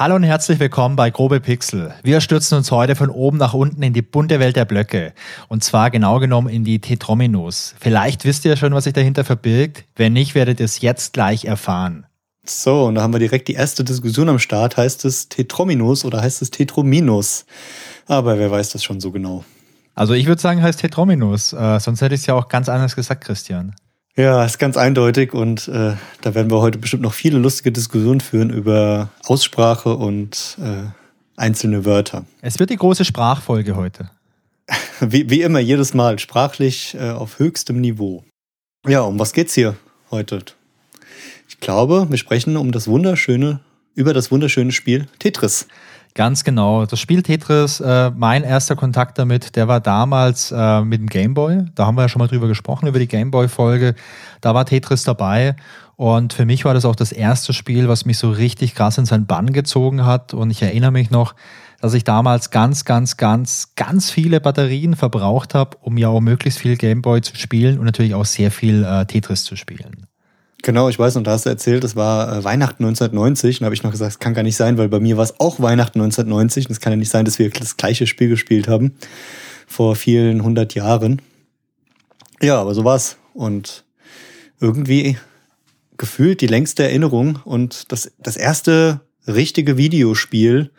Hallo und herzlich willkommen bei Grobe Pixel. Wir stürzen uns heute von oben nach unten in die bunte Welt der Blöcke. Und zwar genau genommen in die Tetrominos. Vielleicht wisst ihr schon, was sich dahinter verbirgt. Wenn nicht, werdet ihr es jetzt gleich erfahren. So, und da haben wir direkt die erste Diskussion am Start. Heißt es Tetrominos oder heißt es Tetrominos? Aber wer weiß das schon so genau? Also ich würde sagen, heißt Tetrominos. Äh, sonst hätte ich es ja auch ganz anders gesagt, Christian. Ja, ist ganz eindeutig und äh, da werden wir heute bestimmt noch viele lustige Diskussionen führen über Aussprache und äh, einzelne Wörter. Es wird die große Sprachfolge heute. Wie, wie immer, jedes Mal sprachlich äh, auf höchstem Niveau. Ja, um was geht's hier heute? Ich glaube, wir sprechen um das wunderschöne, über das wunderschöne Spiel Tetris. Ganz genau. Das Spiel Tetris, äh, mein erster Kontakt damit, der war damals äh, mit dem Gameboy. Da haben wir ja schon mal drüber gesprochen, über die Gameboy-Folge. Da war Tetris dabei. Und für mich war das auch das erste Spiel, was mich so richtig krass in seinen Bann gezogen hat. Und ich erinnere mich noch, dass ich damals ganz, ganz, ganz, ganz viele Batterien verbraucht habe, um ja auch möglichst viel Gameboy zu spielen und natürlich auch sehr viel äh, Tetris zu spielen. Genau, ich weiß, und da hast du erzählt, es war äh, Weihnachten 1990. Und da habe ich noch gesagt, es kann gar nicht sein, weil bei mir war es auch Weihnachten 1990. Und es kann ja nicht sein, dass wir das gleiche Spiel gespielt haben vor vielen hundert Jahren. Ja, aber so war's. Und irgendwie gefühlt die längste Erinnerung und das, das erste richtige Videospiel,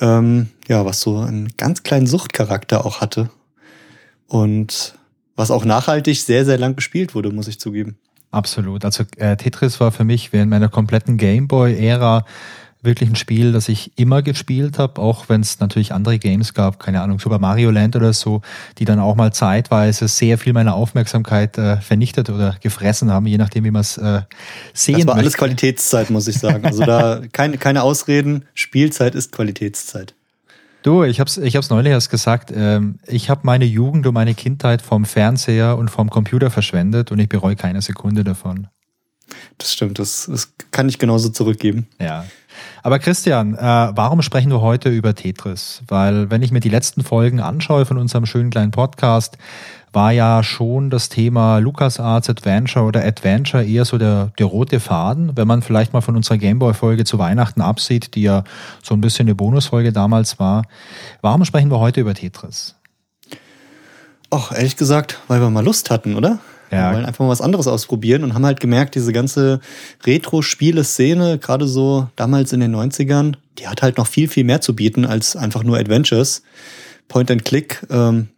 ähm, ja, was so einen ganz kleinen Suchtcharakter auch hatte. Und was auch nachhaltig sehr, sehr lang gespielt wurde, muss ich zugeben. Absolut. Also äh, Tetris war für mich während meiner kompletten Gameboy-Ära wirklich ein Spiel, das ich immer gespielt habe, auch wenn es natürlich andere Games gab, keine Ahnung, Super Mario Land oder so, die dann auch mal zeitweise sehr viel meiner Aufmerksamkeit äh, vernichtet oder gefressen haben, je nachdem, wie man es äh, sehen Das war möchte. alles Qualitätszeit, muss ich sagen. Also da keine, keine Ausreden, Spielzeit ist Qualitätszeit. Du, ich hab's, ich hab's neulich erst gesagt. Ähm, ich habe meine Jugend und meine Kindheit vom Fernseher und vom Computer verschwendet und ich bereue keine Sekunde davon. Das stimmt, das, das kann ich genauso zurückgeben. Ja. Aber Christian, äh, warum sprechen wir heute über Tetris? Weil wenn ich mir die letzten Folgen anschaue von unserem schönen kleinen Podcast, war ja schon das Thema LucasArts Adventure oder Adventure eher so der, der rote Faden, wenn man vielleicht mal von unserer Gameboy-Folge zu Weihnachten absieht, die ja so ein bisschen eine Bonusfolge damals war. Warum sprechen wir heute über Tetris? Ach, ehrlich gesagt, weil wir mal Lust hatten, oder? Ja. Wir wollen einfach mal was anderes ausprobieren und haben halt gemerkt, diese ganze Retro-Spiele-Szene, gerade so damals in den 90ern, die hat halt noch viel, viel mehr zu bieten als einfach nur Adventures. Point and Click ähm,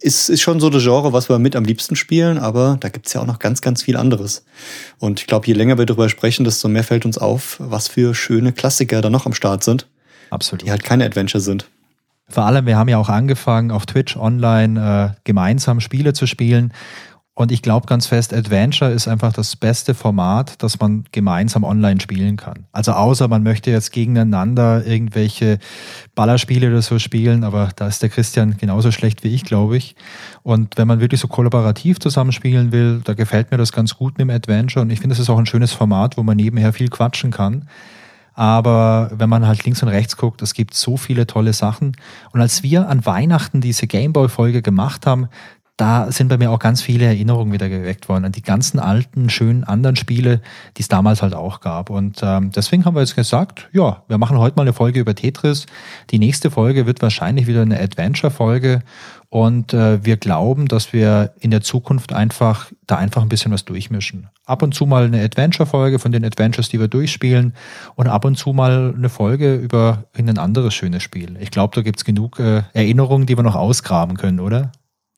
ist, ist schon so das Genre, was wir mit am liebsten spielen, aber da gibt's ja auch noch ganz, ganz viel anderes. Und ich glaube, je länger wir darüber sprechen, desto mehr fällt uns auf, was für schöne Klassiker da noch am Start sind, Absolut. die halt keine Adventure sind. Vor allem, wir haben ja auch angefangen, auf Twitch online äh, gemeinsam Spiele zu spielen. Und ich glaube ganz fest, Adventure ist einfach das beste Format, das man gemeinsam online spielen kann. Also außer man möchte jetzt gegeneinander irgendwelche Ballerspiele oder so spielen, aber da ist der Christian genauso schlecht wie ich, glaube ich. Und wenn man wirklich so kollaborativ zusammenspielen will, da gefällt mir das ganz gut mit dem Adventure. Und ich finde, es ist auch ein schönes Format, wo man nebenher viel quatschen kann. Aber wenn man halt links und rechts guckt, es gibt so viele tolle Sachen. Und als wir an Weihnachten diese Gameboy-Folge gemacht haben, da sind bei mir auch ganz viele Erinnerungen wieder geweckt worden an die ganzen alten, schönen anderen Spiele, die es damals halt auch gab. Und ähm, deswegen haben wir jetzt gesagt, ja, wir machen heute mal eine Folge über Tetris. Die nächste Folge wird wahrscheinlich wieder eine Adventure-Folge. Und äh, wir glauben, dass wir in der Zukunft einfach da einfach ein bisschen was durchmischen. Ab und zu mal eine Adventure-Folge von den Adventures, die wir durchspielen, und ab und zu mal eine Folge über ein anderes schönes Spiel. Ich glaube, da gibt's genug äh, Erinnerungen, die wir noch ausgraben können, oder?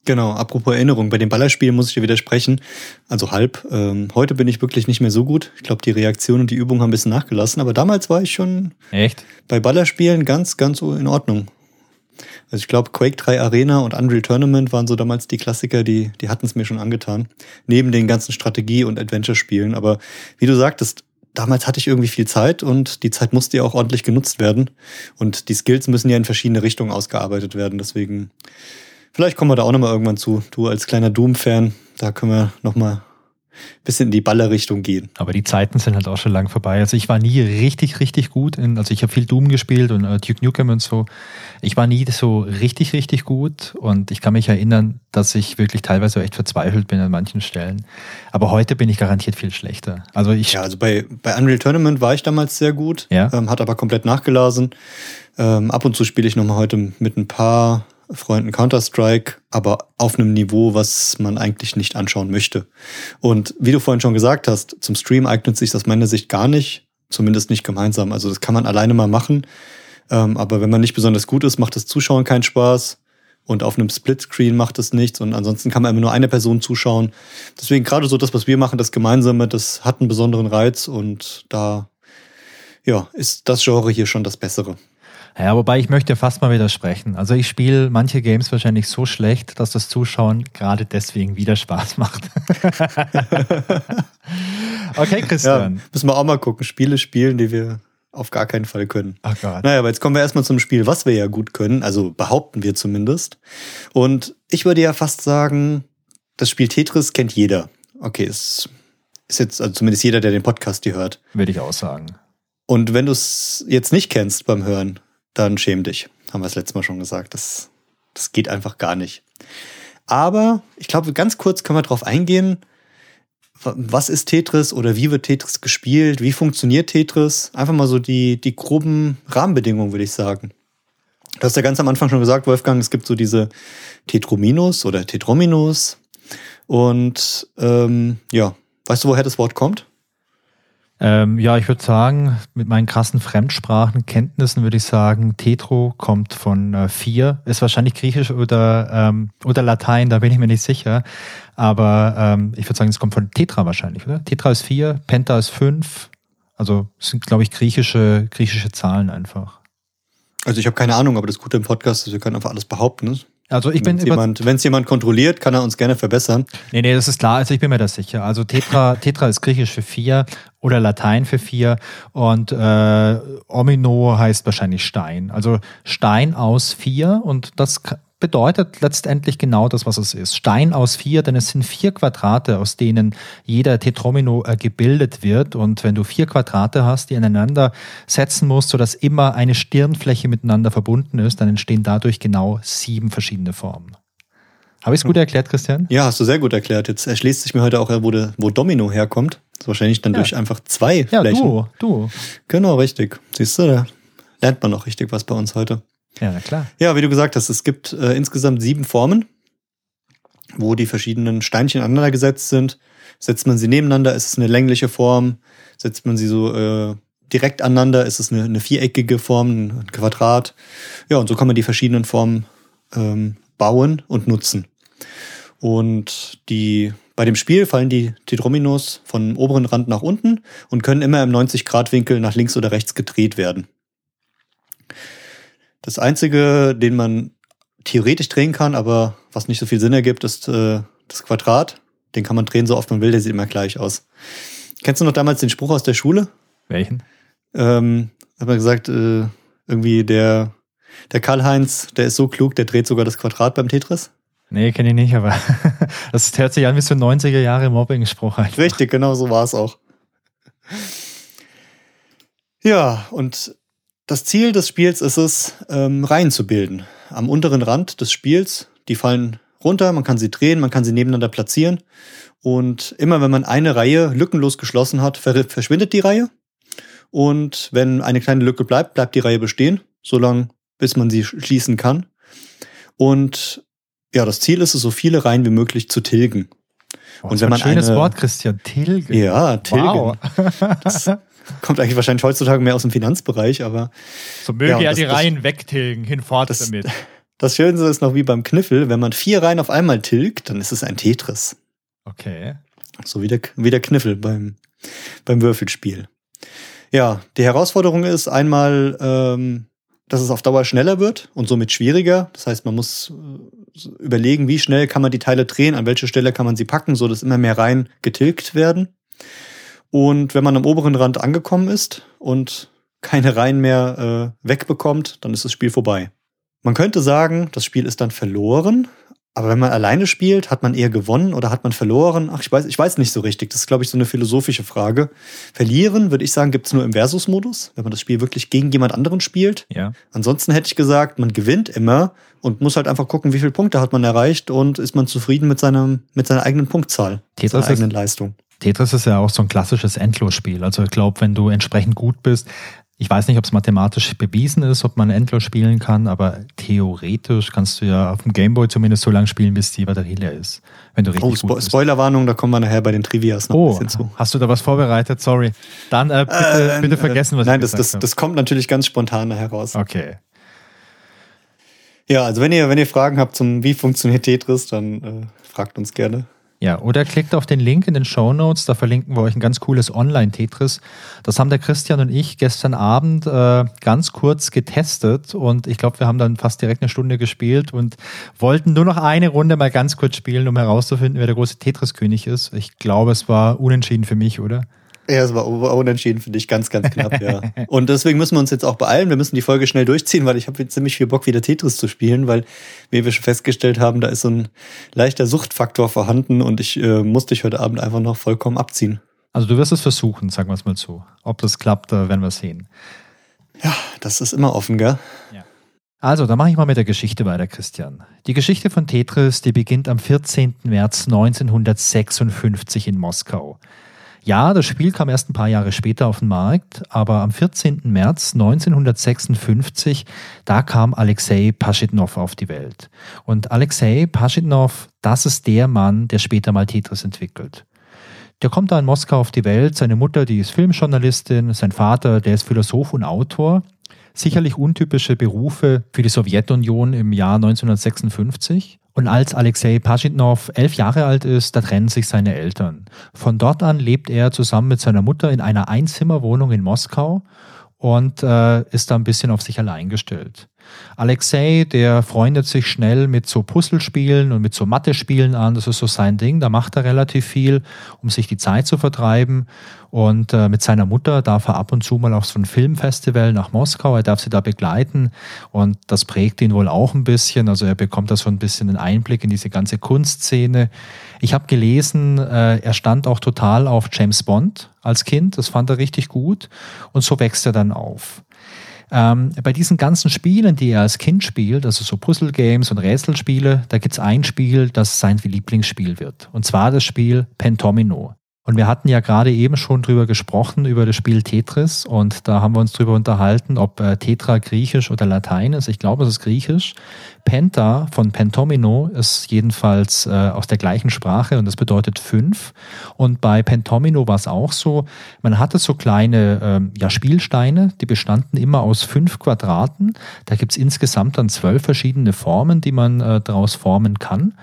Genau, apropos Erinnerung, bei dem Ballerspiel muss ich dir widersprechen, also halb. Ähm, heute bin ich wirklich nicht mehr so gut. Ich glaube, die Reaktion und die Übung haben ein bisschen nachgelassen, aber damals war ich schon Echt? bei Ballerspielen ganz, ganz in Ordnung. Also ich glaube, Quake 3 Arena und Unreal Tournament waren so damals die Klassiker, die, die hatten es mir schon angetan. Neben den ganzen Strategie- und Adventure-Spielen. Aber wie du sagtest, damals hatte ich irgendwie viel Zeit und die Zeit musste ja auch ordentlich genutzt werden. Und die Skills müssen ja in verschiedene Richtungen ausgearbeitet werden. Deswegen Vielleicht kommen wir da auch nochmal irgendwann zu. Du als kleiner Doom-Fan, da können wir nochmal bisschen in die Ballerrichtung gehen. Aber die Zeiten sind halt auch schon lang vorbei. Also ich war nie richtig, richtig gut. In, also ich habe viel Doom gespielt und äh, Duke Nukem und so. Ich war nie so richtig, richtig gut. Und ich kann mich erinnern, dass ich wirklich teilweise echt verzweifelt bin an manchen Stellen. Aber heute bin ich garantiert viel schlechter. Also ich. Ja, also bei, bei Unreal Tournament war ich damals sehr gut, ja? ähm, hat aber komplett nachgelassen. Ähm, ab und zu spiele ich nochmal heute mit ein paar Freunden Counter-Strike, aber auf einem Niveau, was man eigentlich nicht anschauen möchte. Und wie du vorhin schon gesagt hast, zum Stream eignet sich das meiner Sicht gar nicht, zumindest nicht gemeinsam. Also das kann man alleine mal machen, ähm, aber wenn man nicht besonders gut ist, macht das Zuschauen keinen Spaß. Und auf einem Splitscreen macht das nichts. Und ansonsten kann man immer nur eine Person zuschauen. Deswegen gerade so das, was wir machen, das Gemeinsame, das hat einen besonderen Reiz. Und da, ja, ist das Genre hier schon das Bessere. Ja, wobei ich möchte fast mal widersprechen. Also ich spiele manche Games wahrscheinlich so schlecht, dass das Zuschauen gerade deswegen wieder Spaß macht. okay, Christian. Ja, müssen wir auch mal gucken. Spiele spielen, die wir auf gar keinen Fall können. Ach Gott. Naja, aber jetzt kommen wir erstmal zum Spiel, was wir ja gut können. Also behaupten wir zumindest. Und ich würde ja fast sagen, das Spiel Tetris kennt jeder. Okay, es ist jetzt also zumindest jeder, der den Podcast hier hört. Würde ich auch sagen. Und wenn du es jetzt nicht kennst beim Hören, dann schäm dich. Haben wir das letzte Mal schon gesagt. Das, das geht einfach gar nicht. Aber ich glaube, ganz kurz können wir darauf eingehen, was ist Tetris oder wie wird Tetris gespielt, wie funktioniert Tetris. Einfach mal so die, die groben Rahmenbedingungen, würde ich sagen. Du hast ja ganz am Anfang schon gesagt, Wolfgang, es gibt so diese Tetrominos oder Tetrominos. Und ähm, ja, weißt du, woher das Wort kommt? Ähm, ja, ich würde sagen, mit meinen krassen Fremdsprachenkenntnissen würde ich sagen, Tetro kommt von äh, vier, ist wahrscheinlich Griechisch oder, ähm, oder Latein, da bin ich mir nicht sicher. Aber ähm, ich würde sagen, es kommt von Tetra wahrscheinlich, oder? Tetra ist vier, Penta ist fünf. Also sind, glaube ich, griechische, griechische Zahlen einfach. Also ich habe keine Ahnung, aber das Gute im Podcast ist, wir können einfach alles behaupten. Also ich bin wenn jemand, wenn es jemand kontrolliert, kann er uns gerne verbessern. Nee, nee, das ist klar. Also ich bin mir das sicher. Also Tetra, Tetra ist griechisch für vier oder Latein für vier und äh, Omino heißt wahrscheinlich Stein. Also Stein aus vier und das bedeutet letztendlich genau das, was es ist. Stein aus vier, denn es sind vier Quadrate, aus denen jeder Tetromino äh, gebildet wird. Und wenn du vier Quadrate hast, die aneinander setzen musst, sodass immer eine Stirnfläche miteinander verbunden ist, dann entstehen dadurch genau sieben verschiedene Formen. Habe ich es gut erklärt, Christian? Ja, hast du sehr gut erklärt. Jetzt erschließt sich mir heute auch, wo, de, wo Domino herkommt. Das ist wahrscheinlich dann ja. durch einfach zwei ja, Flächen. Ja, du, du. Genau, richtig. Siehst du, da lernt man noch richtig was bei uns heute. Ja, klar. Ja, wie du gesagt hast, es gibt äh, insgesamt sieben Formen, wo die verschiedenen Steinchen aneinander gesetzt sind. Setzt man sie nebeneinander, ist es eine längliche Form. Setzt man sie so äh, direkt aneinander, ist es eine, eine viereckige Form, ein Quadrat. Ja, und so kann man die verschiedenen Formen ähm, bauen und nutzen. Und die, bei dem Spiel fallen die Tetrominos vom oberen Rand nach unten und können immer im 90-Grad-Winkel nach links oder rechts gedreht werden. Das Einzige, den man theoretisch drehen kann, aber was nicht so viel Sinn ergibt, ist äh, das Quadrat. Den kann man drehen, so oft man will, der sieht immer gleich aus. Kennst du noch damals den Spruch aus der Schule? Welchen? Ähm, hat man gesagt, äh, irgendwie der, der Karl-Heinz, der ist so klug, der dreht sogar das Quadrat beim Tetris. Nee, kenne ich nicht, aber das hört sich an wie so ein 90er Jahre Mobbing-Spruch. Richtig, genau so war es auch. Ja, und das Ziel des Spiels ist es, ähm, Reihen zu bilden. Am unteren Rand des Spiels, die fallen runter, man kann sie drehen, man kann sie nebeneinander platzieren. Und immer wenn man eine Reihe lückenlos geschlossen hat, verschwindet die Reihe. Und wenn eine kleine Lücke bleibt, bleibt die Reihe bestehen, solange bis man sie schließen kann. Und ja, das Ziel ist es, so viele Reihen wie möglich zu tilgen. Oh, und wenn man ein schönes eine, Wort, Christian, tilgen. Ja, tilgen. Wow. Das kommt eigentlich wahrscheinlich heutzutage mehr aus dem Finanzbereich, aber. So möge ja, er die Reihen wegtilgen, hinfort das, damit. Das Schönste ist noch wie beim Kniffel, wenn man vier Reihen auf einmal tilgt, dann ist es ein Tetris. Okay. So wie der, wie der Kniffel beim, beim Würfelspiel. Ja, die Herausforderung ist einmal, ähm, dass es auf Dauer schneller wird und somit schwieriger. Das heißt, man muss äh, überlegen, wie schnell kann man die Teile drehen, an welche Stelle kann man sie packen, so dass immer mehr Reihen getilgt werden. Und wenn man am oberen Rand angekommen ist und keine Reihen mehr äh, wegbekommt, dann ist das Spiel vorbei. Man könnte sagen, das Spiel ist dann verloren, Aber wenn man alleine spielt, hat man eher gewonnen oder hat man verloren? Ach, ich weiß, ich weiß nicht so richtig. Das ist, glaube ich, so eine philosophische Frage. Verlieren, würde ich sagen, gibt es nur im Versus-Modus, wenn man das Spiel wirklich gegen jemand anderen spielt. Ja. Ansonsten hätte ich gesagt, man gewinnt immer und muss halt einfach gucken, wie viele Punkte hat man erreicht und ist man zufrieden mit, seinem, mit seiner eigenen Punktzahl, Tetris seiner eigenen ist- Leistung. Tetris ist ja auch so ein klassisches Endlosspiel. Also ich glaube, wenn du entsprechend gut bist, ich weiß nicht, ob es mathematisch bewiesen ist, ob man endlos spielen kann, aber theoretisch kannst du ja auf dem Gameboy zumindest so lange spielen, bis die Batterie leer ist. Wenn du richtig Oh, Spo. Spoilerwarnung, da kommen wir nachher bei den Trivias noch ein Oh, bisschen zu. hast du da was vorbereitet? Sorry. Dann äh, bitte, Äh, bitte äh, vergessen, was Nein, ich das, gesagt das, habe. das kommt natürlich ganz spontan heraus. Okay. Ja, also wenn ihr, wenn ihr Fragen habt zum, wie funktioniert Tetris, dann äh, fragt uns gerne. Ja, oder klickt auf den Link in den Show Notes, da verlinken wir euch ein ganz cooles Online-Tetris. Das haben der Christian und ich gestern Abend äh, ganz kurz getestet und ich glaube, wir haben dann fast direkt eine Stunde gespielt und wollten nur noch eine Runde mal ganz kurz spielen, um herauszufinden, wer der große Tetris-König ist. Ich glaube, es war unentschieden für mich, oder? Ja, es war unentschieden für dich, ganz, ganz knapp, ja. Und deswegen müssen wir uns jetzt auch beeilen. Wir müssen die Folge schnell durchziehen, weil ich habe jetzt ziemlich viel Bock, wieder Tetris zu spielen, weil, wie wir schon festgestellt haben, da ist so ein leichter Suchtfaktor vorhanden und ich äh, musste dich heute Abend einfach noch vollkommen abziehen. Also du wirst es versuchen, sagen wir es mal so. Ob das klappt, äh, werden wir sehen. Ja, das ist immer offen, gell? Also, dann mache ich mal mit der Geschichte weiter, Christian. Die Geschichte von Tetris, die beginnt am 14. März 1956 in Moskau. Ja, das Spiel kam erst ein paar Jahre später auf den Markt, aber am 14. März 1956, da kam Alexei Paschitnov auf die Welt. Und Alexei Paschitnov, das ist der Mann, der später mal Tetris entwickelt. Der kommt da in Moskau auf die Welt. Seine Mutter, die ist Filmjournalistin, sein Vater, der ist Philosoph und Autor. Sicherlich untypische Berufe für die Sowjetunion im Jahr 1956. Und als Alexei Paschitnov elf Jahre alt ist, da trennen sich seine Eltern. Von dort an lebt er zusammen mit seiner Mutter in einer Einzimmerwohnung in Moskau und äh, ist da ein bisschen auf sich allein gestellt. Alexei, der freundet sich schnell mit so Puzzlespielen und mit so Mathe-Spielen an. Das ist so sein Ding. Da macht er relativ viel, um sich die Zeit zu vertreiben. Und äh, mit seiner Mutter darf er ab und zu mal auf so ein Filmfestival nach Moskau. Er darf sie da begleiten. Und das prägt ihn wohl auch ein bisschen. Also er bekommt da so ein bisschen einen Einblick in diese ganze Kunstszene. Ich habe gelesen, äh, er stand auch total auf James Bond als Kind. Das fand er richtig gut. Und so wächst er dann auf. Ähm, bei diesen ganzen Spielen, die er als Kind spielt, also so Puzzle-Games und Rätselspiele, da gibt's ein Spiel, das sein Lieblingsspiel wird. Und zwar das Spiel Pentomino. Und wir hatten ja gerade eben schon drüber gesprochen, über das Spiel Tetris. Und da haben wir uns drüber unterhalten, ob äh, Tetra griechisch oder Latein ist. Ich glaube, es ist griechisch. Penta von Pentomino ist jedenfalls äh, aus der gleichen Sprache und das bedeutet fünf. Und bei Pentomino war es auch so, man hatte so kleine ähm, ja, Spielsteine, die bestanden immer aus fünf Quadraten. Da gibt's insgesamt dann zwölf verschiedene Formen, die man äh, daraus formen kann.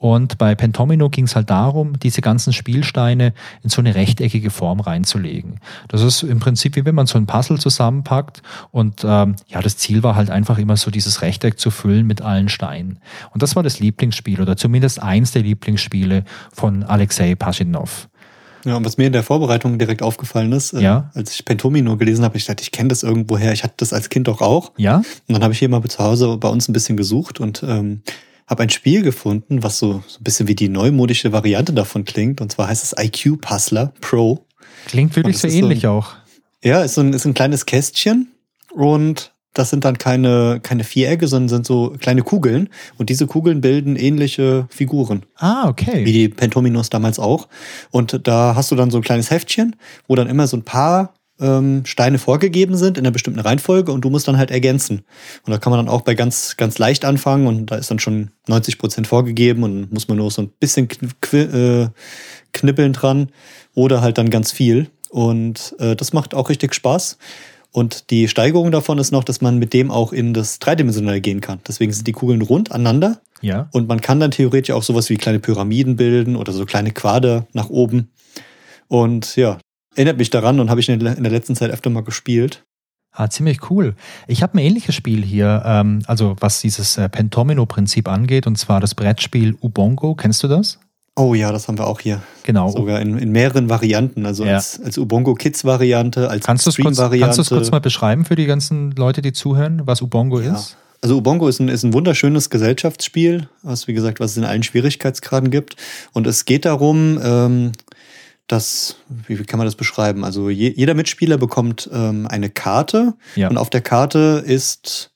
Und bei Pentomino ging es halt darum, diese ganzen Spielsteine in so eine rechteckige Form reinzulegen. Das ist im Prinzip wie wenn man so ein Puzzle zusammenpackt und ähm, ja, das Ziel war halt einfach immer so dieses Rechteck zu füllen mit allen Steinen. Und das war das Lieblingsspiel oder zumindest eins der Lieblingsspiele von Alexei Paschinov. Ja, und was mir in der Vorbereitung direkt aufgefallen ist, äh, Ja. als ich Pentomino gelesen habe, ich dachte, ich kenne das irgendwoher. Ich hatte das als Kind doch auch. Ja? Und dann habe ich hier mal zu Hause bei uns ein bisschen gesucht und ähm, habe ein Spiel gefunden, was so, so ein bisschen wie die neumodische Variante davon klingt. Und zwar heißt es IQ Puzzler Pro. Klingt wirklich Und so ist so ähnlich ein- auch. Ja, ist so ein, ist ein kleines Kästchen und das sind dann keine, keine Vierecke, sondern sind so kleine Kugeln. Und diese Kugeln bilden ähnliche Figuren, Ah, wie okay. die Pentominos damals auch. Und da hast du dann so ein kleines Heftchen, wo dann immer so ein paar ähm, Steine vorgegeben sind in einer bestimmten Reihenfolge und du musst dann halt ergänzen. Und da kann man dann auch bei ganz, ganz leicht anfangen und da ist dann schon 90 Prozent vorgegeben und muss man nur so ein bisschen äh, knippeln dran oder halt dann ganz viel. Und äh, das macht auch richtig Spaß. Und die Steigerung davon ist noch, dass man mit dem auch in das Dreidimensionale gehen kann. Deswegen sind die Kugeln rund aneinander Ja. und man kann dann theoretisch auch sowas wie kleine Pyramiden bilden oder so kleine Quader nach oben. Und ja, erinnert mich daran und habe ich in der in der letzten Zeit öfter mal gespielt. Ah, ziemlich cool. Ich habe ein ähnliches Spiel hier, ähm, also was dieses äh, Pentomino-Prinzip angeht, und zwar das Brettspiel Ubongo. Kennst du das? Oh ja, das haben wir auch hier. Genau. Sogar in, in mehreren Varianten. Also Ja. als, als Ubongo Kids Variante, als Kannst du es kurz, Stream-Variante. kannst du's kurz mal beschreiben für die ganzen Leute, die zuhören, was Ubongo Ja. ist? Also Ubongo ist ein, ist ein wunderschönes Gesellschaftsspiel, was wie gesagt, was es in allen Schwierigkeitsgraden gibt. Und es geht darum, ähm, dass, wie, wie kann man das beschreiben? Also je, jeder Mitspieler bekommt ähm, eine Karte Ja. und auf der Karte ist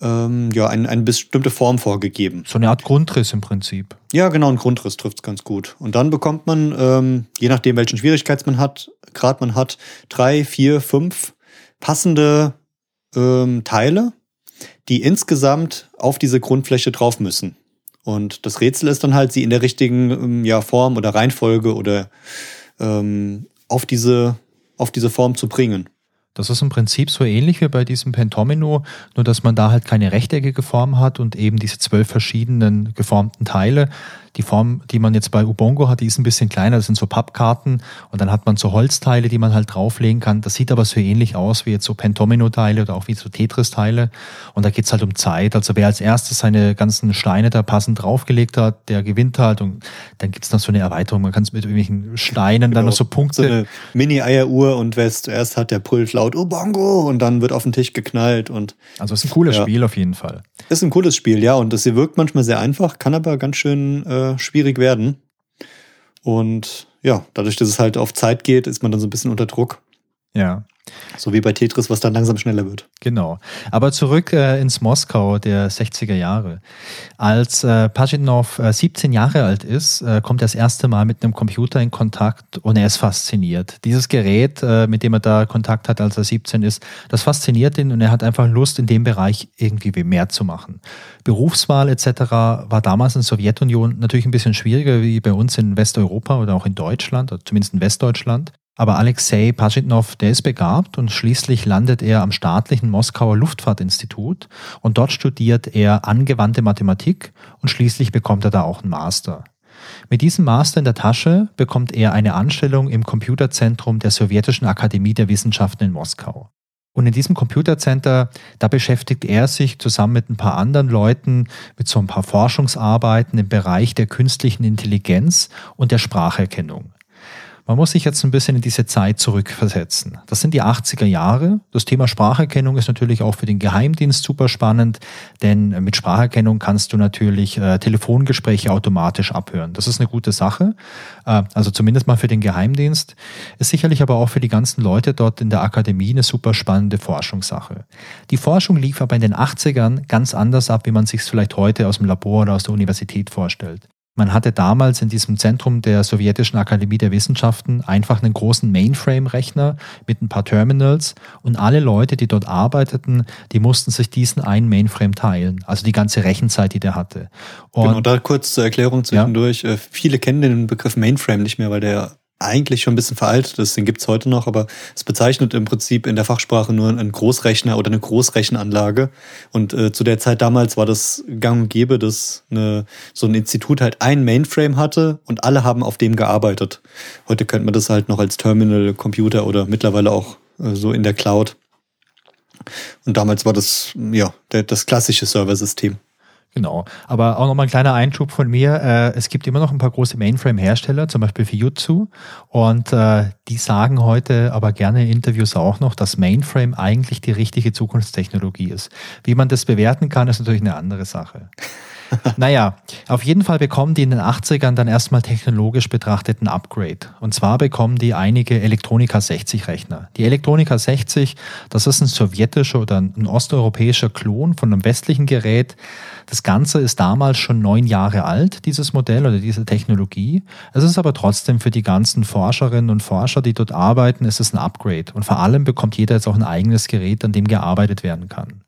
ähm, ja ein, eine bestimmte Form vorgegeben. So eine Art Grundriss im Prinzip. Ja, genau, ein Grundriss trifft es ganz gut. Und dann bekommt man, ähm, je nachdem, welchen Schwierigkeits man hat, Grad man hat, drei, vier, fünf passende ähm, Teile, die insgesamt auf diese Grundfläche drauf müssen. Und das Rätsel ist dann halt, sie in der richtigen ähm, ja, Form oder Reihenfolge oder ähm, auf, diese, auf diese Form zu bringen. Das ist im Prinzip so ähnlich wie bei diesem Pentomino, nur dass man da halt keine rechteckige Form hat und eben diese zwölf verschiedenen geformten Teile. Die Form, die man jetzt bei Ubongo hat, die ist ein bisschen kleiner, das sind so Pappkarten und dann hat man so Holzteile, die man halt drauflegen kann. Das sieht aber so ähnlich aus wie jetzt so Pentomino-Teile oder auch wie so Tetris-Teile. Und da geht's halt um Zeit. Also wer als erstes seine ganzen Steine da passend draufgelegt hat, der gewinnt halt. Und dann gibt's noch so eine Erweiterung. Man kann es mit irgendwelchen Steinen dann noch so Punkte. Genau. So eine Mini-Eieruhr und wer es zuerst hat, der brüllt laut Ubongo und dann wird auf den Tisch geknallt und also es ist ein cooles Ja. Spiel auf jeden Fall. Ist ein cooles Spiel, ja, und das hier wirkt manchmal sehr einfach, kann aber ganz schön äh, schwierig werden. Und ja, dadurch, dass es halt auf Zeit geht, ist man dann so ein bisschen unter Druck. Ja. So wie bei Tetris, was dann langsam schneller wird. Genau. Aber zurück äh, ins Moskau der 60er Jahre. Als äh, Pajitnov äh, 17 Jahre alt ist, äh, kommt er das erste Mal mit einem Computer in Kontakt und er ist fasziniert. Dieses Gerät, äh, mit dem er da Kontakt hat, als er 17 ist, das fasziniert ihn und er hat einfach Lust, in dem Bereich irgendwie mehr zu machen. Berufswahl etc. war damals in der Sowjetunion natürlich ein bisschen schwieriger wie bei uns in Westeuropa oder auch in Deutschland, oder zumindest in Westdeutschland. Aber Alexei Pajitnov, der ist begabt und schließlich landet er am staatlichen Moskauer Luftfahrtinstitut und dort studiert er angewandte Mathematik und schließlich bekommt er da auch einen Master. Mit diesem Master in der Tasche bekommt er eine Anstellung im Computerzentrum der Sowjetischen Akademie der Wissenschaften in Moskau. Und in diesem Computercenter, da beschäftigt er sich zusammen mit ein paar anderen Leuten mit so ein paar Forschungsarbeiten im Bereich der künstlichen Intelligenz und der Spracherkennung. Man muss sich jetzt ein bisschen in diese Zeit zurückversetzen. Das sind die 80er Jahre. Das Thema Spracherkennung ist natürlich auch für den Geheimdienst super spannend, denn mit Spracherkennung kannst du natürlich äh, Telefongespräche automatisch abhören. Das ist eine gute Sache. Äh, also zumindest mal für den Geheimdienst. Ist sicherlich aber auch für die ganzen Leute dort in der Akademie eine super spannende Forschungssache. Die Forschung lief aber in den 80ern ganz anders ab, wie man sich es vielleicht heute aus dem Labor oder aus der Universität vorstellt. Man hatte damals in diesem Zentrum der Sowjetischen Akademie der Wissenschaften einfach einen großen Mainframe-Rechner mit ein paar Terminals und alle Leute, die dort arbeiteten, die mussten sich diesen einen Mainframe teilen, also die ganze Rechenzeit, die der hatte. Und genau, da kurz zur Erklärung zwischendurch. Äh, Viele kennen den Begriff Mainframe nicht mehr, weil der eigentlich schon ein bisschen veraltet ist, den gibt's heute noch, aber es bezeichnet im Prinzip in der Fachsprache nur einen Großrechner oder eine Großrechenanlage. Und äh, zu der Zeit damals war das gang und gäbe, dass eine, so ein Institut halt ein Mainframe hatte und alle haben auf dem gearbeitet. Heute könnte man das halt noch als Terminal-Computer oder mittlerweile auch äh, so in der Cloud. Und damals war das, ja, der, das klassische Serversystem. Genau. Aber auch nochmal ein kleiner Einschub von mir. Äh, es gibt immer noch ein paar große Mainframe-Hersteller, zum Beispiel Fujitsu. Und äh, die sagen heute aber gerne in Interviews auch noch, dass Mainframe eigentlich die richtige Zukunftstechnologie ist. Wie man das bewerten kann, ist natürlich eine andere Sache. naja, auf jeden Fall bekommen die in den 80ern dann erstmal technologisch betrachtet ein Upgrade. Und zwar bekommen die einige Elektronika 60 Rechner. Die Elektronika 60, das ist ein sowjetischer oder ein osteuropäischer Klon von einem westlichen Gerät. Das Ganze ist damals schon neun Jahre alt, dieses Modell oder diese Technologie. Es ist aber trotzdem für die ganzen Forscherinnen und Forscher, die dort arbeiten, ist es ein Upgrade. Und vor allem bekommt jeder jetzt auch ein eigenes Gerät, an dem gearbeitet werden kann.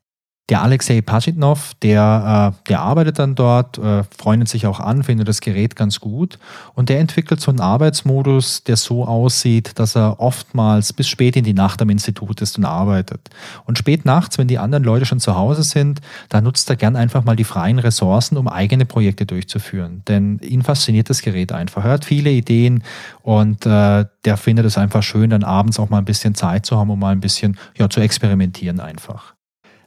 Der Alexei Pajitnov, der, äh, der arbeitet dann dort, äh, freundet sich auch an, findet das Gerät ganz gut und der entwickelt so einen Arbeitsmodus, der so aussieht, dass er oftmals bis spät in die Nacht am Institut ist und arbeitet. Und spät nachts, wenn die anderen Leute schon zu Hause sind, da nutzt er gern einfach mal die freien Ressourcen, um eigene Projekte durchzuführen. Denn ihn fasziniert das Gerät einfach. Er hat viele Ideen und äh, der findet es einfach schön, dann abends auch mal ein bisschen Zeit zu haben, um mal ein bisschen ja, zu experimentieren einfach.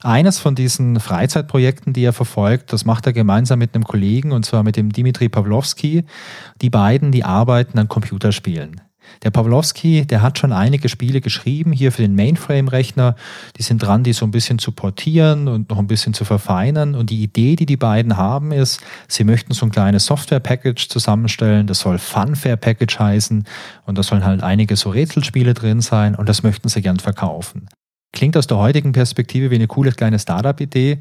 Eines von diesen Freizeitprojekten, die er verfolgt, das macht er gemeinsam mit einem Kollegen, und zwar mit dem Dimitri Pawlowski. Die beiden, die arbeiten an Computerspielen. Der Pawlowski, der hat schon einige Spiele geschrieben, hier für den Mainframe-Rechner. Die sind dran, die so ein bisschen zu portieren und noch ein bisschen zu verfeinern. Und die Idee, die die beiden haben, ist, sie möchten so ein kleines Software-Package zusammenstellen. Das soll Funfair-Package heißen. Und da sollen halt einige so Rätselspiele drin sein. Und das möchten sie gern verkaufen. Klingt aus der heutigen Perspektive wie eine coole kleine Startup-Idee.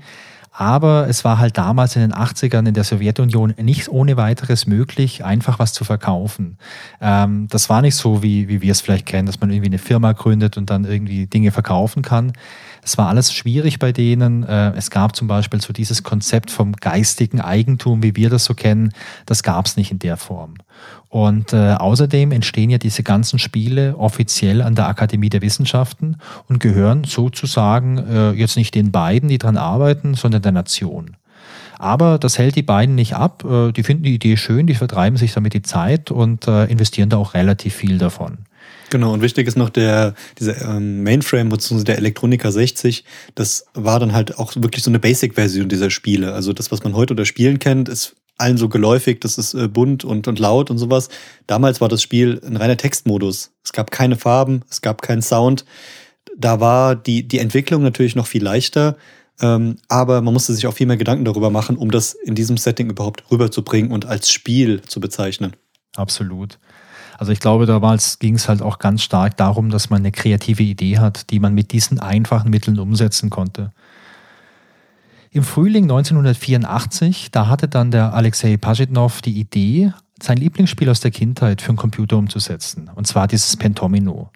Aber es war halt damals in den 80ern in der Sowjetunion nicht ohne weiteres möglich, einfach was zu verkaufen. Ähm, das war nicht so, wie, wie wir es vielleicht kennen, dass man irgendwie eine Firma gründet und dann irgendwie Dinge verkaufen kann. Es war alles schwierig bei denen. Äh, es gab zum Beispiel so dieses Konzept vom geistigen Eigentum, wie wir das so kennen. Das gab es nicht in der Form. Und äh, außerdem entstehen ja diese ganzen Spiele offiziell an der Akademie der Wissenschaften und gehören sozusagen äh, jetzt nicht den beiden, die dran arbeiten, sondern der Nation. Aber das hält die beiden nicht ab. Äh, die finden die Idee schön, die vertreiben sich damit die Zeit und äh, investieren da auch relativ viel davon. Genau, und wichtig ist noch der, dieser ähm, Mainframe bzw. der Elektronika 60, das war dann halt auch wirklich so eine Basic-Version dieser Spiele. Also das, was man heute unter Spielen kennt, ist allen so geläufig, das ist äh, bunt und, und laut und sowas. Damals war das Spiel ein reiner Textmodus. Es gab keine Farben, es gab keinen Sound. Da war die, die Entwicklung natürlich noch viel leichter, ähm, aber man musste sich auch viel mehr Gedanken darüber machen, um das in diesem Setting überhaupt rüberzubringen und als Spiel zu bezeichnen. Absolut. Also ich glaube, damals ging es halt auch ganz stark darum, dass man eine kreative Idee hat, die man mit diesen einfachen Mitteln umsetzen konnte. Im Frühling 1984, da hatte dann der Alexei Pajitnov die Idee, sein Lieblingsspiel aus der Kindheit für einen Computer umzusetzen. Und zwar dieses Pentomino.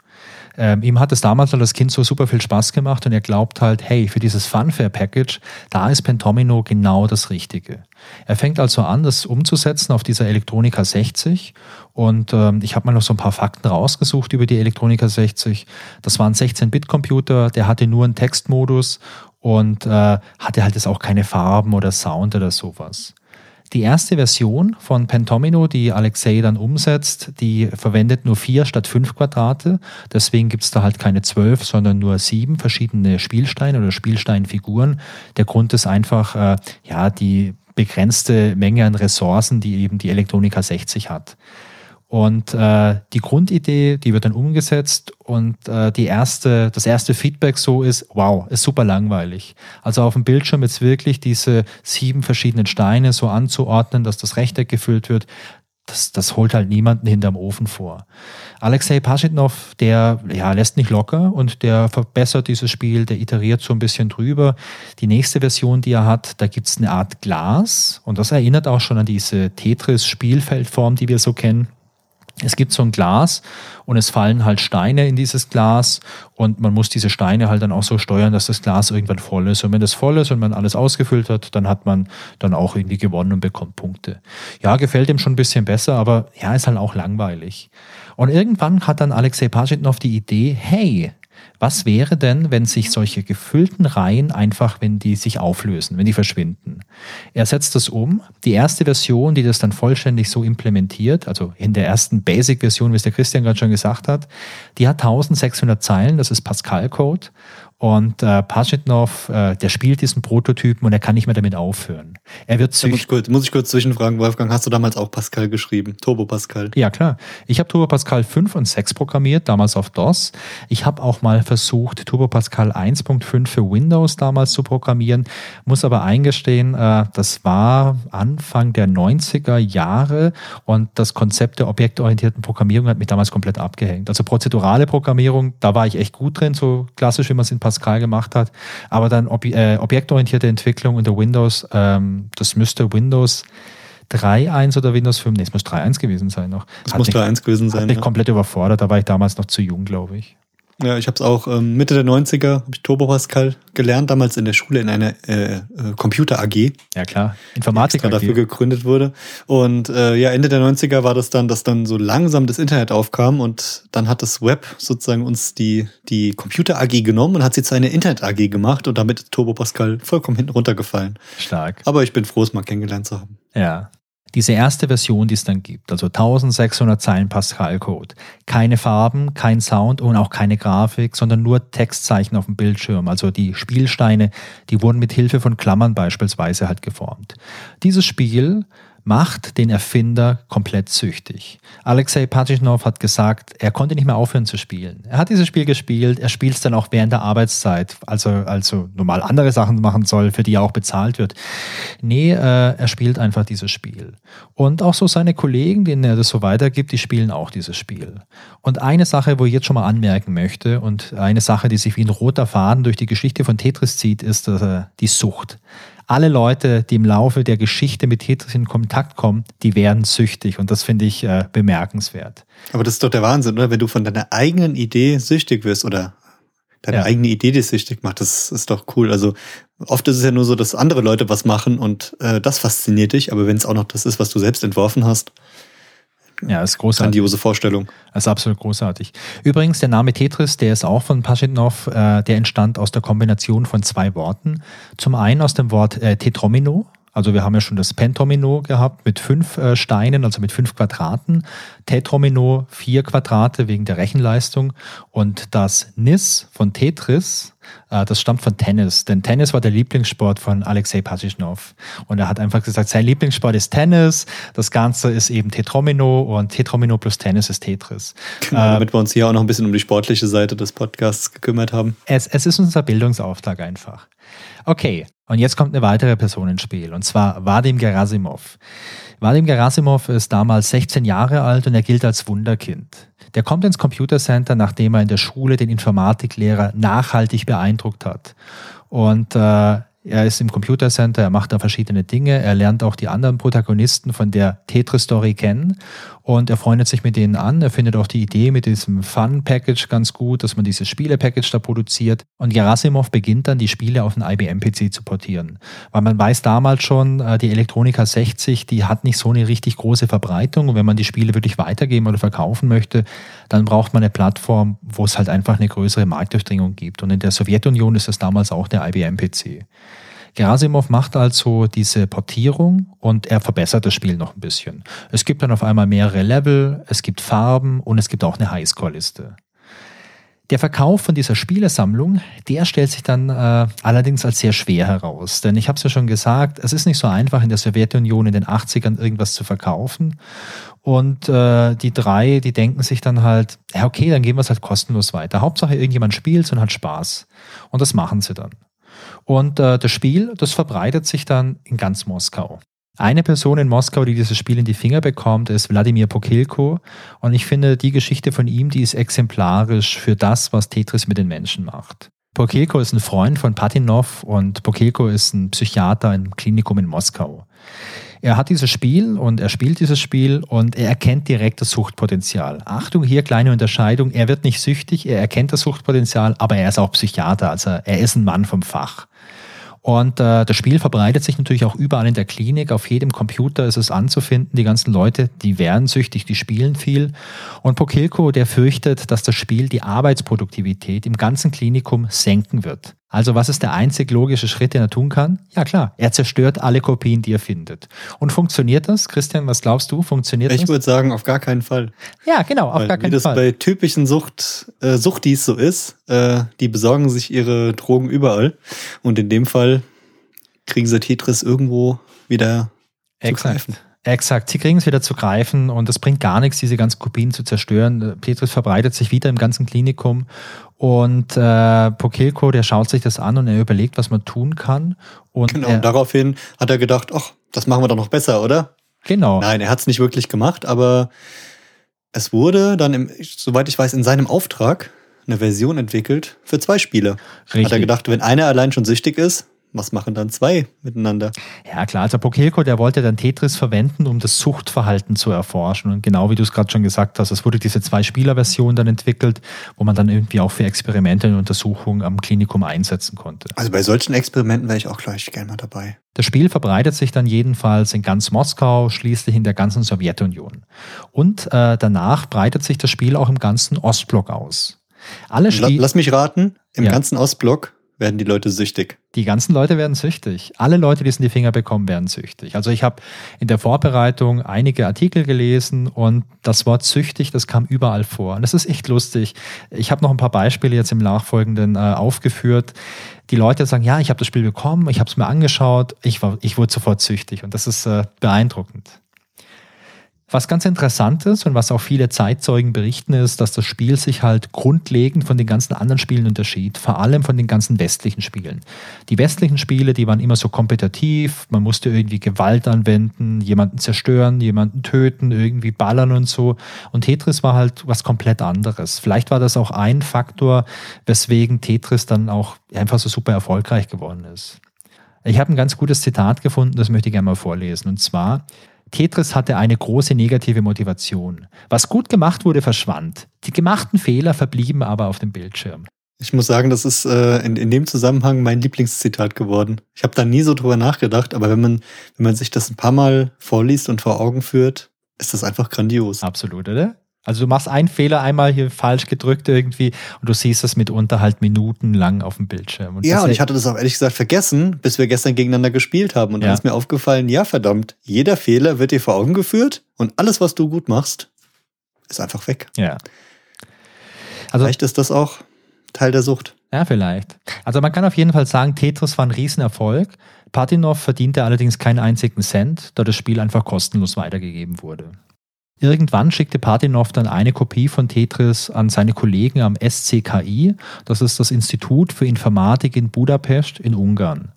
Ähm, ihm hat es damals als Kind so super viel Spaß gemacht und er glaubt halt, hey, für dieses Funfair-Package, da ist Pentomino genau das Richtige. Er fängt also an, das umzusetzen auf dieser Elektronika 60 und ähm, ich habe mal noch so ein paar Fakten rausgesucht über die Elektronika 60. Das war ein 16-Bit-Computer, der hatte nur einen Textmodus und äh, hatte halt jetzt auch keine Farben oder Sound oder sowas. Die erste Version von Pentomino, die Alexei dann umsetzt, die verwendet nur vier statt fünf Quadrate. Deswegen gibt es da halt keine zwölf, sondern nur sieben verschiedene Spielsteine oder Spielsteinfiguren. Der Grund ist einfach, äh, ja, die begrenzte Menge an Ressourcen, die eben die Elektronika 60 hat. Und äh, die Grundidee, die wird dann umgesetzt und äh, die erste, das erste Feedback so ist, wow, ist super langweilig. Also auf dem Bildschirm jetzt wirklich diese sieben verschiedenen Steine so anzuordnen, dass das Rechteck gefüllt wird, das, das holt halt niemanden hinterm Ofen vor. Alexei Paschitnov, der ja, lässt nicht locker und der verbessert dieses Spiel, der iteriert so ein bisschen drüber. Die nächste Version, die er hat, da gibt's eine Art Glas und das erinnert auch schon an diese Tetris-Spielfeldform, die wir so kennen es gibt so ein Glas und es fallen halt Steine in dieses Glas und man muss diese Steine halt dann auch so steuern, dass das Glas irgendwann voll ist. Und wenn das voll ist und man alles ausgefüllt hat, dann hat man dann auch irgendwie gewonnen und bekommt Punkte. Ja, gefällt ihm schon ein bisschen besser, aber ja, ist halt auch langweilig. Und irgendwann hat dann Alexei Pajitnov die Idee, hey, was wäre denn, wenn sich solche gefüllten Reihen einfach, wenn die sich auflösen, wenn die verschwinden? Er setzt das um. Die erste Version, die das dann vollständig so implementiert, also in der ersten Basic-Version, wie es der Christian gerade schon gesagt hat, die hat 1600 Zeilen, das ist Pascal-Code. Und äh, Pajitnov, äh, der spielt diesen Prototypen und er kann nicht mehr damit aufhören. Er wird ja, muss, ich kurz, muss ich kurz zwischenfragen, Wolfgang, hast du damals auch Pascal geschrieben? Turbo Pascal? Ja, klar. Ich habe Turbo Pascal 5 und 6 programmiert, damals auf DOS. Ich habe auch mal versucht, Turbo Pascal 1.5 für Windows damals zu programmieren, muss aber eingestehen, äh, das war Anfang der 90er Jahre und das Konzept der objektorientierten Programmierung hat mich damals komplett abgehängt. Also prozedurale Programmierung, da war ich echt gut drin, so klassisch, wie man es in Pascal gemacht hat. Aber dann ob, äh, objektorientierte Entwicklung unter Windows, ähm, das müsste Windows 3.1 oder Windows 5, nee, es muss 3.1 gewesen sein noch. Es muss 3.1 gewesen sein. Hat mich ja. komplett überfordert, da war ich damals noch zu jung, glaube ich. Ja, ich habe es auch ähm, Mitte der 90er, habe ich Turbo Pascal gelernt, damals in der Schule in einer äh, äh, Computer AG. Ja klar, Informatik AG. dafür gegründet wurde. Und äh, ja, Ende der 90er war das dann, dass dann so langsam das Internet aufkam und dann hat das Web sozusagen uns die, die Computer AG genommen und hat sie zu einer Internet AG gemacht und damit ist Turbo Pascal vollkommen hinten runtergefallen. Stark. Aber ich bin froh, es mal kennengelernt zu haben. Ja, diese erste Version, die es dann gibt, also 1600 Zeilen Pascal-Code. Keine Farben, kein Sound und auch keine Grafik, sondern nur Textzeichen auf dem Bildschirm. Also die Spielsteine, die wurden mit Hilfe von Klammern beispielsweise halt geformt. Dieses Spiel macht den Erfinder komplett süchtig. Alexei Pajitnov hat gesagt, er konnte nicht mehr aufhören zu spielen. Er hat dieses Spiel gespielt, er spielt es dann auch während der Arbeitszeit, also, also normal andere Sachen machen soll, für die er auch bezahlt wird. Nee, äh, er spielt einfach dieses Spiel. Und auch so seine Kollegen, denen er das so weitergibt, die spielen auch dieses Spiel. Und eine Sache, wo ich jetzt schon mal anmerken möchte und eine Sache, die sich wie ein roter Faden durch die Geschichte von Tetris zieht, ist äh, die Sucht alle Leute, die im Laufe der Geschichte mit Tetris in Kontakt kommen, die werden süchtig und das finde ich äh, bemerkenswert. Aber das ist doch der Wahnsinn, oder? Wenn du von deiner eigenen Idee süchtig wirst oder deine ja. eigene Idee dich süchtig macht, das ist doch cool. Also oft ist es ja nur so, dass andere Leute was machen und äh, das fasziniert dich, aber wenn es auch noch das ist, was du selbst entworfen hast, ja, ist großartig. Grandiose Vorstellung. Das ist absolut großartig. Übrigens, der Name Tetris, der ist auch von Paschetnov, äh, der entstand aus der Kombination von zwei Worten. Zum einen aus dem Wort äh, Tetromino, also wir haben ja schon das Pentomino gehabt mit fünf äh, Steinen, also mit fünf Quadraten. Tetromino vier Quadrate wegen der Rechenleistung. Und das Nis von Tetris, das stammt von Tennis. Denn Tennis war der Lieblingssport von Alexei Pajitnov. Und er hat einfach gesagt, sein Lieblingssport ist Tennis. Das Ganze ist eben Tetromino und Tetromino plus Tennis ist Tetris. Genau, äh, damit wir uns hier auch noch ein bisschen um die sportliche Seite des Podcasts gekümmert haben. Es, es ist unser Bildungsauftrag einfach. Okay, und jetzt kommt eine weitere Person ins Spiel, und zwar Vadim Gerasimov. Vadim Gerasimov ist damals 16 Jahre alt und er gilt als Wunderkind. Der kommt ins Computercenter, nachdem er in der Schule den Informatiklehrer nachhaltig beeindruckt hat. Und äh, er ist im Computer Center, er macht da verschiedene Dinge, er lernt auch die anderen Protagonisten von der Tetris-Story kennen und er freundet sich mit denen an. Er findet auch die Idee mit diesem Fun-Package ganz gut, dass man dieses Spiele-Package da produziert. Und Gerasimov beginnt dann, die Spiele auf einen IBM-PC zu portieren. Weil man weiß damals schon, äh, die Elektronika 60, die hat nicht so eine richtig große Verbreitung. Und wenn man die Spiele wirklich weitergeben oder verkaufen möchte, dann braucht man eine Plattform, wo es halt einfach eine größere Marktdurchdringung gibt. Und in der Sowjetunion ist das damals auch der IBM-PC. Gerasimov macht also diese Portierung und er verbessert das Spiel noch ein bisschen. Es gibt dann auf einmal mehrere Level, es gibt Farben und es gibt auch eine Highscore-Liste. Der Verkauf von dieser Spielesammlung, der stellt sich dann äh, allerdings als sehr schwer heraus. Denn ich habe es ja schon gesagt, es ist nicht so einfach in der Sowjetunion in den 80ern irgendwas zu verkaufen. Und äh, die drei, die denken sich dann halt, ja okay, dann geben wir es halt kostenlos weiter. Hauptsache irgendjemand spielt und hat Spaß. Und das machen sie dann. Und äh, das Spiel, das verbreitet sich dann in ganz Moskau. Eine Person in Moskau, die dieses Spiel in die Finger bekommt, ist Wladimir Pokilko. Und ich finde, die Geschichte von ihm, die ist exemplarisch für das, was Tetris mit den Menschen macht. Pokilko ist ein Freund von Patinov und Pokilko ist ein Psychiater im Klinikum in Moskau. Er hat dieses Spiel und er spielt dieses Spiel und er erkennt direkt das Suchtpotenzial. Achtung, hier kleine Unterscheidung. Er wird nicht süchtig, er erkennt das Suchtpotenzial, aber er ist auch Psychiater, also er ist ein Mann vom Fach. Und äh, das Spiel verbreitet sich natürlich auch überall in der Klinik. Auf jedem Computer ist es anzufinden. Die ganzen Leute, die werden süchtig, die spielen viel. Und Pokilko, der fürchtet, dass das Spiel die Arbeitsproduktivität im ganzen Klinikum senken wird. Also was ist der einzig logische Schritt, den er tun kann? Ja klar, er zerstört alle Kopien, die er findet. Und funktioniert das? Christian, was glaubst du? Funktioniert ich das? Ich würde sagen, auf gar keinen Fall. Ja, genau, auf Weil, gar keinen Fall. Fall. Wie das bei typischen Sucht, äh, Suchtis so ist, äh, die besorgen sich ihre Drogen überall. Und in dem Fall kriegen sie Tetris irgendwo wieder Exakt. zu greifen. Exakt, sie kriegen es wieder zu greifen und es bringt gar nichts, diese ganzen Kopien zu zerstören. Tetris verbreitet sich wieder im ganzen Klinikum und äh, Pokilko, der schaut sich das an und er überlegt, was man tun kann. Und genau, und daraufhin hat er gedacht, ach, das machen wir doch noch besser, oder? Genau. Nein, er hat es nicht wirklich gemacht, aber es wurde dann, im, soweit ich weiß, in seinem Auftrag eine Version entwickelt für zwei Spiele. Richtig. Hat er gedacht, wenn einer allein schon süchtig ist, was machen dann zwei miteinander? Ja, klar. Also Pokilko, der wollte dann Tetris verwenden, um das Suchtverhalten zu erforschen. Und genau wie du es gerade schon gesagt hast, es wurde diese Zwei-Spieler-Version dann entwickelt, wo man dann irgendwie auch für Experimente und Untersuchungen am Klinikum einsetzen konnte. Also bei solchen Experimenten wäre ich auch gleich gerne mal dabei. Das Spiel verbreitet sich dann jedenfalls in ganz Moskau, schließlich in der ganzen Sowjetunion. Und äh, danach breitet sich das Spiel auch im ganzen Ostblock aus. Alle Lass mich raten, im ja. ganzen Ostblock werden die Leute süchtig. Die ganzen Leute werden süchtig. Alle Leute, die es in die Finger bekommen, werden süchtig. Also ich habe in der Vorbereitung einige Artikel gelesen und das Wort süchtig, das kam überall vor. Und das ist echt lustig. Ich habe noch ein paar Beispiele jetzt im Nachfolgenden äh, aufgeführt. Die Leute sagen, ja, ich habe das Spiel bekommen, ich habe es mir angeschaut, ich, war, ich wurde sofort süchtig. Und das ist äh, beeindruckend. Was ganz interessant ist und was auch viele Zeitzeugen berichten, ist, dass das Spiel sich halt grundlegend von den ganzen anderen Spielen unterschied, vor allem von den ganzen westlichen Spielen. Die westlichen Spiele, die waren immer so kompetitiv, man musste irgendwie Gewalt anwenden, jemanden zerstören, jemanden töten, irgendwie ballern und so. Und Tetris war halt was komplett anderes. Vielleicht war das auch ein Faktor, weswegen Tetris dann auch einfach so super erfolgreich geworden ist. Ich habe ein ganz gutes Zitat gefunden, das möchte ich gerne mal vorlesen. Und zwar, Tetris hatte eine große negative Motivation. Was gut gemacht wurde, verschwand. Die gemachten Fehler verblieben aber auf dem Bildschirm. Ich muss sagen, das ist äh, in, in dem Zusammenhang mein Lieblingszitat geworden. Ich habe da nie so drüber nachgedacht, aber wenn man, wenn man sich das ein paar Mal vorliest und vor Augen führt, ist das einfach grandios. Absolut, oder? Also du machst einen Fehler einmal hier falsch gedrückt irgendwie und du siehst das mitunter halt minutenlang auf dem Bildschirm. Und ja, und ich hatte das auch ehrlich gesagt vergessen, bis wir gestern gegeneinander gespielt haben. Und dann ja. ist mir aufgefallen, ja verdammt, jeder Fehler wird dir vor Augen geführt und alles, was du gut machst, ist einfach weg. Ja. Also, vielleicht ist das auch Teil der Sucht. Ja, vielleicht. Also man kann auf jeden Fall sagen, Tetris war ein Riesenerfolg. Patinov verdiente allerdings keinen einzigen Cent, da das Spiel einfach kostenlos weitergegeben wurde. Irgendwann schickte Patinov dann eine Kopie von Tetris an seine Kollegen am SCKI, das ist das Institut für Informatik in Budapest in Ungarn.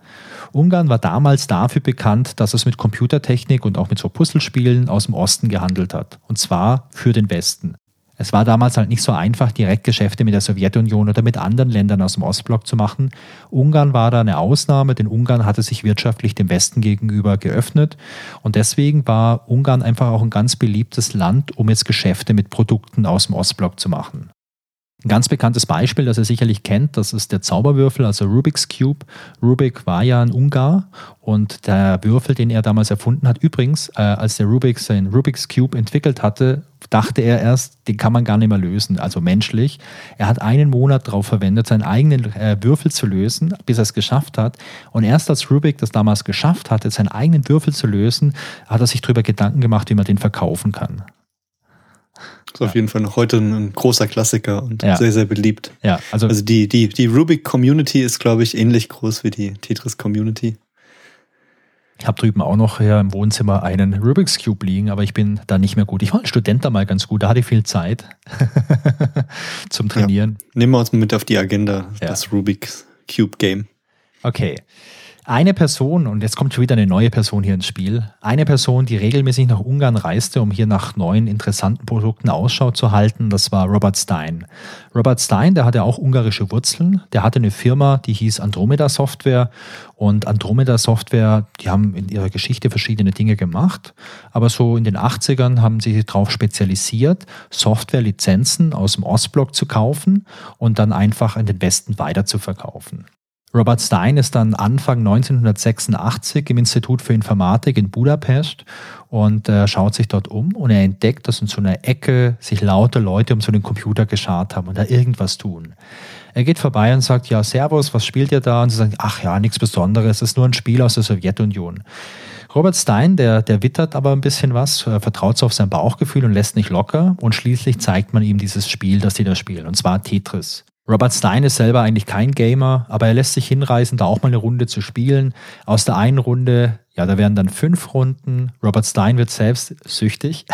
Ungarn war damals dafür bekannt, dass es mit Computertechnik und auch mit so Puzzlespielen aus dem Osten gehandelt hat, und zwar für den Westen. Es war damals halt nicht so einfach, direkt Geschäfte mit der Sowjetunion oder mit anderen Ländern aus dem Ostblock zu machen. Ungarn war da eine Ausnahme, denn Ungarn hatte sich wirtschaftlich dem Westen gegenüber geöffnet. Und deswegen war Ungarn einfach auch ein ganz beliebtes Land, um jetzt Geschäfte mit Produkten aus dem Ostblock zu machen. Ein ganz bekanntes Beispiel, das ihr sicherlich kennt, das ist der Zauberwürfel, also Rubik's Cube. Rubik war ja ein Ungar und der Würfel, den er damals erfunden hat, übrigens, äh, als der Rubik seinen Rubik's Cube entwickelt hatte, dachte er erst, den kann man gar nicht mehr lösen, also menschlich. Er hat einen Monat darauf verwendet, seinen eigenen äh, Würfel zu lösen, bis er es geschafft hat. Und erst als Rubik das damals geschafft hatte, seinen eigenen Würfel zu lösen, hat er sich darüber Gedanken gemacht, wie man den verkaufen kann. Ist auf jeden Fall noch heute ein großer Klassiker und ja. sehr, sehr beliebt. Ja, also, also die, die, die Rubik-Community ist, glaube ich, ähnlich groß wie die Tetris-Community. Ich habe drüben auch noch hier im Wohnzimmer einen Rubik's Cube liegen, aber ich bin da nicht mehr gut. Ich war ein Student da mal ganz gut, da hatte ich viel Zeit zum Trainieren. Ja. Nehmen wir uns mal mit auf die Agenda, ja. das Rubik's Cube Game. Okay. Eine Person, und jetzt kommt schon wieder eine neue Person hier ins Spiel, eine Person, die regelmäßig nach Ungarn reiste, um hier nach neuen interessanten Produkten Ausschau zu halten, das war Robert Stein. Robert Stein, der hatte auch ungarische Wurzeln, der hatte eine Firma, die hieß Andromeda Software und Andromeda Software, die haben in ihrer Geschichte verschiedene Dinge gemacht, aber so in den 80ern haben sie sich darauf spezialisiert, Softwarelizenzen aus dem Ostblock zu kaufen und dann einfach in den Westen weiter zu verkaufen. Robert Stein ist dann Anfang 1986 im Institut für Informatik in Budapest und äh, schaut sich dort um und er entdeckt, dass in so einer Ecke sich lauter Leute um so einen Computer geschart haben und da irgendwas tun. Er geht vorbei und sagt, ja, Servus, was spielt ihr da? Und sie sagen, ach ja, nichts Besonderes, es ist nur ein Spiel aus der Sowjetunion. Robert Stein, der, der wittert aber ein bisschen was, vertraut so auf sein Bauchgefühl und lässt nicht locker und schließlich zeigt man ihm dieses Spiel, das sie da spielen, und zwar Tetris. Robert Stein ist selber eigentlich kein Gamer, aber er lässt sich hinreißen, da auch mal eine Runde zu spielen. Aus der einen Runde ja, da werden dann fünf Runden. Robert Stein wird selbst süchtig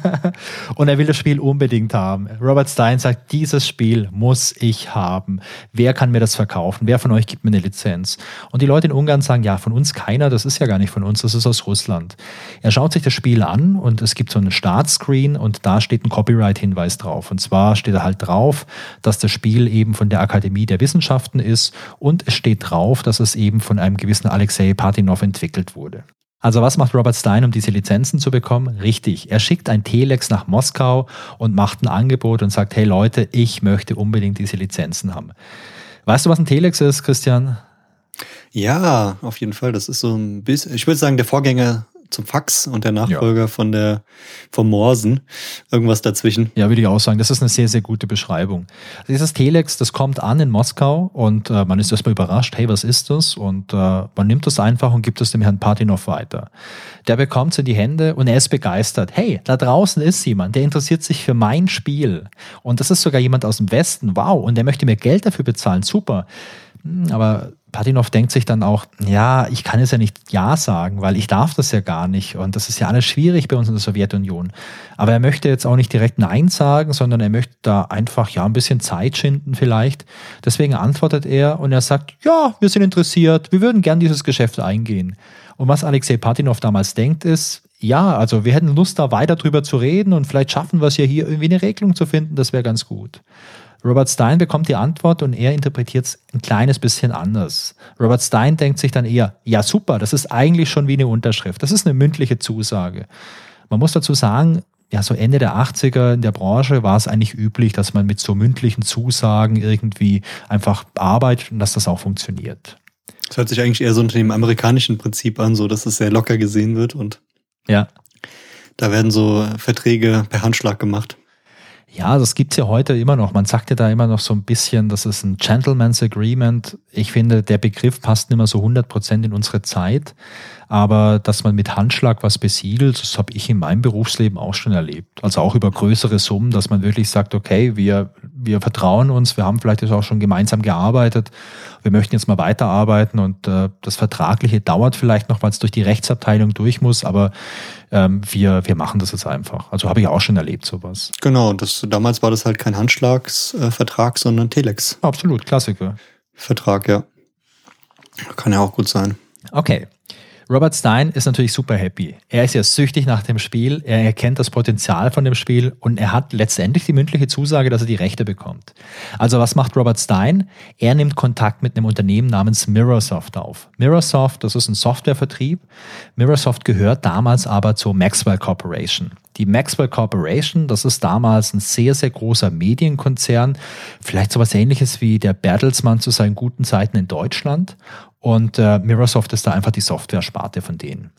und er will das Spiel unbedingt haben. Robert Stein sagt, dieses Spiel muss ich haben. Wer kann mir das verkaufen? Wer von euch gibt mir eine Lizenz? Und die Leute in Ungarn sagen, ja, von uns keiner, das ist ja gar nicht von uns, das ist aus Russland. Er schaut sich das Spiel an und es gibt so einen Startscreen und da steht ein Copyright-Hinweis drauf. Und zwar steht da halt drauf, dass das Spiel eben von der Akademie der Wissenschaften ist und es steht drauf, dass es eben von einem gewissen Alexei Patinov entwickelt entwickelt wurde. Also was macht Robert Stein, um diese Lizenzen zu bekommen? Richtig, er schickt ein Telex nach Moskau und macht ein Angebot und sagt, hey Leute, ich möchte unbedingt diese Lizenzen haben. Weißt du, was ein Telex ist, Christian? Ja, auf jeden Fall. Das ist so ein bisschen, ich würde sagen, der Vorgänger zum Fax und der Nachfolger ja. von der vom Morsen. Irgendwas dazwischen. Ja, würde ich auch sagen. Das ist eine sehr, sehr gute Beschreibung. Dieses Telex, das kommt an in Moskau und äh, man ist erstmal überrascht, hey, was ist das? Und äh, man nimmt das einfach und gibt es dem Herrn Patinov weiter. Der bekommt es in die Hände und er ist begeistert. Hey, da draußen ist jemand, der interessiert sich für mein Spiel. Und das ist sogar jemand aus dem Westen. Wow. Und der möchte mir Geld dafür bezahlen. Super. Hm, aber Patinov denkt sich dann auch, ja, ich kann jetzt ja nicht Ja sagen, weil ich darf das ja gar nicht. Und das ist ja alles schwierig bei uns in der Sowjetunion. Aber er möchte jetzt auch nicht direkt Nein sagen, sondern er möchte da einfach ja ein bisschen Zeit schinden vielleicht. Deswegen antwortet er und er sagt, ja, wir sind interessiert, wir würden gern dieses Geschäft eingehen. Und was Alexei Patinov damals denkt, ist, ja, also wir hätten Lust, da weiter drüber zu reden und vielleicht schaffen wir es ja hier irgendwie eine Regelung zu finden, das wäre ganz gut. Robert Stein bekommt die Antwort und er interpretiert es ein kleines bisschen anders. Robert Stein denkt sich dann eher, ja super, das ist eigentlich schon wie eine Unterschrift. Das ist eine mündliche Zusage. Man muss dazu sagen, ja, so Ende der 80er in der Branche war es eigentlich üblich, dass man mit so mündlichen Zusagen irgendwie einfach arbeitet und dass das auch funktioniert. Das hört sich eigentlich eher so unter dem amerikanischen Prinzip an, so dass es sehr locker gesehen wird und ja. Da werden so Verträge per Handschlag gemacht. Ja, das gibt's ja heute immer noch. Man sagt ja da immer noch so ein bisschen, das ist ein Gentleman's Agreement. Ich finde, der Begriff passt nicht mehr so 100 Prozent in unsere Zeit. Aber dass man mit Handschlag was besiegelt, das habe ich in meinem Berufsleben auch schon erlebt. Also auch über größere Summen, dass man wirklich sagt, okay, wir, wir vertrauen uns, wir haben vielleicht auch schon gemeinsam gearbeitet, wir möchten jetzt mal weiterarbeiten und äh, das Vertragliche dauert vielleicht noch, weil es durch die Rechtsabteilung durch muss, aber ähm, wir, wir machen das jetzt einfach. Also habe ich auch schon erlebt, sowas. Genau, das, damals war das halt kein Handschlagsvertrag, sondern Telex. Absolut, Klassiker. Vertrag, ja. Kann ja auch gut sein. Okay. Robert Stein ist natürlich super happy. Er ist ja süchtig nach dem Spiel, er erkennt das Potenzial von dem Spiel und er hat letztendlich die mündliche Zusage, dass er die Rechte bekommt. Also was macht Robert Stein? Er nimmt Kontakt mit einem Unternehmen namens Mirrorsoft auf. Mirrorsoft, das ist ein Softwarevertrieb. Mirrorsoft gehört damals aber zur Maxwell Corporation. Die Maxwell Corporation, das ist damals ein sehr, sehr großer Medienkonzern, vielleicht sowas ähnliches wie der Bertelsmann zu seinen guten Zeiten in Deutschland. Und äh, Mirrorsoft ist da einfach die Software-Sparte von denen.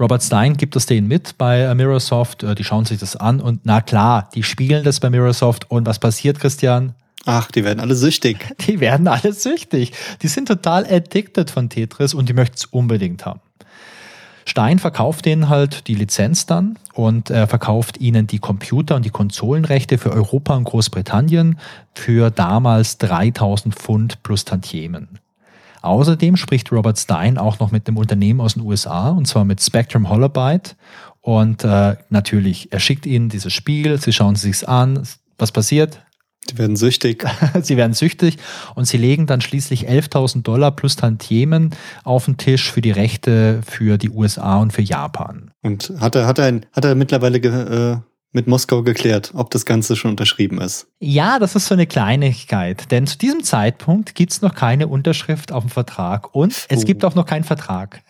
Robert Stein gibt das denen mit bei äh, Mirrorsoft, äh, die schauen sich das an und na klar, die spielen das bei Mirrorsoft und was passiert, Christian? Ach, die werden alle süchtig. Die werden alle süchtig. Die sind total addicted von Tetris und die möchten es unbedingt haben. Stein verkauft denen halt die Lizenz dann und er verkauft ihnen die Computer und die Konsolenrechte für Europa und Großbritannien für damals 3000 Pfund plus Tantiemen. Außerdem spricht Robert Stein auch noch mit einem Unternehmen aus den USA und zwar mit Spectrum Holobyte und äh, natürlich, er schickt ihnen dieses Spiel, sie schauen es sich an. Was passiert? Sie werden süchtig. sie werden süchtig und sie legen dann schließlich 11.000 Dollar plus Tantiemen auf den Tisch für die Rechte für die USA und für Japan. Und hat er, hat er, hat er mittlerweile äh, mit Moskau geklärt, ob das Ganze schon unterschrieben ist? Ja, das ist so eine Kleinigkeit, denn zu diesem Zeitpunkt gibt es noch keine Unterschrift auf dem Vertrag und es oh. gibt auch noch keinen Vertrag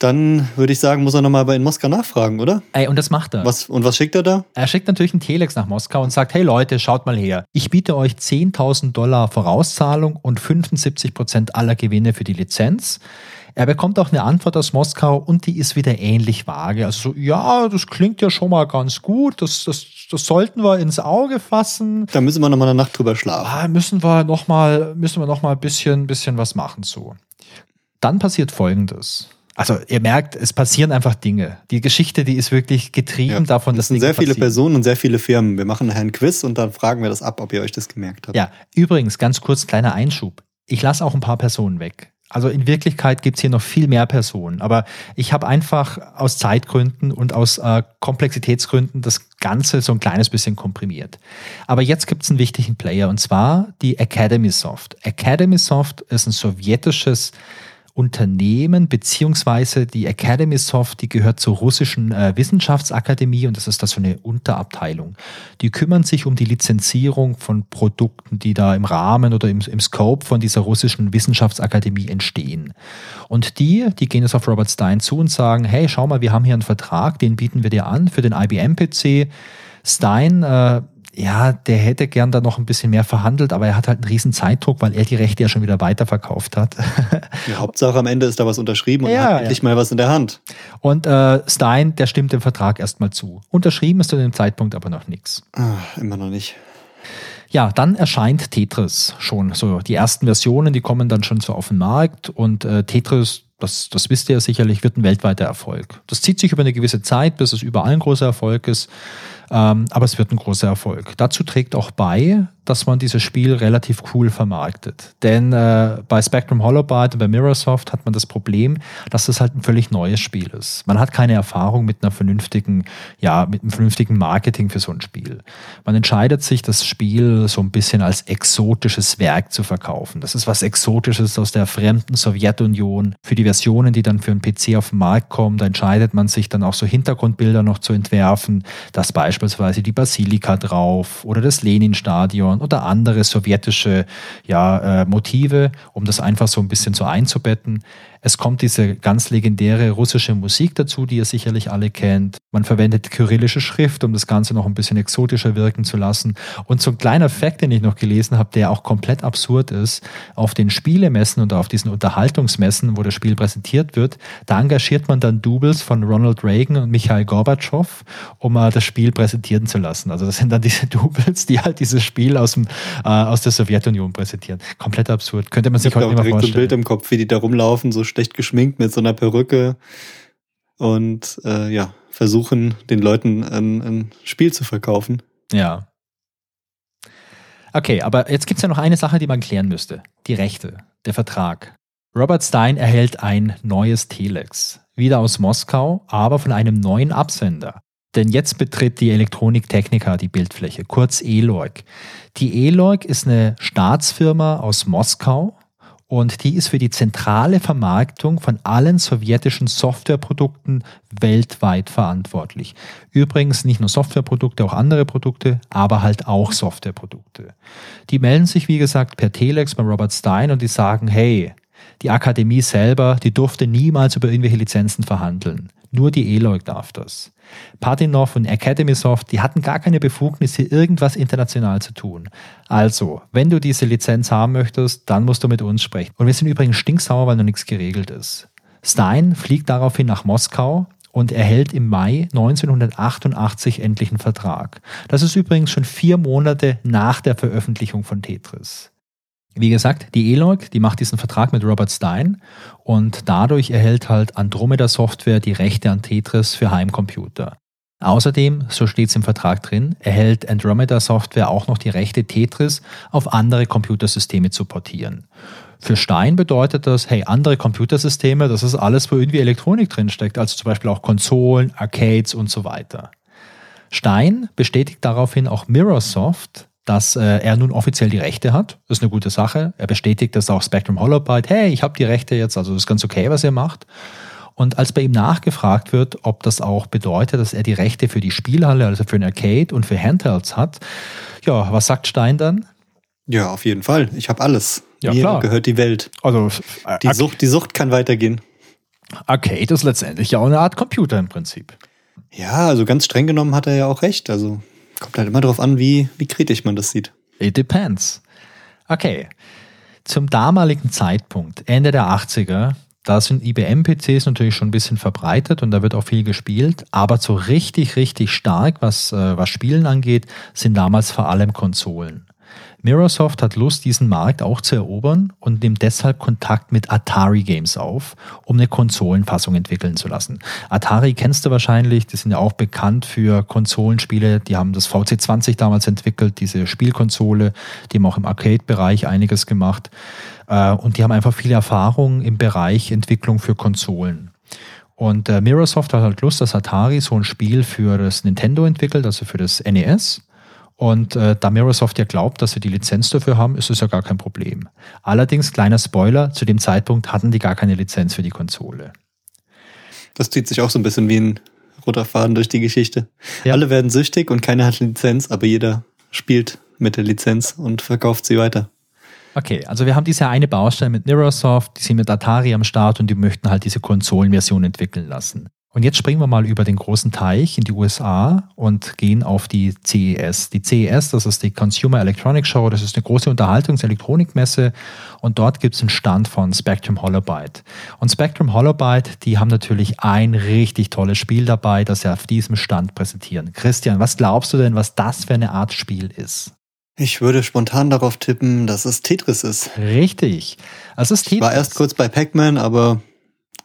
dann würde ich sagen, muss er nochmal bei in Moskau nachfragen, oder? Ey, und das macht er. Was, und was schickt er da? Er schickt natürlich einen Telex nach Moskau und sagt, hey Leute, schaut mal her. Ich biete euch 10.000 Dollar Vorauszahlung und 75 Prozent aller Gewinne für die Lizenz. Er bekommt auch eine Antwort aus Moskau und die ist wieder ähnlich vage. Also so, ja, das klingt ja schon mal ganz gut, das, das, das sollten wir ins Auge fassen. Da müssen wir nochmal eine Nacht drüber schlafen. Ah, müssen wir nochmal, müssen wir noch mal ein bisschen, bisschen was machen so. Dann passiert Folgendes. Also ihr merkt, es passieren einfach Dinge. Die Geschichte, die ist wirklich getrieben ja, davon, dass es sind sehr viele passieren. Personen und sehr viele Firmen. Wir machen nachher einen Quiz und dann fragen wir das ab, ob ihr euch das gemerkt habt. Ja, übrigens, ganz kurz, kleiner Einschub. Ich lasse auch ein paar Personen weg. Also in Wirklichkeit gibt's hier noch viel mehr Personen. Aber ich habe einfach aus Zeitgründen und aus äh, Komplexitätsgründen das Ganze so ein kleines bisschen komprimiert. Aber jetzt gibt's einen wichtigen Player und zwar die Academy Soft. Academy Soft ist ein sowjetisches Unternehmen, beziehungsweise die Academy Soft, die gehört zur russischen äh, Wissenschaftsakademie und das ist da so eine Unterabteilung. Die kümmern sich um die Lizenzierung von Produkten, die da im Rahmen oder im, im Scope von dieser russischen Wissenschaftsakademie entstehen. Und die, die gehen jetzt auf Robert Stein zu und sagen, hey, schau mal, wir haben hier einen Vertrag, den bieten wir dir an für den IBM-PC. Stein äh, ja, der hätte gern da noch ein bisschen mehr verhandelt, aber er hat halt einen riesen Zeitdruck, weil er die Rechte ja schon wieder weiterverkauft hat. Die Hauptsache am Ende ist da was unterschrieben und ja, hat endlich ja. mal was in der Hand. Und äh, Stein, der stimmt dem Vertrag erstmal zu. Unterschrieben ist zu dem Zeitpunkt aber noch nichts. Ah, immer noch nicht. Ja, dann erscheint Tetris schon. So die ersten Versionen, die kommen dann schon so auf den Markt und äh, Tetris das, das wisst ihr ja sicherlich, wird ein weltweiter Erfolg. Das zieht sich über eine gewisse Zeit, bis es überall ein großer Erfolg ist. Ähm, aber es wird ein großer Erfolg. Dazu trägt auch bei, dass man dieses Spiel relativ cool vermarktet. Denn äh, bei Spectrum Holobyte und bei Mirrorsoft hat man das Problem, dass das halt ein völlig neues Spiel ist. Man hat keine Erfahrung mit einer vernünftigen, ja, mit einem vernünftigen Marketing für so ein Spiel. Man entscheidet sich, das Spiel so ein bisschen als exotisches Werk zu verkaufen. Das ist was Exotisches aus der fremden Sowjetunion. Für die Versionen, die dann für einen PC auf den Markt kommen, da entscheidet man sich dann auch so Hintergrundbilder noch zu entwerfen. Das beispielsweise die Basilika drauf oder das Lenin-Stadion oder andere sowjetische ja, äh, Motive, um das einfach so ein bisschen so einzubetten. Es kommt diese ganz legendäre russische Musik dazu, die ihr sicherlich alle kennt. Man verwendet kyrillische Schrift, um das Ganze noch ein bisschen exotischer wirken zu lassen. Und so ein kleiner Fakt, den ich noch gelesen habe, der auch komplett absurd ist, auf den Spielemessen und auf diesen Unterhaltungsmessen, wo das Spiel präsentiert wird, da engagiert man dann Doubles von Ronald Reagan und Michael Gorbatschow, um äh, das Spiel präsentieren zu lassen. Also das sind dann diese Doubles, die halt dieses Spiel aus, dem, äh, aus der Sowjetunion präsentieren. Komplett absurd. Könnte man sich heute nicht mehr vorstellen. so ein Bild im Kopf, wie die da rumlaufen, so schlecht geschminkt mit so einer Perücke und äh, ja, versuchen den Leuten ein, ein Spiel zu verkaufen. Ja. Okay, aber jetzt gibt es ja noch eine Sache, die man klären müsste. Die Rechte, der Vertrag. Robert Stein erhält ein neues Telex. Wieder aus Moskau, aber von einem neuen Absender. Denn jetzt betritt die Elektroniktechnika die Bildfläche, kurz ELOIC. Die ELOIC ist eine Staatsfirma aus Moskau, und die ist für die zentrale Vermarktung von allen sowjetischen Softwareprodukten weltweit verantwortlich. Übrigens nicht nur Softwareprodukte, auch andere Produkte, aber halt auch Softwareprodukte. Die melden sich, wie gesagt, per Telex bei Robert Stein und die sagen, hey, die Akademie selber, die durfte niemals über irgendwelche Lizenzen verhandeln. Nur die ELOG darf das. Patinov und Academy Soft, die hatten gar keine Befugnis, hier irgendwas international zu tun. Also, wenn du diese Lizenz haben möchtest, dann musst du mit uns sprechen. Und wir sind übrigens stinksauer, weil noch nichts geregelt ist. Stein fliegt daraufhin nach Moskau und erhält im Mai 1988 endlich einen Vertrag. Das ist übrigens schon vier Monate nach der Veröffentlichung von Tetris. Wie gesagt, die Eloy, die macht diesen Vertrag mit Robert Stein und dadurch erhält halt Andromeda Software die Rechte an Tetris für Heimcomputer. Außerdem, so steht es im Vertrag drin, erhält Andromeda Software auch noch die Rechte Tetris auf andere Computersysteme zu portieren. Für Stein bedeutet das, hey, andere Computersysteme, das ist alles, wo irgendwie Elektronik drinsteckt, also zum Beispiel auch Konsolen, Arcades und so weiter. Stein bestätigt daraufhin auch Mirrorsoft, dass äh, er nun offiziell die Rechte hat. Das ist eine gute Sache. Er bestätigt das auch Spectrum Holobyte. Hey, ich habe die Rechte jetzt, also das ist ganz okay, was ihr macht. Und als bei ihm nachgefragt wird, ob das auch bedeutet, dass er die Rechte für die Spielhalle, also für ein Arcade und für Handhelds hat, ja, was sagt Stein dann? Ja, auf jeden Fall. Ich habe alles. Ja, Mir klar. gehört die Welt. Also äh, die Sucht, die Sucht kann weitergehen. Arcade ist letztendlich ja auch eine Art Computer im Prinzip. Ja, also ganz streng genommen hat er ja auch recht. Also Kommt halt immer darauf an, wie, wie kritisch man das sieht. It depends. Okay. Zum damaligen Zeitpunkt, Ende der 80er, da sind IBM-PCs natürlich schon ein bisschen verbreitet und da wird auch viel gespielt, aber so richtig, richtig stark, was, äh, was Spielen angeht, sind damals vor allem Konsolen. Mirrorsoft hat Lust, diesen Markt auch zu erobern und nimmt deshalb Kontakt mit Atari Games auf, um eine Konsolenfassung entwickeln zu lassen. Atari kennst du wahrscheinlich, die sind ja auch bekannt für Konsolenspiele. Die haben das VC20 damals entwickelt, diese Spielkonsole. Die haben auch im Arcade-Bereich einiges gemacht. Äh, und die haben einfach viel Erfahrung im Bereich Entwicklung für Konsolen. Und äh, Mirrorsoft hat halt Lust, dass Atari so ein Spiel für das Nintendo entwickelt, also für das NES. Und äh, da Microsoft ja glaubt, dass sie die Lizenz dafür haben, ist es ja gar kein Problem. Allerdings, kleiner Spoiler, zu dem Zeitpunkt hatten die gar keine Lizenz für die Konsole. Das zieht sich auch so ein bisschen wie ein roter Faden durch die Geschichte. Ja. Alle werden süchtig und keiner hat Lizenz, aber jeder spielt mit der Lizenz und verkauft sie weiter. Okay, also wir haben diese eine Baustelle mit Neurosoft, die sind mit Atari am Start und die möchten halt diese Konsolenversion entwickeln lassen. Und jetzt springen wir mal über den großen Teich in die USA und gehen auf die CES. Die CES, das ist die Consumer Electronics Show, das ist eine große Unterhaltungselektronikmesse und dort gibt es einen Stand von Spectrum Holobyte. Und Spectrum Holobyte, die haben natürlich ein richtig tolles Spiel dabei, das sie auf diesem Stand präsentieren. Christian, was glaubst du denn, was das für eine Art Spiel ist? Ich würde spontan darauf tippen, dass es Tetris ist. Richtig. Also es ist Tetris. Ich war erst kurz bei Pac-Man, aber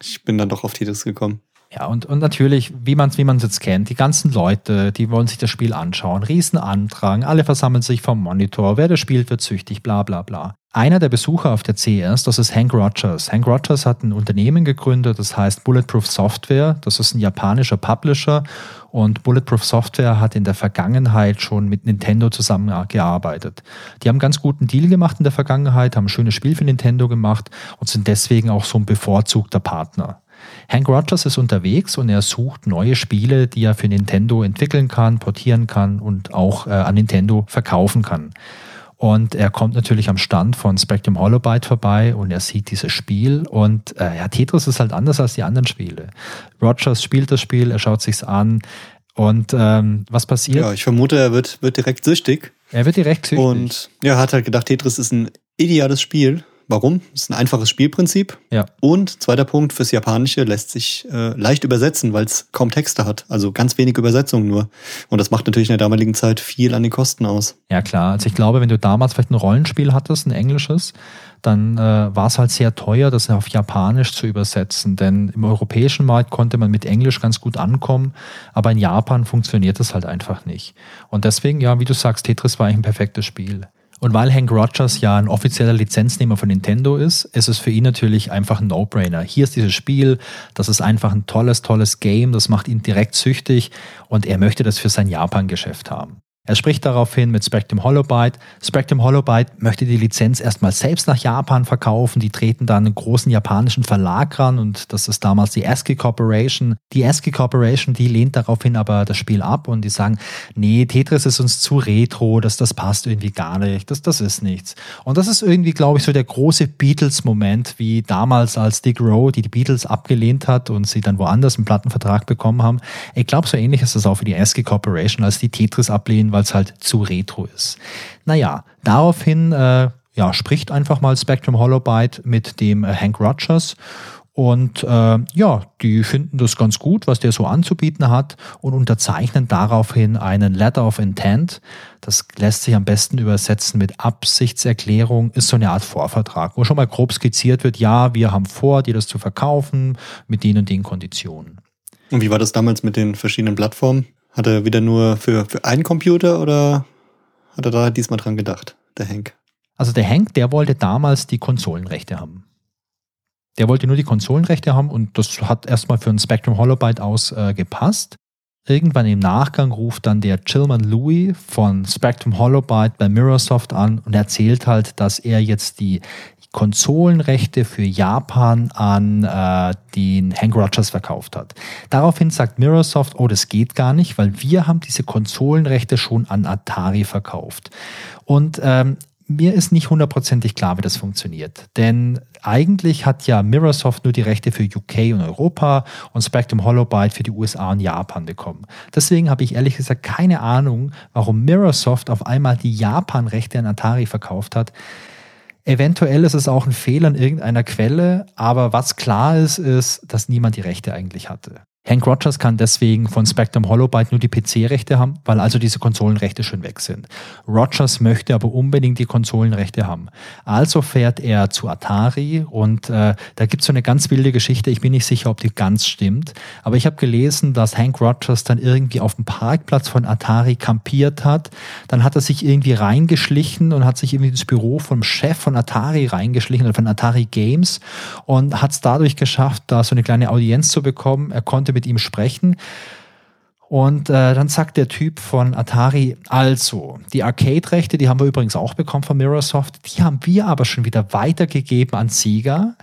ich bin dann doch auf Tetris gekommen. Ja, und, und natürlich, wie man es wie jetzt kennt, die ganzen Leute, die wollen sich das Spiel anschauen, Riesenantrag, alle versammeln sich vom Monitor, wer das spielt, wird süchtig, bla bla bla. Einer der Besucher auf der CES, das ist Hank Rogers. Hank Rogers hat ein Unternehmen gegründet, das heißt Bulletproof Software. Das ist ein japanischer Publisher und Bulletproof Software hat in der Vergangenheit schon mit Nintendo zusammengearbeitet. Die haben ganz guten Deal gemacht in der Vergangenheit, haben ein schönes Spiel für Nintendo gemacht und sind deswegen auch so ein bevorzugter Partner. Hank Rogers ist unterwegs und er sucht neue Spiele, die er für Nintendo entwickeln kann, portieren kann und auch äh, an Nintendo verkaufen kann. Und er kommt natürlich am Stand von Spectrum Holobyte vorbei und er sieht dieses Spiel. Und äh, ja, Tetris ist halt anders als die anderen Spiele. Rogers spielt das Spiel, er schaut sich's an. Und ähm, was passiert? Ja, ich vermute, er wird, wird direkt süchtig. Er wird direkt süchtig. Und er hat halt gedacht, Tetris ist ein ideales Spiel Warum? Das ist ein einfaches Spielprinzip. Ja. Und zweiter Punkt, fürs Japanische lässt sich äh, leicht übersetzen, weil es kaum Texte hat. Also ganz wenig Übersetzung nur. Und das macht natürlich in der damaligen Zeit viel an den Kosten aus. Ja, klar. Also ich glaube, wenn du damals vielleicht ein Rollenspiel hattest, ein englisches, dann äh, war es halt sehr teuer, das auf Japanisch zu übersetzen. Denn im europäischen Markt konnte man mit Englisch ganz gut ankommen, aber in Japan funktioniert das halt einfach nicht. Und deswegen, ja, wie du sagst, Tetris war eigentlich ein perfektes Spiel. Und weil Hank Rogers ja ein offizieller Lizenznehmer von Nintendo ist, ist es für ihn natürlich einfach ein No-Brainer. Hier ist dieses Spiel, das ist einfach ein tolles, tolles Game, das macht ihn direkt süchtig und er möchte das für sein Japan-Geschäft haben. Er spricht daraufhin mit Spectrum Holobyte. Spectrum Holobyte möchte die Lizenz erstmal selbst nach Japan verkaufen. Die treten dann einen großen japanischen Verlag ran und das ist damals die ASCII Corporation. Die ASCII Corporation, die lehnt daraufhin aber das Spiel ab und die sagen, nee, Tetris ist uns zu retro, das, das passt irgendwie gar nicht, das, das ist nichts. Und das ist irgendwie, glaube ich, so der große Beatles-Moment, wie damals als Dick Rowe, die die Beatles abgelehnt hat und sie dann woanders einen Plattenvertrag bekommen haben. Ich glaube, so ähnlich ist das auch für die ASCII Corporation, als die Tetris ablehnen, weil es halt zu retro ist. Naja, daraufhin äh, ja, spricht einfach mal Spectrum Holobyte mit dem äh, Hank Rogers und äh, ja, die finden das ganz gut, was der so anzubieten hat und unterzeichnen daraufhin einen Letter of Intent. Das lässt sich am besten übersetzen mit Absichtserklärung, ist so eine Art Vorvertrag, wo schon mal grob skizziert wird, ja, wir haben vor, dir das zu verkaufen mit den und den Konditionen. Und wie war das damals mit den verschiedenen Plattformen? Hat er wieder nur für, für einen Computer oder hat er da diesmal dran gedacht, der Hank? Also der Hank, der wollte damals die Konsolenrechte haben. Der wollte nur die Konsolenrechte haben und das hat erstmal für ein Spectrum Holobyte aus äh, gepasst. Irgendwann im Nachgang ruft dann der Chillman Louis von Spectrum Holobyte bei Mirrorsoft an und erzählt halt, dass er jetzt die Konsolenrechte für Japan an äh, den Hank Rogers verkauft hat. Daraufhin sagt Mirrorsoft, oh, das geht gar nicht, weil wir haben diese Konsolenrechte schon an Atari verkauft. Und ähm, mir ist nicht hundertprozentig klar, wie das funktioniert. Denn eigentlich hat ja Mirrorsoft nur die Rechte für UK und Europa und Spectrum Holobyte für die USA und Japan bekommen. Deswegen habe ich ehrlich gesagt keine Ahnung, warum Mirrorsoft auf einmal die Japan-Rechte an Atari verkauft hat. Eventuell ist es auch ein Fehler in irgendeiner Quelle, aber was klar ist, ist, dass niemand die Rechte eigentlich hatte. Hank Rogers kann deswegen von Spectrum Holobyte nur die PC-Rechte haben, weil also diese Konsolenrechte schon weg sind. Rogers möchte aber unbedingt die Konsolenrechte haben. Also fährt er zu Atari und äh, da gibt es so eine ganz wilde Geschichte. Ich bin nicht sicher, ob die ganz stimmt, aber ich habe gelesen, dass Hank Rogers dann irgendwie auf dem Parkplatz von Atari kampiert hat. Dann hat er sich irgendwie reingeschlichen und hat sich irgendwie ins Büro vom Chef von Atari reingeschlichen oder von Atari Games und hat es dadurch geschafft, da so eine kleine Audienz zu bekommen. Er konnte mit ihm sprechen. Und äh, dann sagt der Typ von Atari, also, die Arcade-Rechte, die haben wir übrigens auch bekommen von Mirrorsoft, die haben wir aber schon wieder weitergegeben an Sega.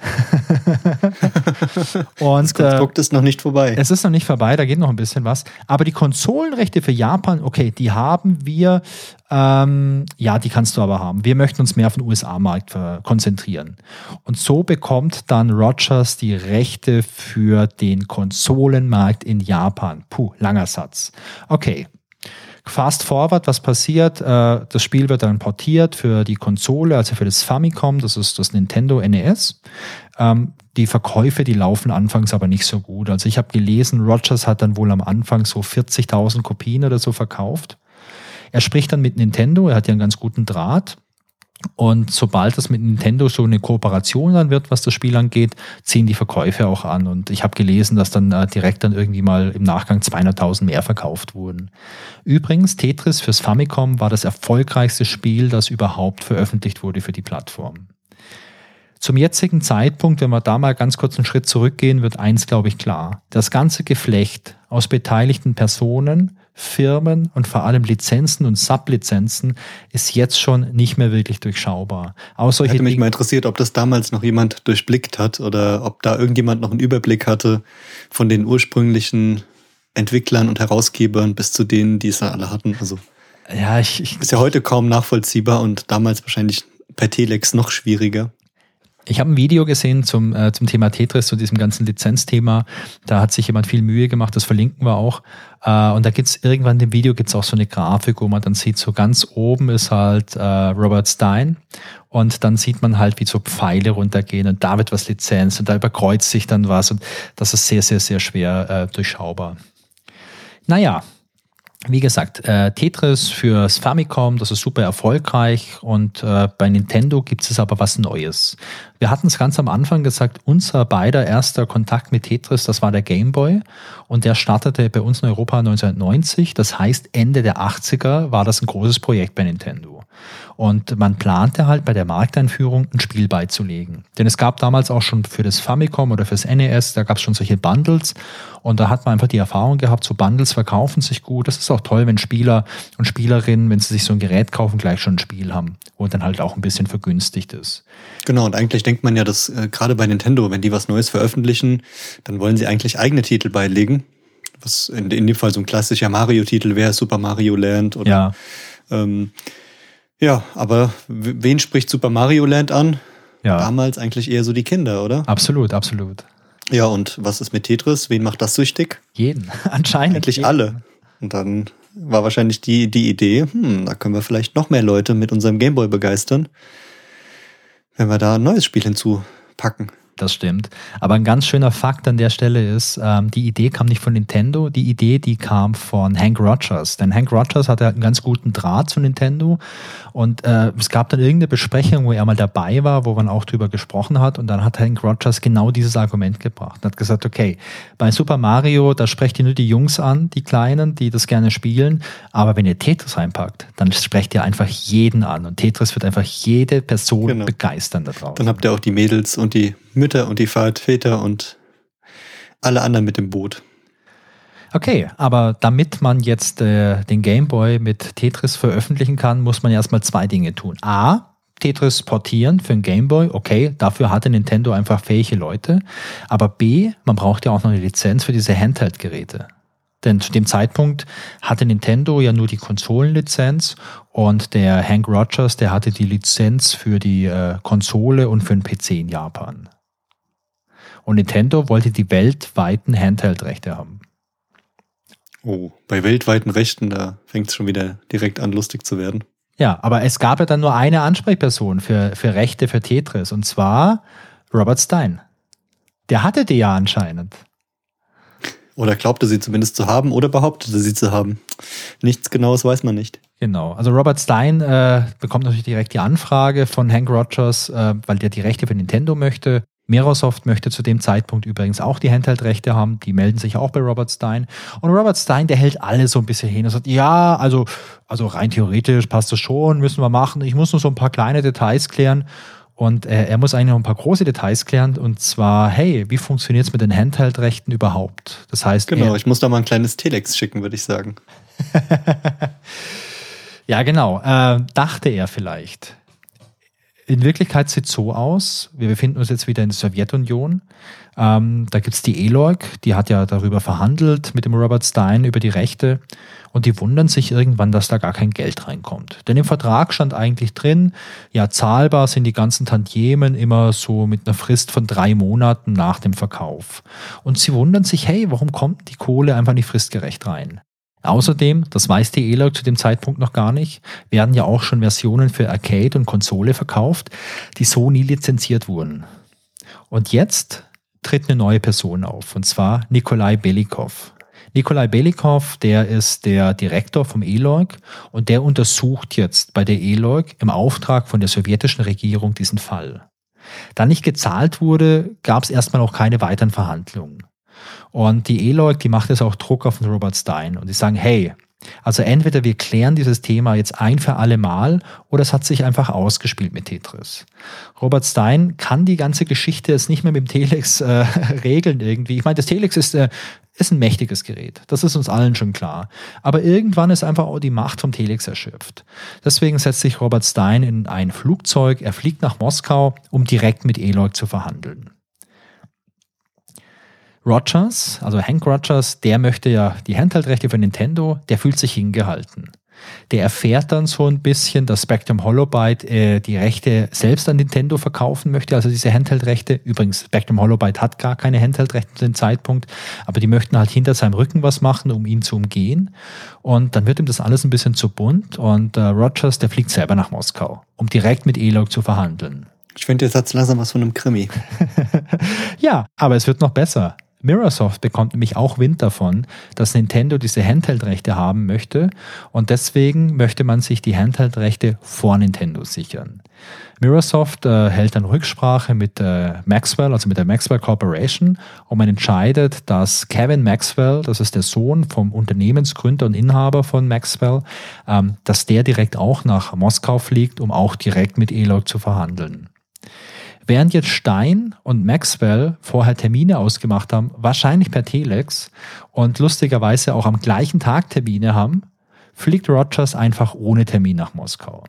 Und, das Konstrukt äh, ist noch nicht vorbei. Es ist noch nicht vorbei, da geht noch ein bisschen was. Aber die Konsolenrechte für Japan, okay, die haben wir Ähm, ja, die kannst du aber haben. Wir möchten uns mehr auf den USA-Markt konzentrieren. Und so bekommt dann Rogers die Rechte für den Konsolenmarkt in Japan. Puh, langer Satz. Okay, Fast forward, was passiert? Äh, das Spiel wird dann portiert für die Konsole, also für das Famicom, das ist das Nintendo NES. Ähm, die Verkäufe, die laufen anfangs aber nicht so gut. Also ich habe gelesen, Rogers hat dann wohl am Anfang so 40.000 Kopien oder so verkauft. Er spricht dann mit Nintendo, er hat ja einen ganz guten Draht. Und sobald es mit Nintendo so eine Kooperation dann wird, was das Spiel angeht, ziehen die Verkäufe auch an. Und ich habe gelesen, dass dann äh, direkt dann irgendwie mal im Nachgang 200.000 mehr verkauft wurden. Übrigens, Tetris fürs Famicom war das erfolgreichste Spiel, das überhaupt veröffentlicht wurde für die Plattform. Zum jetzigen Zeitpunkt, wenn wir da mal ganz kurz einen Schritt zurückgehen, wird eins, glaube ich, klar. Das ganze Geflecht aus beteiligten Personen, Firmen und vor allem Lizenzen und Sublizenzen ist jetzt schon nicht mehr wirklich durchschaubar. Auch solche Hätte mich mal interessiert, ob das damals noch jemand durchblickt hat oder ob da irgendjemand noch einen Überblick hatte von den ursprünglichen Entwicklern und Herausgebern bis zu denen, die es da alle hatten. Also ja, ich, ich ist ja heute kaum nachvollziehbar und damals wahrscheinlich per Telex noch schwieriger. Ich habe ein Video gesehen zum, äh, zum Thema Tetris, zu diesem ganzen Lizenzthema. Da hat sich jemand viel Mühe gemacht, das verlinken wir auch. Äh, und da gibt's irgendwann im Video gibt's auch so eine Grafik, wo man dann sieht, so ganz oben ist halt äh, Robert Stein und dann sieht man halt, wie so Pfeile runtergehen und da wird was Lizenz und da überkreuzt sich dann was und das ist sehr, sehr, sehr schwer äh, durchschaubar. Naja, wie gesagt, äh, Tetris fürs Famicom, das ist super erfolgreich und äh, bei Nintendo gibt es aber was Neues. Wir hatten es ganz am Anfang gesagt, unser beider erster Kontakt mit Tetris, das war der Game Boy und der startete bei uns in Europa 1990. Das heißt, Ende der 80er war das ein großes Projekt bei Nintendo. Und man plante halt bei der Markteinführung ein Spiel beizulegen. Denn es gab damals auch schon für das Famicom oder fürs NES, da gab es schon solche Bundles. Und da hat man einfach die Erfahrung gehabt, so Bundles verkaufen sich gut. Das ist auch toll, wenn Spieler und Spielerinnen, wenn sie sich so ein Gerät kaufen, gleich schon ein Spiel haben, wo dann halt auch ein bisschen vergünstigt ist. Genau, und eigentlich denkt man ja, dass äh, gerade bei Nintendo, wenn die was Neues veröffentlichen, dann wollen sie eigentlich eigene Titel beilegen. Was in, in dem Fall so ein klassischer Mario-Titel wäre, Super Mario Land oder ja. ähm, ja, aber wen spricht Super Mario Land an? Ja. Damals eigentlich eher so die Kinder, oder? Absolut, absolut. Ja, und was ist mit Tetris? Wen macht das süchtig? Jeden, anscheinend. Eigentlich jeden. alle. Und dann war wahrscheinlich die, die Idee, hm, da können wir vielleicht noch mehr Leute mit unserem Gameboy begeistern, wenn wir da ein neues Spiel hinzupacken das stimmt. Aber ein ganz schöner Fakt an der Stelle ist, ähm, die Idee kam nicht von Nintendo, die Idee, die kam von Hank Rogers. Denn Hank Rogers hatte einen ganz guten Draht zu Nintendo und äh, es gab dann irgendeine Besprechung, wo er mal dabei war, wo man auch drüber gesprochen hat und dann hat Hank Rogers genau dieses Argument gebracht und hat gesagt, okay, bei Super Mario, da sprecht ihr nur die Jungs an, die Kleinen, die das gerne spielen, aber wenn ihr Tetris reinpackt, dann sprecht ihr einfach jeden an und Tetris wird einfach jede Person genau. begeistern da draußen. Dann habt ihr auch die Mädels und die Mütter und die Väter und alle anderen mit dem Boot. Okay, aber damit man jetzt äh, den Game Boy mit Tetris veröffentlichen kann, muss man erstmal zwei Dinge tun. A, Tetris portieren für den Game Boy, okay, dafür hatte Nintendo einfach fähige Leute. Aber B, man braucht ja auch noch eine Lizenz für diese Handheld-Geräte. Denn zu dem Zeitpunkt hatte Nintendo ja nur die Konsolenlizenz und der Hank Rogers, der hatte die Lizenz für die äh, Konsole und für den PC in Japan. Und Nintendo wollte die weltweiten Handheld-Rechte haben. Oh, bei weltweiten Rechten, da fängt es schon wieder direkt an, lustig zu werden. Ja, aber es gab ja dann nur eine Ansprechperson für, für Rechte für Tetris und zwar Robert Stein. Der hatte die ja anscheinend. Oder glaubte sie zumindest zu haben oder behauptete sie zu haben. Nichts Genaues weiß man nicht. Genau. Also Robert Stein äh, bekommt natürlich direkt die Anfrage von Hank Rogers, äh, weil der die Rechte für Nintendo möchte. Microsoft möchte zu dem Zeitpunkt übrigens auch die Handheld-Rechte haben. Die melden sich auch bei Robert Stein. Und Robert Stein, der hält alles so ein bisschen hin und sagt, ja, also, also rein theoretisch passt das schon, müssen wir machen. Ich muss nur so ein paar kleine Details klären. Und äh, er muss eigentlich noch ein paar große Details klären. Und zwar, hey, wie funktioniert es mit den Handheld-Rechten überhaupt? Das heißt. Genau, ich muss da mal ein kleines Telex schicken, würde ich sagen. ja, genau. Äh, dachte er vielleicht in Wirklichkeit sieht es so aus, wir befinden uns jetzt wieder in der Sowjetunion. Ähm, da gibt es die ELOG, die hat ja darüber verhandelt mit dem Robert Stein über die Rechte und die wundern sich irgendwann, dass da gar kein Geld reinkommt. Denn im Vertrag stand eigentlich drin, ja, zahlbar sind die ganzen Tantiemen immer so mit einer Frist von drei Monaten nach dem Verkauf. Und sie wundern sich, hey, warum kommt die Kohle einfach nicht fristgerecht rein? Außerdem, das weiß die ELOG zu dem Zeitpunkt noch gar nicht, werden ja auch schon Versionen für Arcade und Konsole verkauft, die so nie lizenziert wurden. Und jetzt tritt eine neue Person auf, und zwar Nikolai Belikov. Nikolai Belikov, der ist der Direktor vom ELOG und der untersucht jetzt bei der ELOG im Auftrag von der sowjetischen Regierung diesen Fall. Da nicht gezahlt wurde, gab es erstmal auch keine weiteren Verhandlungen. Und die E-Leute, die macht jetzt auch Druck auf den Robert Stein und die sagen, hey, also entweder wir klären dieses Thema jetzt ein für alle Mal oder es hat sich einfach ausgespielt mit Tetris. Robert Stein kann die ganze Geschichte jetzt nicht mehr mit dem Telex äh, regeln irgendwie. Ich meine, das Telex ist, äh, ist ein mächtiges Gerät. Das ist uns allen schon klar. Aber irgendwann ist einfach auch die Macht vom Telex erschöpft. Deswegen setzt sich Robert Stein in ein Flugzeug, er fliegt nach Moskau, um direkt mit Eloy zu verhandeln. Rogers, also Hank Rogers, der möchte ja die Handheld-Rechte für Nintendo, der fühlt sich hingehalten. Der erfährt dann so ein bisschen, dass Spectrum Holobyte äh, die Rechte selbst an Nintendo verkaufen möchte, also diese Handheld-Rechte. Übrigens, Spectrum Holobyte hat gar keine Handheld-Rechte zu dem Zeitpunkt, aber die möchten halt hinter seinem Rücken was machen, um ihn zu umgehen. Und dann wird ihm das alles ein bisschen zu bunt und äh, Rogers, der fliegt selber nach Moskau, um direkt mit Elog zu verhandeln. Ich finde, jetzt hat langsam was von einem Krimi. ja, aber es wird noch besser. Mirrorsoft bekommt nämlich auch Wind davon, dass Nintendo diese Handheld-Rechte haben möchte und deswegen möchte man sich die Handheld-Rechte vor Nintendo sichern. Mirrorsoft äh, hält dann Rücksprache mit äh, Maxwell, also mit der Maxwell Corporation, und man entscheidet, dass Kevin Maxwell, das ist der Sohn vom Unternehmensgründer und Inhaber von Maxwell, ähm, dass der direkt auch nach Moskau fliegt, um auch direkt mit Elog zu verhandeln. Während jetzt Stein und Maxwell vorher Termine ausgemacht haben, wahrscheinlich per Telex und lustigerweise auch am gleichen Tag Termine haben, fliegt Rogers einfach ohne Termin nach Moskau.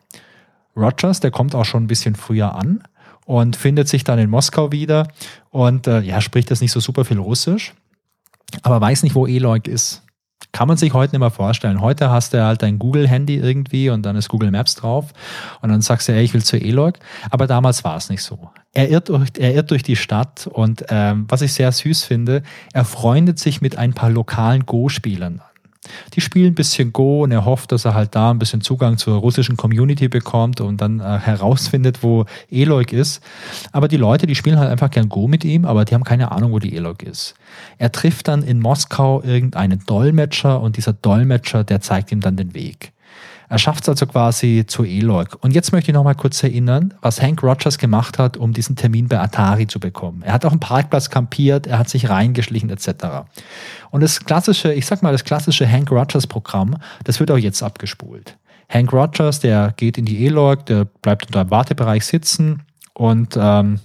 Rogers, der kommt auch schon ein bisschen früher an und findet sich dann in Moskau wieder und äh, ja, spricht das nicht so super viel Russisch, aber weiß nicht, wo Eloy ist. Kann man sich heute nicht mehr vorstellen. Heute hast du halt dein Google-Handy irgendwie und dann ist Google Maps drauf und dann sagst du, ey, ich will zu Elog. Aber damals war es nicht so. Er irrt durch, er irrt durch die Stadt und ähm, was ich sehr süß finde, er freundet sich mit ein paar lokalen Go-Spielern. Die spielen ein bisschen Go und er hofft, dass er halt da ein bisschen Zugang zur russischen Community bekommt und dann äh, herausfindet, wo Eloy ist. Aber die Leute, die spielen halt einfach gern Go mit ihm, aber die haben keine Ahnung, wo die Eloy ist. Er trifft dann in Moskau irgendeinen Dolmetscher und dieser Dolmetscher, der zeigt ihm dann den Weg. Er schafft es also quasi zu Eloy. Und jetzt möchte ich noch mal kurz erinnern, was Hank Rogers gemacht hat, um diesen Termin bei Atari zu bekommen. Er hat auf dem Parkplatz kampiert, er hat sich reingeschlichen etc. Und das klassische, ich sag mal, das klassische Hank Rogers Programm, das wird auch jetzt abgespult. Hank Rogers, der geht in die Eloy, der bleibt unter dem Wartebereich sitzen und ähm,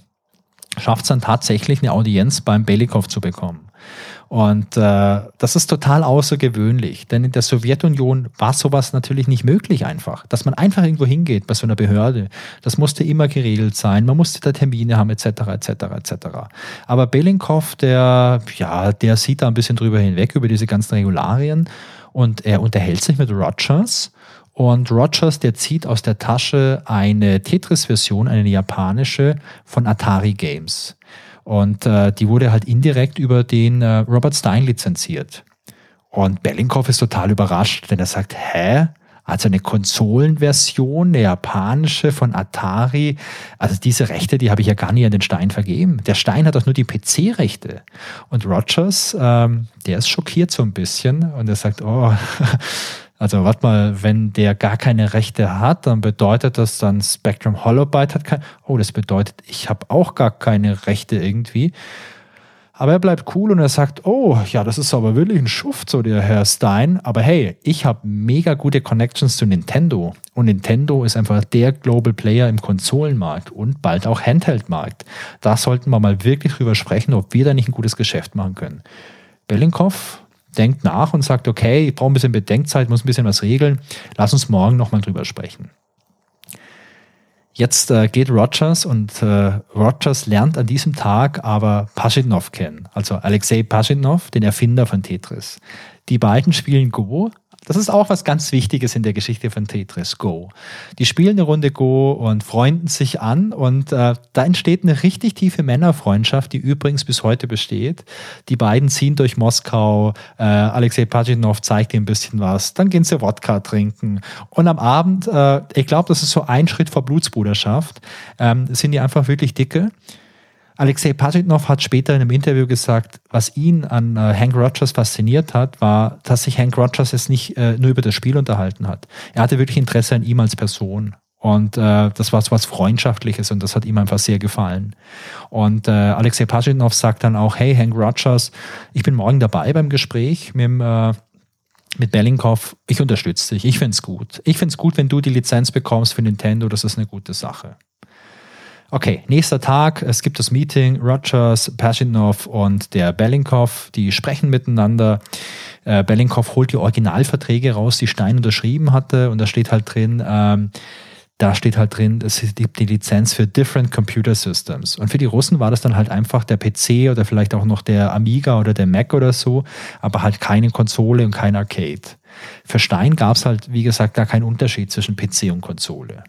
schafft es dann tatsächlich eine Audienz beim Belikov zu bekommen. Und äh, das ist total außergewöhnlich, denn in der Sowjetunion war sowas natürlich nicht möglich einfach, dass man einfach irgendwo hingeht bei so einer Behörde. Das musste immer geregelt sein, man musste da Termine haben etc. etc. etc. Aber Belinkov, der ja, der sieht da ein bisschen drüber hinweg über diese ganzen Regularien und er unterhält sich mit Rogers. Und Rogers, der zieht aus der Tasche eine Tetris-Version, eine japanische von Atari Games. Und äh, die wurde halt indirekt über den äh, Robert Stein lizenziert. Und Bellinghoff ist total überrascht, denn er sagt, hä? Also eine Konsolenversion, eine japanische von Atari. Also diese Rechte, die habe ich ja gar nie an den Stein vergeben. Der Stein hat doch nur die PC-Rechte. Und Rogers, ähm, der ist schockiert so ein bisschen und er sagt, oh, Also warte mal, wenn der gar keine Rechte hat, dann bedeutet das dann Spectrum Holobyte hat kein. Oh, das bedeutet, ich habe auch gar keine Rechte irgendwie. Aber er bleibt cool und er sagt, oh, ja, das ist aber wirklich ein Schuft, so der Herr Stein. Aber hey, ich habe mega gute Connections zu Nintendo. Und Nintendo ist einfach der Global Player im Konsolenmarkt und bald auch Handheld-Markt. Da sollten wir mal wirklich drüber sprechen, ob wir da nicht ein gutes Geschäft machen können. Bellinkov denkt nach und sagt, okay, ich brauche ein bisschen Bedenkzeit, muss ein bisschen was regeln. Lass uns morgen nochmal drüber sprechen. Jetzt äh, geht Rogers und äh, Rogers lernt an diesem Tag aber Pashidnov kennen, also Alexei Pashidnov, den Erfinder von Tetris. Die beiden spielen Go, das ist auch was ganz Wichtiges in der Geschichte von Tetris Go. Die spielen eine Runde Go und freunden sich an und äh, da entsteht eine richtig tiefe Männerfreundschaft, die übrigens bis heute besteht. Die beiden ziehen durch Moskau, äh, Alexei Pajinov zeigt ihnen ein bisschen was, dann gehen sie Wodka trinken und am Abend, äh, ich glaube, das ist so ein Schritt vor Blutsbruderschaft, ähm, sind die einfach wirklich dicke. Alexei Pajitnov hat später in einem Interview gesagt, was ihn an äh, Hank Rogers fasziniert hat, war, dass sich Hank Rogers jetzt nicht äh, nur über das Spiel unterhalten hat. Er hatte wirklich Interesse an ihm als Person. Und äh, das war so was Freundschaftliches und das hat ihm einfach sehr gefallen. Und äh, Alexei Pajitnov sagt dann auch, hey Hank Rogers, ich bin morgen dabei beim Gespräch mit dem äh, mit Bellinghoff, ich unterstütze dich, ich finde es gut. Ich finde es gut, wenn du die Lizenz bekommst für Nintendo, das ist eine gute Sache. Okay, nächster Tag, es gibt das Meeting, Rogers, Pashidnov und der Bellinkov, die sprechen miteinander. Äh, Bellinkov holt die Originalverträge raus, die Stein unterschrieben hatte und da steht halt drin, ähm, da steht halt drin, es gibt die Lizenz für Different Computer Systems. Und für die Russen war das dann halt einfach der PC oder vielleicht auch noch der Amiga oder der Mac oder so, aber halt keine Konsole und kein Arcade. Für Stein gab es halt, wie gesagt, gar keinen Unterschied zwischen PC und Konsole.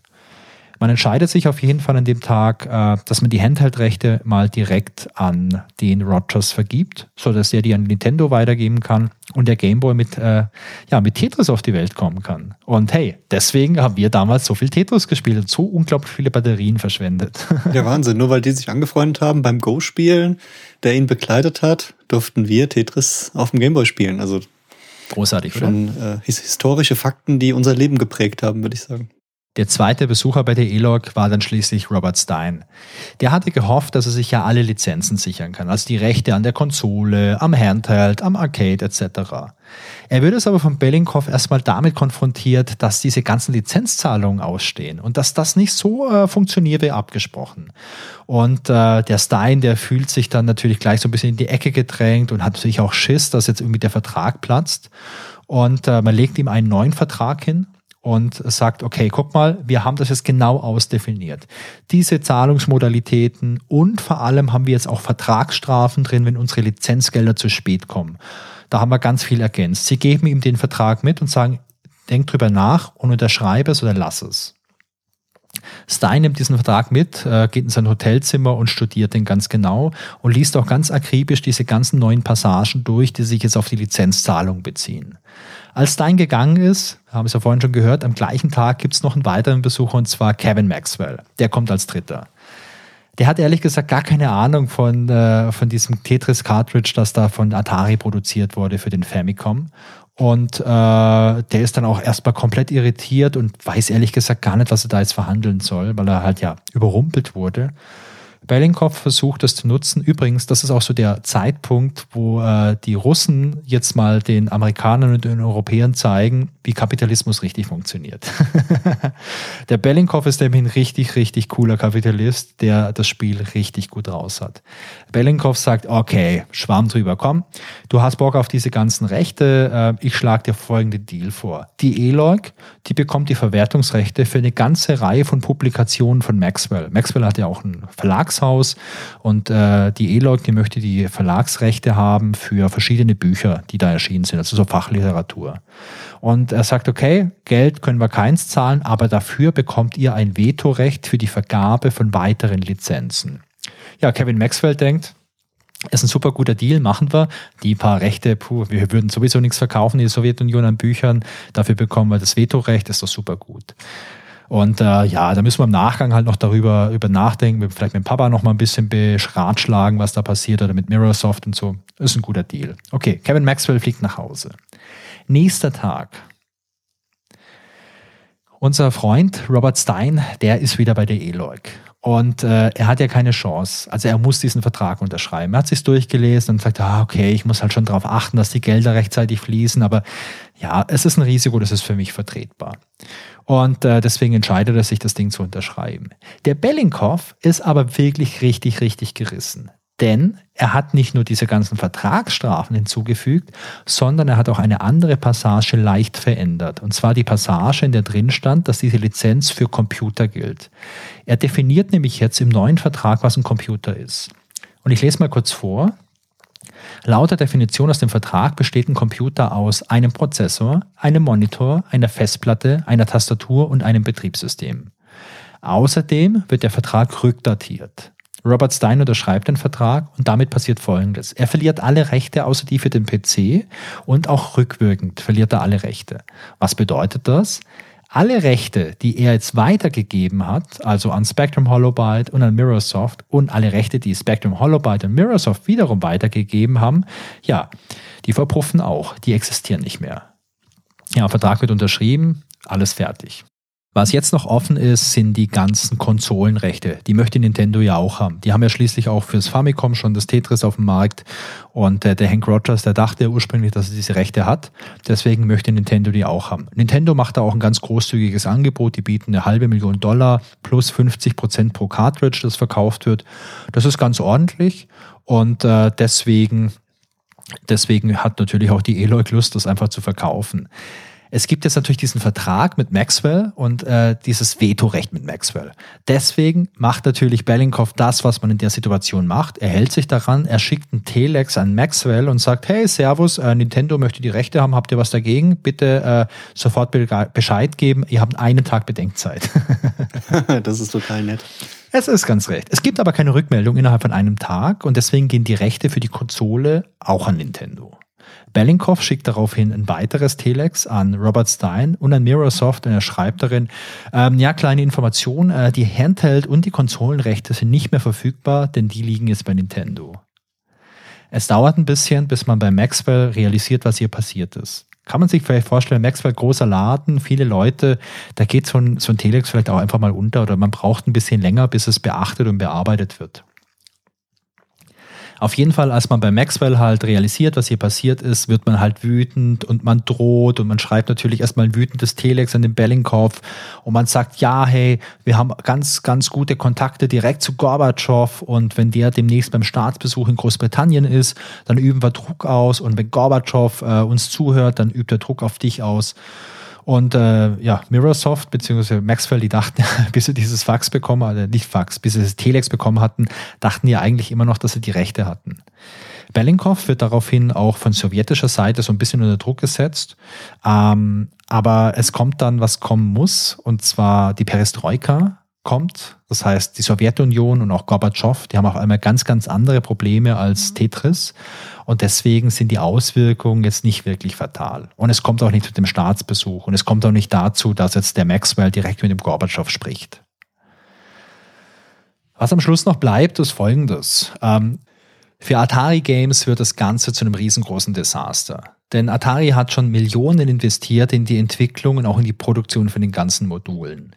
Man entscheidet sich auf jeden Fall an dem Tag, äh, dass man die Handheld-Rechte mal direkt an den Rogers vergibt, sodass er die an Nintendo weitergeben kann und der Gameboy mit, äh, ja, mit Tetris auf die Welt kommen kann. Und hey, deswegen haben wir damals so viel Tetris gespielt und so unglaublich viele Batterien verschwendet. Der Wahnsinn, nur weil die sich angefreundet haben beim Go-Spielen, der ihn begleitet hat, durften wir Tetris auf dem Gameboy spielen. Also Großartig, schon äh, historische Fakten, die unser Leben geprägt haben, würde ich sagen. Der zweite Besucher bei der ELOG war dann schließlich Robert Stein. Der hatte gehofft, dass er sich ja alle Lizenzen sichern kann, also die Rechte an der Konsole, am Handheld, am Arcade etc. Er wird es aber von Bellinghoff erstmal damit konfrontiert, dass diese ganzen Lizenzzahlungen ausstehen und dass das nicht so äh, funktioniert wie abgesprochen. Und äh, der Stein, der fühlt sich dann natürlich gleich so ein bisschen in die Ecke gedrängt und hat natürlich auch Schiss, dass jetzt irgendwie der Vertrag platzt. Und äh, man legt ihm einen neuen Vertrag hin und sagt, okay, guck mal, wir haben das jetzt genau ausdefiniert. Diese Zahlungsmodalitäten und vor allem haben wir jetzt auch Vertragsstrafen drin, wenn unsere Lizenzgelder zu spät kommen. Da haben wir ganz viel ergänzt. Sie geben ihm den Vertrag mit und sagen, denk drüber nach und unterschreibe es oder lass es. Stein nimmt diesen Vertrag mit, äh, geht in sein Hotelzimmer und studiert den ganz genau und liest auch ganz akribisch diese ganzen neuen Passagen durch, die sich jetzt auf die Lizenzzahlung beziehen. Als Stein gegangen ist, haben es ja vorhin schon gehört, am gleichen Tag gibt es noch einen weiteren Besucher und zwar Kevin Maxwell. Der kommt als Dritter. Der hat ehrlich gesagt gar keine Ahnung von, äh, von diesem Tetris-Cartridge, das da von Atari produziert wurde für den Famicom. Und äh, der ist dann auch erstmal komplett irritiert und weiß ehrlich gesagt gar nicht, was er da jetzt verhandeln soll, weil er halt ja überrumpelt wurde. Bellinkov versucht das zu nutzen. Übrigens, das ist auch so der Zeitpunkt, wo äh, die Russen jetzt mal den Amerikanern und den Europäern zeigen, wie Kapitalismus richtig funktioniert. der Bellinkov ist nämlich ein richtig, richtig cooler Kapitalist, der das Spiel richtig gut raus hat. Bellinkov sagt, okay, schwamm drüber, komm, du hast Bock auf diese ganzen Rechte, äh, ich schlage dir folgenden Deal vor. Die ELOG, die bekommt die Verwertungsrechte für eine ganze Reihe von Publikationen von Maxwell. Maxwell hat ja auch ein Verlagshaus und äh, die ELOG, die möchte die Verlagsrechte haben für verschiedene Bücher, die da erschienen sind, also so Fachliteratur. Und er sagt, okay, Geld können wir keins zahlen, aber dafür bekommt ihr ein Vetorecht für die Vergabe von weiteren Lizenzen. Ja, Kevin Maxwell denkt, ist ein super guter Deal, machen wir. Die paar Rechte, puh, wir würden sowieso nichts verkaufen in der Sowjetunion an Büchern. Dafür bekommen wir das Vetorecht, ist doch super gut. Und äh, ja, da müssen wir im Nachgang halt noch darüber über nachdenken, vielleicht mit dem Papa noch mal ein bisschen beratschlagen, was da passiert oder mit Mirrorsoft und so. Ist ein guter Deal. Okay, Kevin Maxwell fliegt nach Hause. Nächster Tag. Unser Freund Robert Stein, der ist wieder bei der ELOG. Und äh, er hat ja keine Chance. Also er muss diesen Vertrag unterschreiben. Er hat sich durchgelesen und sagt, ah, okay, ich muss halt schon darauf achten, dass die Gelder rechtzeitig fließen. Aber ja, es ist ein Risiko, das ist für mich vertretbar. Und äh, deswegen entscheidet er sich, das Ding zu unterschreiben. Der Bellinkov ist aber wirklich richtig, richtig gerissen. Denn er hat nicht nur diese ganzen Vertragsstrafen hinzugefügt, sondern er hat auch eine andere Passage leicht verändert. Und zwar die Passage, in der drin stand, dass diese Lizenz für Computer gilt. Er definiert nämlich jetzt im neuen Vertrag, was ein Computer ist. Und ich lese mal kurz vor. Laut der Definition aus dem Vertrag besteht ein Computer aus einem Prozessor, einem Monitor, einer Festplatte, einer Tastatur und einem Betriebssystem. Außerdem wird der Vertrag rückdatiert. Robert Stein unterschreibt den Vertrag und damit passiert Folgendes. Er verliert alle Rechte außer die für den PC und auch rückwirkend verliert er alle Rechte. Was bedeutet das? Alle Rechte, die er jetzt weitergegeben hat, also an Spectrum Holobyte und an Mirrorsoft und alle Rechte, die Spectrum Holobyte und Mirrorsoft wiederum weitergegeben haben, ja, die verpuffen auch, die existieren nicht mehr. Ja, Vertrag wird unterschrieben, alles fertig. Was jetzt noch offen ist, sind die ganzen Konsolenrechte. Die möchte Nintendo ja auch haben. Die haben ja schließlich auch fürs Famicom schon das Tetris auf dem Markt. Und äh, der Hank Rogers, der dachte ursprünglich, dass er diese Rechte hat. Deswegen möchte Nintendo die auch haben. Nintendo macht da auch ein ganz großzügiges Angebot. Die bieten eine halbe Million Dollar plus 50 Prozent pro Cartridge, das verkauft wird. Das ist ganz ordentlich. Und äh, deswegen, deswegen hat natürlich auch die Eloy Lust, das einfach zu verkaufen. Es gibt jetzt natürlich diesen Vertrag mit Maxwell und äh, dieses Vetorecht mit Maxwell. Deswegen macht natürlich Bellinghoff das, was man in der Situation macht. Er hält sich daran, er schickt einen Telex an Maxwell und sagt, hey, Servus, äh, Nintendo möchte die Rechte haben, habt ihr was dagegen? Bitte äh, sofort Bescheid geben, ihr habt einen Tag Bedenkzeit. das ist total nett. Es ist ganz recht. Es gibt aber keine Rückmeldung innerhalb von einem Tag und deswegen gehen die Rechte für die Konsole auch an Nintendo. Bellinghoff schickt daraufhin ein weiteres Telex an Robert Stein und an Mirrorsoft und er schreibt darin, ähm, ja, kleine Information, äh, die Handheld- und die Konsolenrechte sind nicht mehr verfügbar, denn die liegen jetzt bei Nintendo. Es dauert ein bisschen, bis man bei Maxwell realisiert, was hier passiert ist. Kann man sich vielleicht vorstellen, Maxwell großer Laden, viele Leute, da geht so ein, so ein Telex vielleicht auch einfach mal unter oder man braucht ein bisschen länger, bis es beachtet und bearbeitet wird. Auf jeden Fall, als man bei Maxwell halt realisiert, was hier passiert ist, wird man halt wütend und man droht und man schreibt natürlich erstmal ein wütendes Telex an den Bellingkopf und man sagt, ja, hey, wir haben ganz, ganz gute Kontakte direkt zu Gorbatschow und wenn der demnächst beim Staatsbesuch in Großbritannien ist, dann üben wir Druck aus und wenn Gorbatschow äh, uns zuhört, dann übt er Druck auf dich aus. Und äh, ja, Mirrorsoft bzw. Maxwell, die dachten, bis sie dieses Fax bekommen, also nicht Fax, bis sie das Telex bekommen hatten, dachten ja eigentlich immer noch, dass sie die Rechte hatten. Bellinghoff wird daraufhin auch von sowjetischer Seite so ein bisschen unter Druck gesetzt. Ähm, aber es kommt dann, was kommen muss, und zwar die Perestroika kommt. Das heißt, die Sowjetunion und auch Gorbatschow, die haben auf einmal ganz, ganz andere Probleme als Tetris. Und deswegen sind die Auswirkungen jetzt nicht wirklich fatal. Und es kommt auch nicht zu dem Staatsbesuch. Und es kommt auch nicht dazu, dass jetzt der Maxwell direkt mit dem Gorbatschow spricht. Was am Schluss noch bleibt, ist folgendes. Ähm, für Atari Games wird das Ganze zu einem riesengroßen Desaster. Denn Atari hat schon Millionen investiert in die Entwicklung und auch in die Produktion von den ganzen Modulen.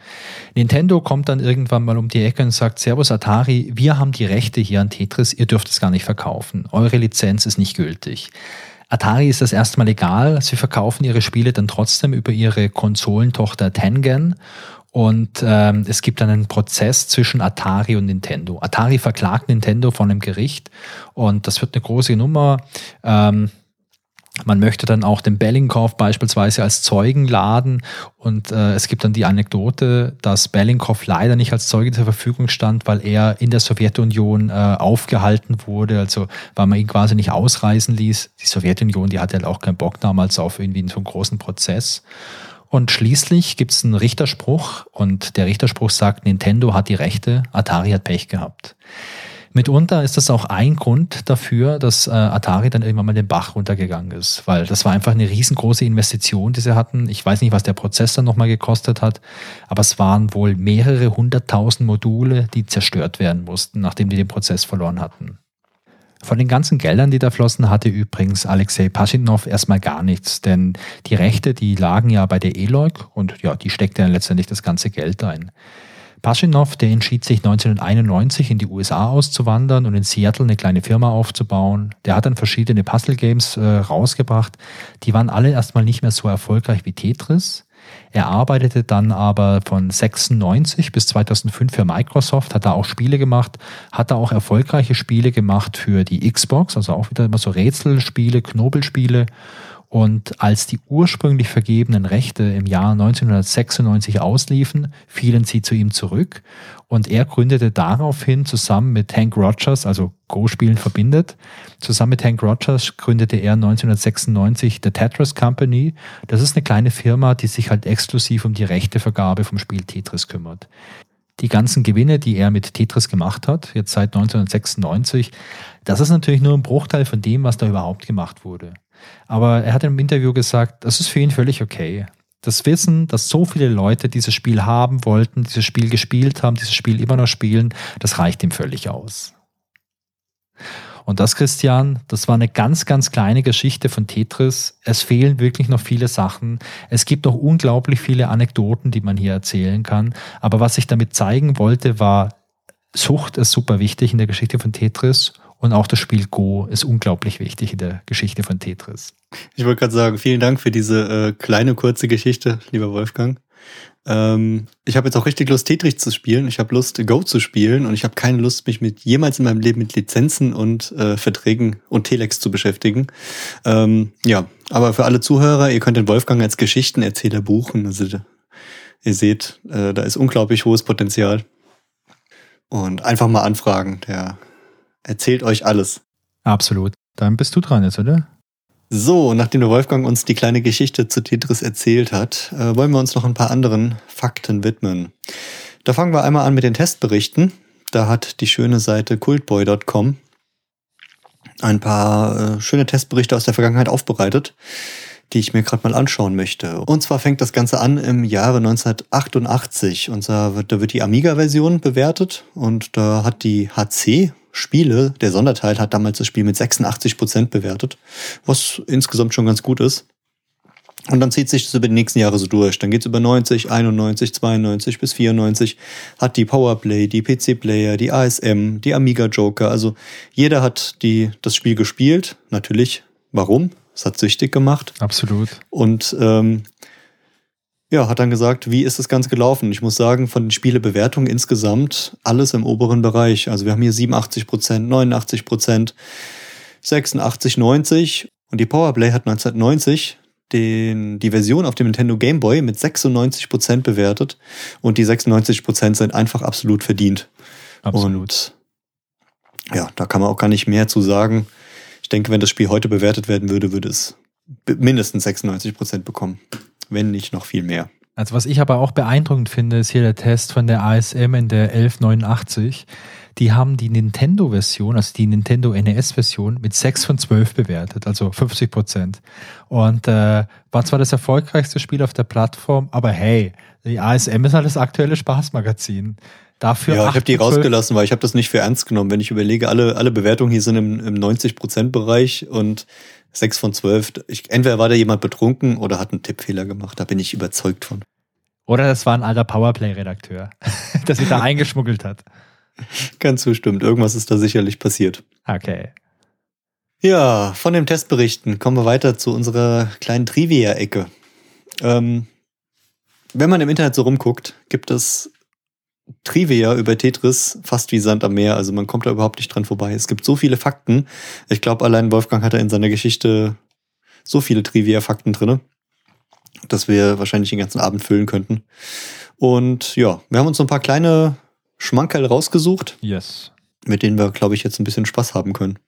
Nintendo kommt dann irgendwann mal um die Ecke und sagt, Servus Atari, wir haben die Rechte hier an Tetris, ihr dürft es gar nicht verkaufen. Eure Lizenz ist nicht gültig. Atari ist das erstmal egal, sie verkaufen ihre Spiele dann trotzdem über ihre Konsolentochter Tengen und ähm, es gibt dann einen Prozess zwischen Atari und Nintendo. Atari verklagt Nintendo von einem Gericht und das wird eine große Nummer. Ähm, man möchte dann auch den Bellinghoff beispielsweise als Zeugen laden und äh, es gibt dann die Anekdote, dass Bellinghoff leider nicht als Zeuge zur Verfügung stand, weil er in der Sowjetunion äh, aufgehalten wurde, also weil man ihn quasi nicht ausreisen ließ. Die Sowjetunion, die hatte halt auch keinen Bock damals auf irgendwie so einen großen Prozess. Und schließlich gibt es einen Richterspruch und der Richterspruch sagt, Nintendo hat die Rechte, Atari hat Pech gehabt. Mitunter ist das auch ein Grund dafür, dass äh, Atari dann irgendwann mal den Bach runtergegangen ist, weil das war einfach eine riesengroße Investition, die sie hatten. Ich weiß nicht, was der Prozess dann nochmal gekostet hat, aber es waren wohl mehrere hunderttausend Module, die zerstört werden mussten, nachdem die den Prozess verloren hatten. Von den ganzen Geldern, die da flossen, hatte übrigens Alexei Paschinov erstmal gar nichts, denn die Rechte, die lagen ja bei der Eloy und ja, die steckte dann letztendlich das ganze Geld ein. Paschinov, der entschied sich 1991 in die USA auszuwandern und in Seattle eine kleine Firma aufzubauen. Der hat dann verschiedene Puzzle-Games äh, rausgebracht. Die waren alle erstmal nicht mehr so erfolgreich wie Tetris. Er arbeitete dann aber von 96 bis 2005 für Microsoft, hat da auch Spiele gemacht, hat da auch erfolgreiche Spiele gemacht für die Xbox, also auch wieder immer so Rätselspiele, Knobelspiele und als die ursprünglich vergebenen Rechte im Jahr 1996 ausliefen, fielen sie zu ihm zurück und er gründete daraufhin zusammen mit Hank Rogers, also Go-Spielen verbindet, zusammen mit Hank Rogers gründete er 1996 The Tetris Company. Das ist eine kleine Firma, die sich halt exklusiv um die Rechtevergabe vom Spiel Tetris kümmert. Die ganzen Gewinne, die er mit Tetris gemacht hat, jetzt seit 1996, das ist natürlich nur ein Bruchteil von dem, was da überhaupt gemacht wurde. Aber er hat im Interview gesagt, das ist für ihn völlig okay. Das Wissen, dass so viele Leute dieses Spiel haben wollten, dieses Spiel gespielt haben, dieses Spiel immer noch spielen, das reicht ihm völlig aus. Und das, Christian, das war eine ganz, ganz kleine Geschichte von Tetris. Es fehlen wirklich noch viele Sachen. Es gibt noch unglaublich viele Anekdoten, die man hier erzählen kann. Aber was ich damit zeigen wollte, war, Sucht ist super wichtig in der Geschichte von Tetris und auch das Spiel Go ist unglaublich wichtig in der Geschichte von Tetris. Ich wollte gerade sagen, vielen Dank für diese äh, kleine, kurze Geschichte, lieber Wolfgang. Ähm, ich habe jetzt auch richtig Lust, Tetris zu spielen. Ich habe Lust, Go zu spielen und ich habe keine Lust, mich mit jemals in meinem Leben mit Lizenzen und äh, Verträgen und Telex zu beschäftigen. Ähm, ja, aber für alle Zuhörer, ihr könnt den Wolfgang als Geschichtenerzähler buchen. Also ihr seht, äh, da ist unglaublich hohes Potenzial. Und einfach mal anfragen. Der erzählt euch alles. Absolut. Dann bist du dran jetzt, oder? So, nachdem der Wolfgang uns die kleine Geschichte zu Tetris erzählt hat, äh, wollen wir uns noch ein paar anderen Fakten widmen. Da fangen wir einmal an mit den Testberichten. Da hat die schöne Seite cultboy.com ein paar äh, schöne Testberichte aus der Vergangenheit aufbereitet, die ich mir gerade mal anschauen möchte. Und zwar fängt das Ganze an im Jahre 1988. Und zwar wird, da wird die Amiga-Version bewertet und da hat die HC, Spiele, der Sonderteil hat damals das Spiel mit 86 Prozent bewertet, was insgesamt schon ganz gut ist. Und dann zieht sich das über die nächsten Jahre so durch. Dann geht's über 90, 91, 92 bis 94. Hat die Powerplay, die PC-Player, die ASM, die Amiga Joker. Also jeder hat die, das Spiel gespielt. Natürlich. Warum? Es hat süchtig gemacht. Absolut. Und ähm, ja, hat dann gesagt, wie ist das Ganze gelaufen? Ich muss sagen, von den Spielebewertungen insgesamt alles im oberen Bereich. Also wir haben hier 87 Prozent, 89 Prozent, 86, 90 und die Powerplay hat 1990 den, die Version auf dem Nintendo Game Boy mit 96 Prozent bewertet und die 96 Prozent sind einfach absolut verdient. Absolut. Und ja, da kann man auch gar nicht mehr zu sagen. Ich denke, wenn das Spiel heute bewertet werden würde, würde es mindestens 96 Prozent bekommen wenn nicht noch viel mehr. Also was ich aber auch beeindruckend finde, ist hier der Test von der ASM in der 1189. Die haben die Nintendo-Version, also die Nintendo NES-Version mit 6 von 12 bewertet, also 50 Prozent. Und äh, war zwar das erfolgreichste Spiel auf der Plattform, aber hey, die ASM ist halt das aktuelle Spaßmagazin. Dafür ja, ich habe die rausgelassen, weil ich habe das nicht für ernst genommen. Wenn ich überlege, alle, alle Bewertungen hier sind im, im 90%-Bereich und Sechs von zwölf. Ich, entweder war da jemand betrunken oder hat einen Tippfehler gemacht. Da bin ich überzeugt von. Oder das war ein alter Powerplay-Redakteur, der sich da eingeschmuggelt hat. Ganz zustimmt. Irgendwas ist da sicherlich passiert. Okay. Ja, von den Testberichten kommen wir weiter zu unserer kleinen Trivia-Ecke. Ähm, wenn man im Internet so rumguckt, gibt es Trivia über Tetris fast wie Sand am Meer. Also man kommt da überhaupt nicht dran vorbei. Es gibt so viele Fakten. Ich glaube, allein Wolfgang hat da in seiner Geschichte so viele Trivia-Fakten drinne, dass wir wahrscheinlich den ganzen Abend füllen könnten. Und ja, wir haben uns so ein paar kleine Schmankerl rausgesucht. Yes. Mit denen wir, glaube ich, jetzt ein bisschen Spaß haben können.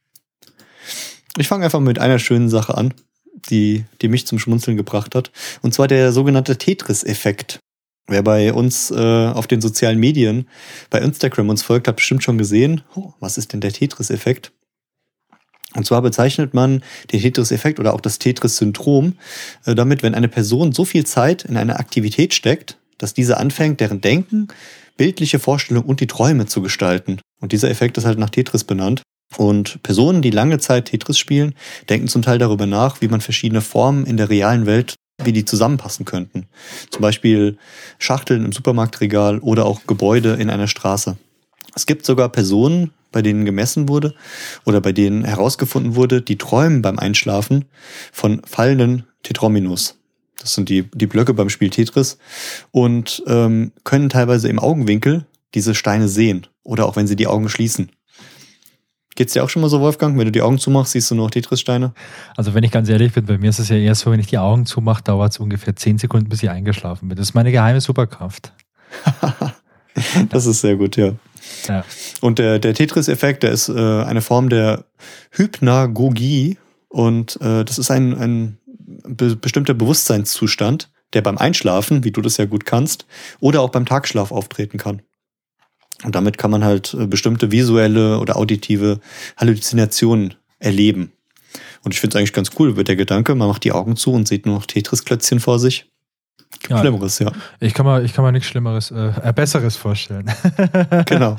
Ich fange einfach mit einer schönen Sache an, die, die mich zum Schmunzeln gebracht hat. Und zwar der sogenannte Tetris-Effekt. Wer bei uns äh, auf den sozialen Medien, bei Instagram uns folgt, hat bestimmt schon gesehen, oh, was ist denn der Tetris-Effekt? Und zwar bezeichnet man den Tetris-Effekt oder auch das Tetris-Syndrom äh, damit, wenn eine Person so viel Zeit in eine Aktivität steckt, dass diese anfängt, deren Denken, bildliche Vorstellung und die Träume zu gestalten. Und dieser Effekt ist halt nach Tetris benannt. Und Personen, die lange Zeit Tetris spielen, denken zum Teil darüber nach, wie man verschiedene Formen in der realen Welt wie die zusammenpassen könnten. Zum Beispiel Schachteln im Supermarktregal oder auch Gebäude in einer Straße. Es gibt sogar Personen, bei denen gemessen wurde oder bei denen herausgefunden wurde, die träumen beim Einschlafen von fallenden Tetrominus. Das sind die, die Blöcke beim Spiel Tetris und ähm, können teilweise im Augenwinkel diese Steine sehen oder auch wenn sie die Augen schließen. Geht's dir auch schon mal so, Wolfgang? Wenn du die Augen zumachst, siehst du nur Tetris-Steine? Also wenn ich ganz ehrlich bin, bei mir ist es ja eher so, wenn ich die Augen zumache, dauert es ungefähr zehn Sekunden, bis ich eingeschlafen bin. Das ist meine geheime Superkraft. das ist sehr gut, ja. ja. Und der, der Tetris-Effekt, der ist äh, eine Form der Hypnagogie und äh, das ist ein, ein be bestimmter Bewusstseinszustand, der beim Einschlafen, wie du das ja gut kannst, oder auch beim Tagschlaf auftreten kann. Und damit kann man halt äh, bestimmte visuelle oder auditive Halluzinationen erleben. Und ich finde es eigentlich ganz cool, wird der Gedanke, man macht die Augen zu und sieht nur noch Tetris-Klötzchen vor sich. Ja, Schlimmeres, ja. Ich kann mir, ich kann mir nichts Schlimmeres, äh, äh Besseres vorstellen. genau.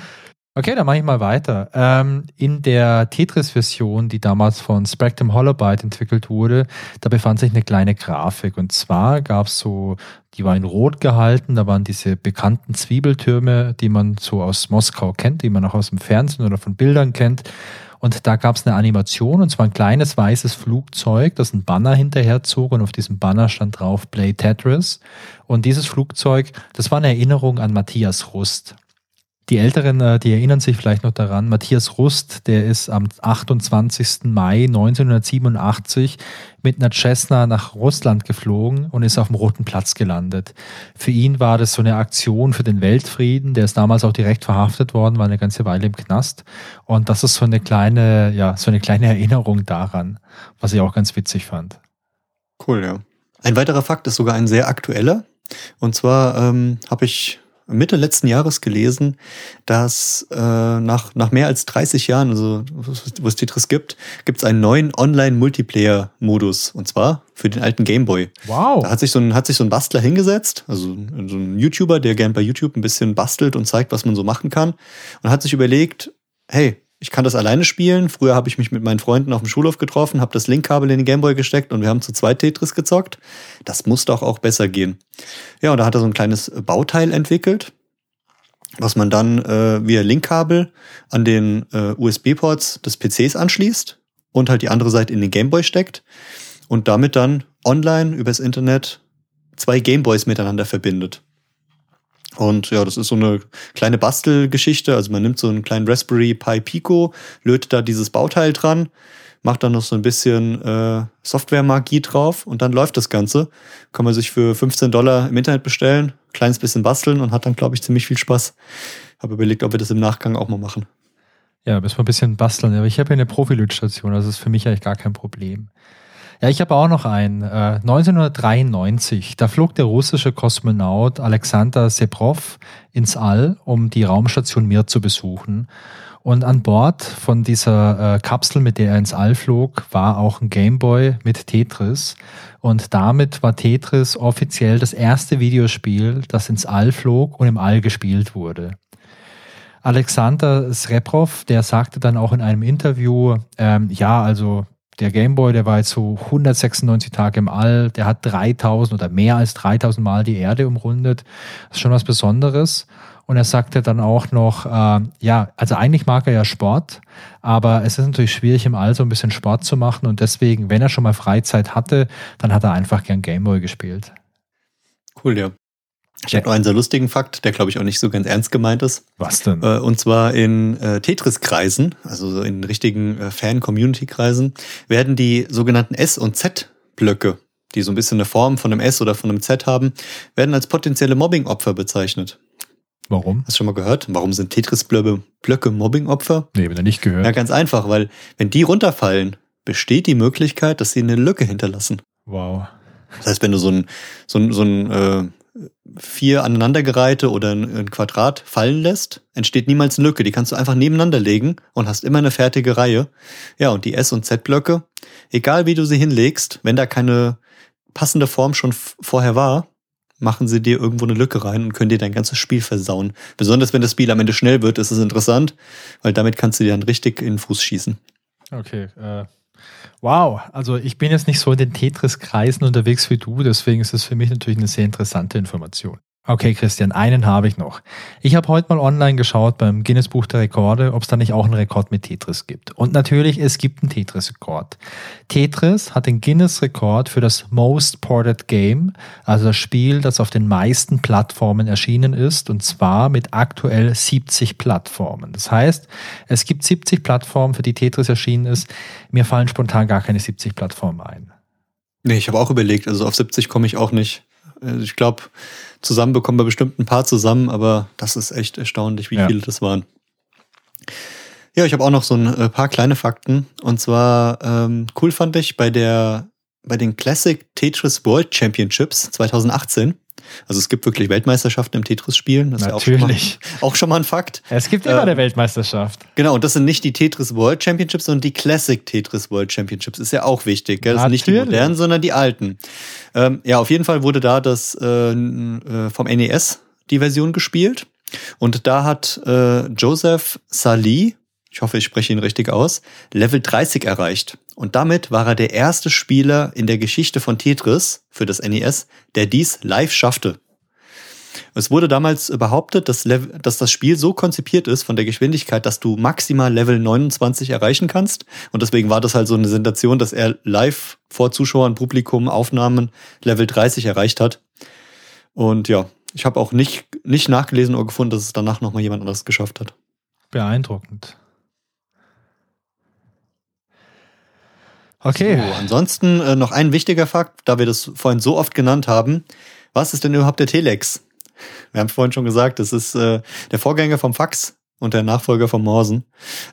Okay, dann mache ich mal weiter. Ähm, in der Tetris-Version, die damals von Spectrum Holobyte entwickelt wurde, da befand sich eine kleine Grafik. Und zwar gab es so, die war in Rot gehalten, da waren diese bekannten Zwiebeltürme, die man so aus Moskau kennt, die man auch aus dem Fernsehen oder von Bildern kennt. Und da gab es eine Animation, und zwar ein kleines weißes Flugzeug, das ein Banner hinterherzog und auf diesem Banner stand drauf Play Tetris. Und dieses Flugzeug, das war eine Erinnerung an Matthias Rust. Die Älteren, äh, die erinnern sich vielleicht noch daran, Matthias Rust, der ist am 28. Mai 1987 mit einer Cessna nach Russland geflogen und ist auf dem Roten Platz gelandet. Für ihn war das so eine Aktion für den Weltfrieden. Der ist damals auch direkt verhaftet worden, war eine ganze Weile im Knast. Und das ist so eine kleine, ja, so eine kleine Erinnerung daran, was ich auch ganz witzig fand. Cool, ja. Ein weiterer Fakt ist sogar ein sehr aktueller. Und zwar ähm, habe ich Mitte letzten Jahres gelesen, dass äh, nach, nach mehr als 30 Jahren, also wo es Tetris gibt, gibt es einen neuen Online-Multiplayer-Modus. Und zwar für den alten Gameboy. Wow. Da hat sich, so ein, hat sich so ein Bastler hingesetzt, also so ein YouTuber, der gern bei YouTube ein bisschen bastelt und zeigt, was man so machen kann. Und hat sich überlegt, hey, ich kann das alleine spielen. Früher habe ich mich mit meinen Freunden auf dem Schulhof getroffen, habe das Linkkabel in den Gameboy gesteckt und wir haben zu zweit Tetris gezockt. Das muss doch auch besser gehen. Ja, und da hat er so ein kleines Bauteil entwickelt, was man dann äh, via Linkkabel an den äh, USB-Ports des PCs anschließt und halt die andere Seite in den Gameboy steckt und damit dann online übers Internet zwei Gameboys miteinander verbindet. Und ja, das ist so eine kleine Bastelgeschichte. Also man nimmt so einen kleinen Raspberry Pi Pico, lötet da dieses Bauteil dran, macht dann noch so ein bisschen äh, Software-Magie drauf und dann läuft das Ganze. Kann man sich für 15 Dollar im Internet bestellen, kleines bisschen basteln und hat dann, glaube ich, ziemlich viel Spaß. Habe überlegt, ob wir das im Nachgang auch mal machen. Ja, müssen wir ein bisschen basteln. Aber ich habe hier eine Profilötstation, das ist für mich eigentlich gar kein Problem. Ja, ich habe auch noch einen. Äh, 1993, da flog der russische Kosmonaut Alexander Seprov ins All, um die Raumstation Mir zu besuchen. Und an Bord von dieser äh, Kapsel, mit der er ins All flog, war auch ein Gameboy mit Tetris. Und damit war Tetris offiziell das erste Videospiel, das ins All flog und im All gespielt wurde. Alexander Sreprov, der sagte dann auch in einem Interview, ähm, ja, also der Gameboy, der war jetzt so 196 Tage im All, der hat 3000 oder mehr als 3000 Mal die Erde umrundet. Das ist schon was Besonderes. Und er sagte dann auch noch, äh, ja, also eigentlich mag er ja Sport, aber es ist natürlich schwierig im All so ein bisschen Sport zu machen und deswegen, wenn er schon mal Freizeit hatte, dann hat er einfach gern Gameboy gespielt. Cool, ja. Ich habe noch einen sehr lustigen Fakt, der glaube ich auch nicht so ganz ernst gemeint ist. Was denn? Äh, und zwar in äh, Tetris-Kreisen, also so in richtigen äh, Fan-Community-Kreisen, werden die sogenannten S- und Z-Blöcke, die so ein bisschen eine Form von einem S oder von einem Z haben, werden als potenzielle Mobbing-Opfer bezeichnet. Warum? Hast du schon mal gehört? Warum sind Tetris-Blöcke Blöcke Mobbing-Opfer? Nee, wieder nicht gehört. Ja, ganz einfach, weil wenn die runterfallen, besteht die Möglichkeit, dass sie eine Lücke hinterlassen. Wow. Das heißt, wenn du so ein, so ein, so ein äh, vier aneinandergereihte oder ein Quadrat fallen lässt, entsteht niemals eine Lücke. Die kannst du einfach nebeneinander legen und hast immer eine fertige Reihe. Ja, und die S- und Z-Blöcke, egal wie du sie hinlegst, wenn da keine passende Form schon vorher war, machen sie dir irgendwo eine Lücke rein und können dir dein ganzes Spiel versauen. Besonders wenn das Spiel am Ende schnell wird, ist es interessant, weil damit kannst du dir dann richtig in den Fuß schießen. Okay, äh, Wow, also ich bin jetzt nicht so in den Tetris-Kreisen unterwegs wie du, deswegen ist es für mich natürlich eine sehr interessante Information. Okay, Christian, einen habe ich noch. Ich habe heute mal online geschaut beim Guinness Buch der Rekorde, ob es da nicht auch einen Rekord mit Tetris gibt. Und natürlich, es gibt einen Tetris-Rekord. Tetris hat den Guinness-Rekord für das Most Ported Game, also das Spiel, das auf den meisten Plattformen erschienen ist, und zwar mit aktuell 70 Plattformen. Das heißt, es gibt 70 Plattformen, für die Tetris erschienen ist. Mir fallen spontan gar keine 70 Plattformen ein. Nee, ich habe auch überlegt, also auf 70 komme ich auch nicht. Also ich glaube, zusammen bekommen wir bestimmt ein paar zusammen, aber das ist echt erstaunlich, wie ja. viele das waren. Ja, ich habe auch noch so ein äh, paar kleine Fakten. Und zwar ähm, cool fand ich bei der bei den Classic Tetris World Championships 2018 also es gibt wirklich Weltmeisterschaften im Tetris-Spielen. Das Natürlich. ist ja auch schon, mal, auch schon mal ein Fakt. Es gibt immer ähm, eine Weltmeisterschaft. Genau, und das sind nicht die Tetris World Championships, sondern die Classic Tetris World Championships. Ist ja auch wichtig. Gell? Das sind nicht die modernen, sondern die alten. Ähm, ja, auf jeden Fall wurde da das äh, äh vom NES die Version gespielt. Und da hat äh, Joseph Salih, ich hoffe, ich spreche ihn richtig aus, Level 30 erreicht. Und damit war er der erste Spieler in der Geschichte von Tetris für das NES, der dies live schaffte. Es wurde damals behauptet, dass, dass das Spiel so konzipiert ist von der Geschwindigkeit, dass du maximal Level 29 erreichen kannst. Und deswegen war das halt so eine Sensation, dass er live vor Zuschauern, Publikum, Aufnahmen Level 30 erreicht hat. Und ja, ich habe auch nicht, nicht nachgelesen oder gefunden, dass es danach nochmal jemand anderes geschafft hat. Beeindruckend. Okay. So, ansonsten äh, noch ein wichtiger Fakt, da wir das vorhin so oft genannt haben. Was ist denn überhaupt der Telex? Wir haben vorhin schon gesagt, das ist äh, der Vorgänger vom Fax und der Nachfolger vom Morsen.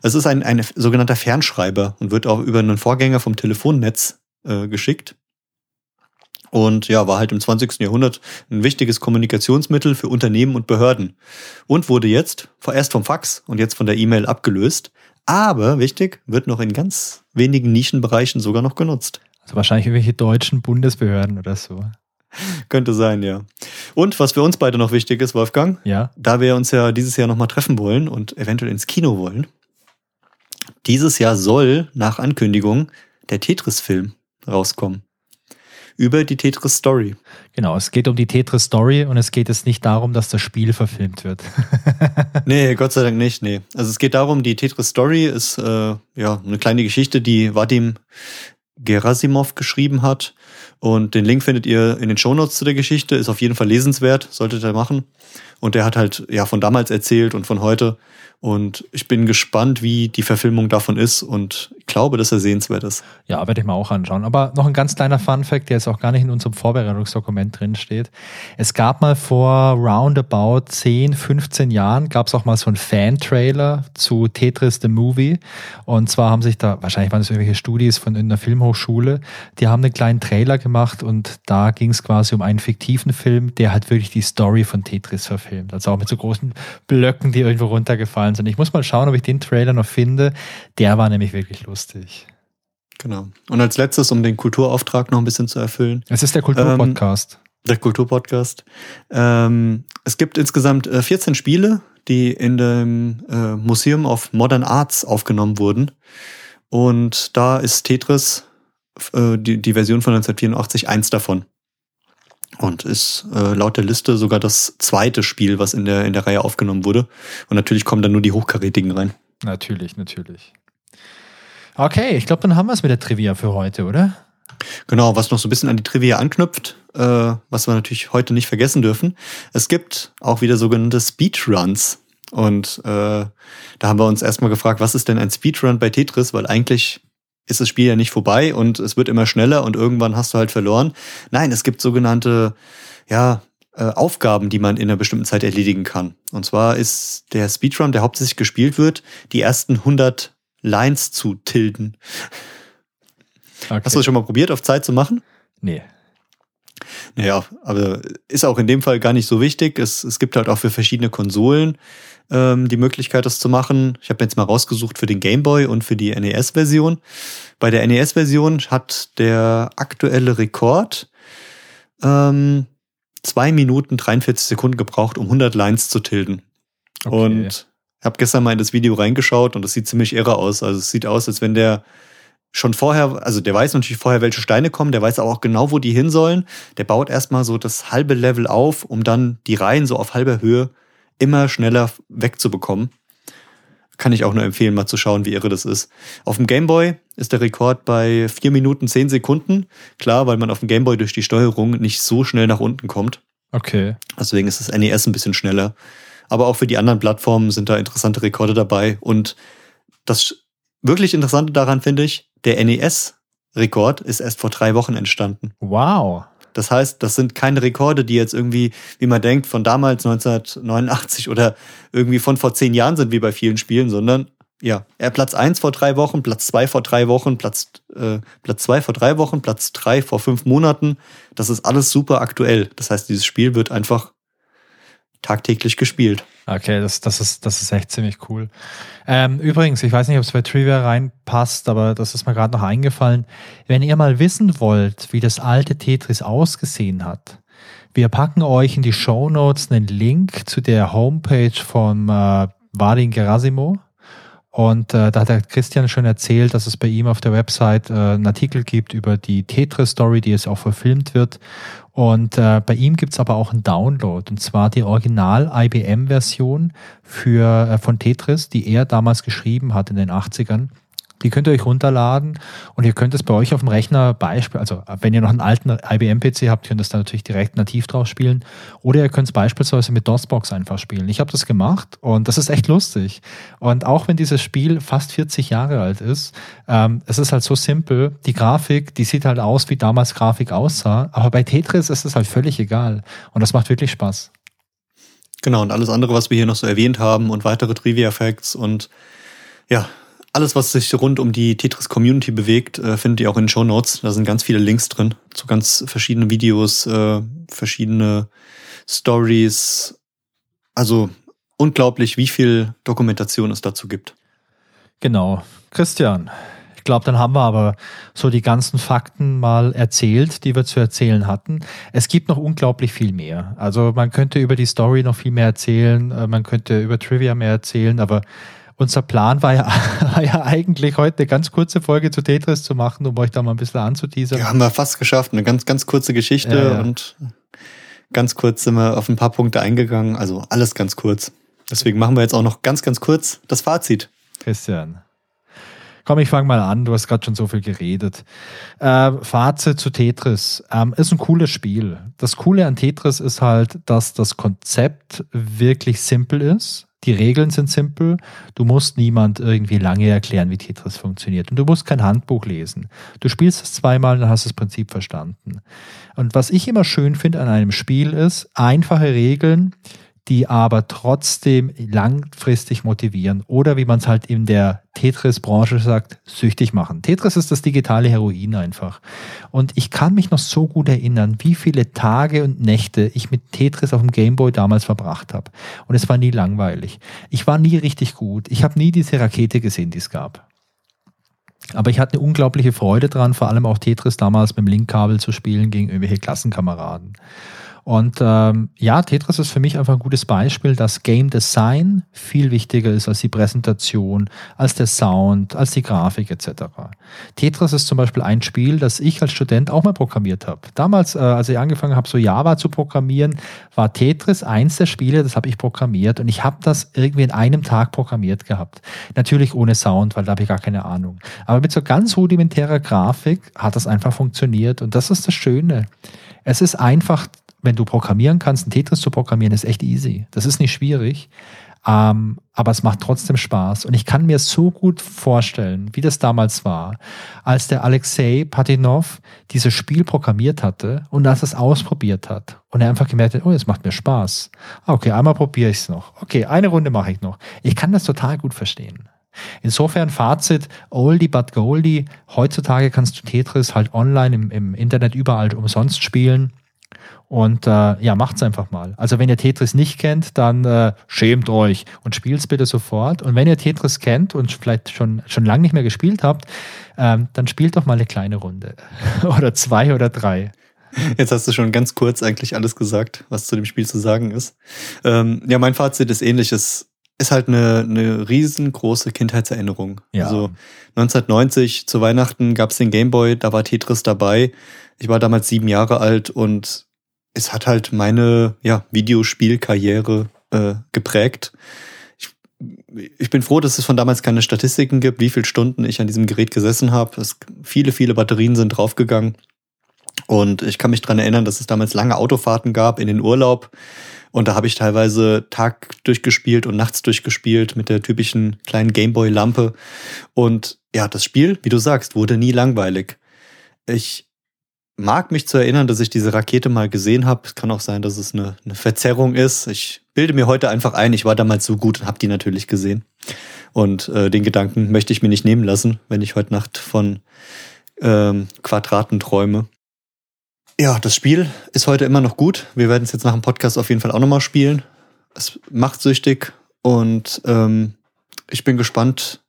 Es ist ein, ein sogenannter Fernschreiber und wird auch über einen Vorgänger vom Telefonnetz äh, geschickt. Und ja, war halt im 20. Jahrhundert ein wichtiges Kommunikationsmittel für Unternehmen und Behörden. Und wurde jetzt vorerst vom Fax und jetzt von der E-Mail abgelöst. Aber wichtig, wird noch in ganz wenigen Nischenbereichen sogar noch genutzt. Also wahrscheinlich irgendwelche deutschen Bundesbehörden oder so. Könnte sein, ja. Und was für uns beide noch wichtig ist, Wolfgang, ja. da wir uns ja dieses Jahr nochmal treffen wollen und eventuell ins Kino wollen, dieses Jahr soll nach Ankündigung der Tetris-Film rauskommen über die Tetris Story. Genau, es geht um die Tetris Story und es geht jetzt nicht darum, dass das Spiel verfilmt wird. nee, Gott sei Dank nicht, nee. Also es geht darum, die Tetris Story ist äh, ja eine kleine Geschichte, die Vadim Gerasimov geschrieben hat. Und den Link findet ihr in den Shownotes zu der Geschichte. Ist auf jeden Fall lesenswert, solltet ihr machen. Und der hat halt ja von damals erzählt und von heute. Und ich bin gespannt, wie die Verfilmung davon ist und glaube, dass er sehenswert ist. Ja, werde ich mir auch anschauen. Aber noch ein ganz kleiner Fun-Fact, der jetzt auch gar nicht in unserem Vorbereitungsdokument drin steht. Es gab mal vor roundabout 10, 15 Jahren, gab es auch mal so einen Fan-Trailer zu Tetris the Movie. Und zwar haben sich da, wahrscheinlich waren es irgendwelche Studis von einer Filmhochschule, die haben einen kleinen Trailer gemacht und da ging es quasi um einen fiktiven Film, der halt wirklich die Story von Tetris verfilmt. Also auch mit so großen Blöcken, die irgendwo runtergefallen gefallen sind. Ich muss mal schauen, ob ich den Trailer noch finde. Der war nämlich wirklich lustig. Genau. Und als letztes, um den Kulturauftrag noch ein bisschen zu erfüllen. Es ist der Kulturpodcast. Ähm, der Kulturpodcast. Ähm, es gibt insgesamt äh, 14 Spiele, die in dem äh, Museum of Modern Arts aufgenommen wurden. Und da ist Tetris, äh, die, die Version von 1984, eins davon. Und ist äh, laut der Liste sogar das zweite Spiel, was in der, in der Reihe aufgenommen wurde. Und natürlich kommen dann nur die Hochkarätigen rein. Natürlich, natürlich. Okay, ich glaube, dann haben wir es mit der Trivia für heute, oder? Genau, was noch so ein bisschen an die Trivia anknüpft, äh, was wir natürlich heute nicht vergessen dürfen. Es gibt auch wieder sogenannte Speedruns. Und äh, da haben wir uns erstmal gefragt, was ist denn ein Speedrun bei Tetris? Weil eigentlich ist das Spiel ja nicht vorbei und es wird immer schneller und irgendwann hast du halt verloren. Nein, es gibt sogenannte, ja, äh, Aufgaben, die man in einer bestimmten Zeit erledigen kann. Und zwar ist der Speedrun, der hauptsächlich gespielt wird, die ersten 100 Lines zu tilden. Okay. Hast du das schon mal probiert, auf Zeit zu machen? Nee. Naja, aber ist auch in dem Fall gar nicht so wichtig. Es, es gibt halt auch für verschiedene Konsolen ähm, die Möglichkeit, das zu machen. Ich habe jetzt mal rausgesucht für den Game Boy und für die NES-Version. Bei der NES-Version hat der aktuelle Rekord ähm, zwei Minuten 43 Sekunden gebraucht, um 100 Lines zu tilden. Okay. Und habe gestern mal in das Video reingeschaut und das sieht ziemlich irre aus. Also es sieht aus, als wenn der schon vorher, also der weiß natürlich vorher, welche Steine kommen, der weiß aber auch genau, wo die hin sollen. Der baut erstmal so das halbe Level auf, um dann die Reihen so auf halber Höhe immer schneller wegzubekommen. Kann ich auch nur empfehlen, mal zu schauen, wie irre das ist. Auf dem Gameboy ist der Rekord bei 4 Minuten 10 Sekunden. Klar, weil man auf dem Gameboy durch die Steuerung nicht so schnell nach unten kommt. Okay. Deswegen ist das NES ein bisschen schneller. Aber auch für die anderen Plattformen sind da interessante Rekorde dabei. Und das wirklich Interessante daran finde ich, der NES-Rekord ist erst vor drei Wochen entstanden. Wow. Das heißt, das sind keine Rekorde, die jetzt irgendwie, wie man denkt, von damals 1989 oder irgendwie von vor zehn Jahren sind, wie bei vielen Spielen, sondern ja, er Platz eins vor drei Wochen, Platz zwei vor drei Wochen, Platz, äh, Platz zwei vor drei Wochen, Platz drei vor fünf Monaten. Das ist alles super aktuell. Das heißt, dieses Spiel wird einfach tagtäglich gespielt. Okay, das, das, ist, das ist echt ziemlich cool. Ähm, übrigens, ich weiß nicht, ob es bei Trivia reinpasst, aber das ist mir gerade noch eingefallen. Wenn ihr mal wissen wollt, wie das alte Tetris ausgesehen hat, wir packen euch in die Show Notes einen Link zu der Homepage von äh, Vadim Gerasimo. Und äh, da hat der Christian schon erzählt, dass es bei ihm auf der Website äh, einen Artikel gibt über die Tetris-Story, die jetzt auch verfilmt wird. Und äh, bei ihm gibt's aber auch einen Download, und zwar die Original-IBM-Version für äh, von Tetris, die er damals geschrieben hat in den 80ern. Die könnt ihr euch runterladen und ihr könnt es bei euch auf dem Rechner Beispiel, also wenn ihr noch einen alten IBM-PC habt, könnt ihr das dann natürlich direkt nativ drauf spielen. Oder ihr könnt es beispielsweise mit DOSBox einfach spielen. Ich habe das gemacht und das ist echt lustig. Und auch wenn dieses Spiel fast 40 Jahre alt ist, ähm, es ist halt so simpel. Die Grafik, die sieht halt aus, wie damals Grafik aussah. Aber bei Tetris ist es halt völlig egal. Und das macht wirklich Spaß. Genau, und alles andere, was wir hier noch so erwähnt haben und weitere Trivia-Facts und ja, alles, was sich rund um die Tetris Community bewegt, äh, findet ihr auch in den Show Notes. Da sind ganz viele Links drin zu ganz verschiedenen Videos, äh, verschiedene Stories. Also unglaublich, wie viel Dokumentation es dazu gibt. Genau. Christian, ich glaube, dann haben wir aber so die ganzen Fakten mal erzählt, die wir zu erzählen hatten. Es gibt noch unglaublich viel mehr. Also man könnte über die Story noch viel mehr erzählen, äh, man könnte über Trivia mehr erzählen, aber unser Plan war ja, war ja eigentlich heute eine ganz kurze Folge zu Tetris zu machen, um euch da mal ein bisschen anzuteasern. Ja, haben wir fast geschafft. Eine ganz, ganz kurze Geschichte ja, ja. und ganz kurz sind wir auf ein paar Punkte eingegangen. Also alles ganz kurz. Deswegen machen wir jetzt auch noch ganz, ganz kurz das Fazit. Christian. Komm, ich fange mal an. Du hast gerade schon so viel geredet. Äh, Fazit zu Tetris. Ähm, ist ein cooles Spiel. Das Coole an Tetris ist halt, dass das Konzept wirklich simpel ist. Die Regeln sind simpel. Du musst niemand irgendwie lange erklären, wie Tetris funktioniert. Und du musst kein Handbuch lesen. Du spielst es zweimal, dann hast du das Prinzip verstanden. Und was ich immer schön finde an einem Spiel ist, einfache Regeln, die aber trotzdem langfristig motivieren oder wie man es halt in der Tetris-Branche sagt, süchtig machen. Tetris ist das digitale Heroin einfach. Und ich kann mich noch so gut erinnern, wie viele Tage und Nächte ich mit Tetris auf dem Gameboy damals verbracht habe. Und es war nie langweilig. Ich war nie richtig gut. Ich habe nie diese Rakete gesehen, die es gab. Aber ich hatte eine unglaubliche Freude dran, vor allem auch Tetris damals mit dem Linkkabel zu spielen gegen irgendwelche Klassenkameraden. Und ähm, ja, Tetris ist für mich einfach ein gutes Beispiel, dass Game Design viel wichtiger ist als die Präsentation, als der Sound, als die Grafik etc. Tetris ist zum Beispiel ein Spiel, das ich als Student auch mal programmiert habe. Damals, äh, als ich angefangen habe, so Java zu programmieren, war Tetris eins der Spiele, das habe ich programmiert und ich habe das irgendwie in einem Tag programmiert gehabt. Natürlich ohne Sound, weil da habe ich gar keine Ahnung. Aber mit so ganz rudimentärer Grafik hat das einfach funktioniert und das ist das Schöne. Es ist einfach wenn du programmieren kannst, ein Tetris zu programmieren, ist echt easy. Das ist nicht schwierig. Ähm, aber es macht trotzdem Spaß. Und ich kann mir so gut vorstellen, wie das damals war, als der Alexei Patinov dieses Spiel programmiert hatte und als es ausprobiert hat und er einfach gemerkt hat, oh, es macht mir Spaß. Ah, okay, einmal probiere ich es noch. Okay, eine Runde mache ich noch. Ich kann das total gut verstehen. Insofern Fazit, oldie but goldie. Heutzutage kannst du Tetris halt online im, im Internet überall umsonst spielen. Und äh, ja, macht's einfach mal. Also wenn ihr Tetris nicht kennt, dann äh, schämt euch und spielt's bitte sofort. Und wenn ihr Tetris kennt und vielleicht schon, schon lange nicht mehr gespielt habt, ähm, dann spielt doch mal eine kleine Runde. oder zwei oder drei. Jetzt hast du schon ganz kurz eigentlich alles gesagt, was zu dem Spiel zu sagen ist. Ähm, ja, mein Fazit ist ähnliches. ist halt eine, eine riesengroße Kindheitserinnerung. Ja. Also 1990 zu Weihnachten gab es den Gameboy, da war Tetris dabei. Ich war damals sieben Jahre alt und es hat halt meine ja, Videospielkarriere äh, geprägt. Ich, ich bin froh, dass es von damals keine Statistiken gibt, wie viele Stunden ich an diesem Gerät gesessen habe. Viele, viele Batterien sind draufgegangen. Und ich kann mich dran erinnern, dass es damals lange Autofahrten gab in den Urlaub. Und da habe ich teilweise Tag durchgespielt und nachts durchgespielt mit der typischen kleinen Gameboy-Lampe. Und ja, das Spiel, wie du sagst, wurde nie langweilig. Ich mag mich zu erinnern, dass ich diese Rakete mal gesehen habe. Es kann auch sein, dass es eine, eine Verzerrung ist. Ich bilde mir heute einfach ein, ich war damals so gut und habe die natürlich gesehen. Und äh, den Gedanken möchte ich mir nicht nehmen lassen, wenn ich heute Nacht von ähm, Quadraten träume. Ja, das Spiel ist heute immer noch gut. Wir werden es jetzt nach dem Podcast auf jeden Fall auch nochmal spielen. Es macht süchtig und ähm, ich bin gespannt,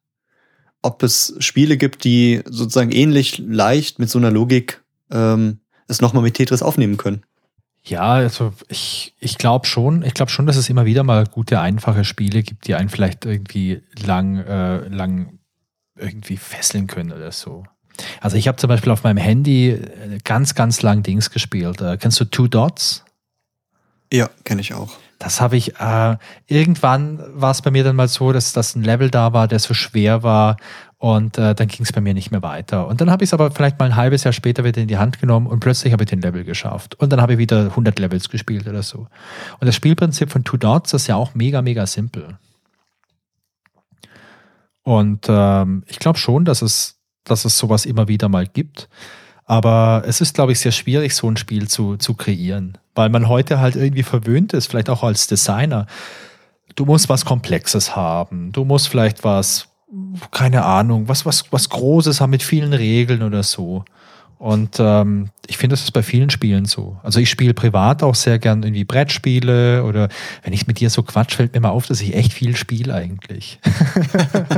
ob es Spiele gibt, die sozusagen ähnlich leicht mit so einer Logik ähm, es nochmal mit Tetris aufnehmen können. Ja, also ich, ich glaube schon, ich glaube schon, dass es immer wieder mal gute, einfache Spiele gibt, die einen vielleicht irgendwie lang, äh, lang irgendwie fesseln können oder so. Also ich habe zum Beispiel auf meinem Handy äh, ganz, ganz lang Dings gespielt. Äh, kennst du Two Dots? Ja, kenne ich auch. Das habe ich, äh, irgendwann war es bei mir dann mal so, dass das ein Level da war, der so schwer war und äh, dann ging es bei mir nicht mehr weiter. Und dann habe ich es aber vielleicht mal ein halbes Jahr später wieder in die Hand genommen und plötzlich habe ich den Level geschafft. Und dann habe ich wieder 100 Levels gespielt oder so. Und das Spielprinzip von Two Dots ist ja auch mega, mega simpel. Und ähm, ich glaube schon, dass es, dass es sowas immer wieder mal gibt. Aber es ist, glaube ich, sehr schwierig, so ein Spiel zu, zu kreieren, weil man heute halt irgendwie verwöhnt ist, vielleicht auch als Designer. Du musst was Komplexes haben. Du musst vielleicht was, keine Ahnung, was, was, was Großes haben mit vielen Regeln oder so. Und ähm, ich finde, das ist bei vielen Spielen so. Also ich spiele privat auch sehr gern irgendwie Brettspiele oder wenn ich mit dir so quatsch, fällt mir mal auf, dass ich echt viel spiele eigentlich.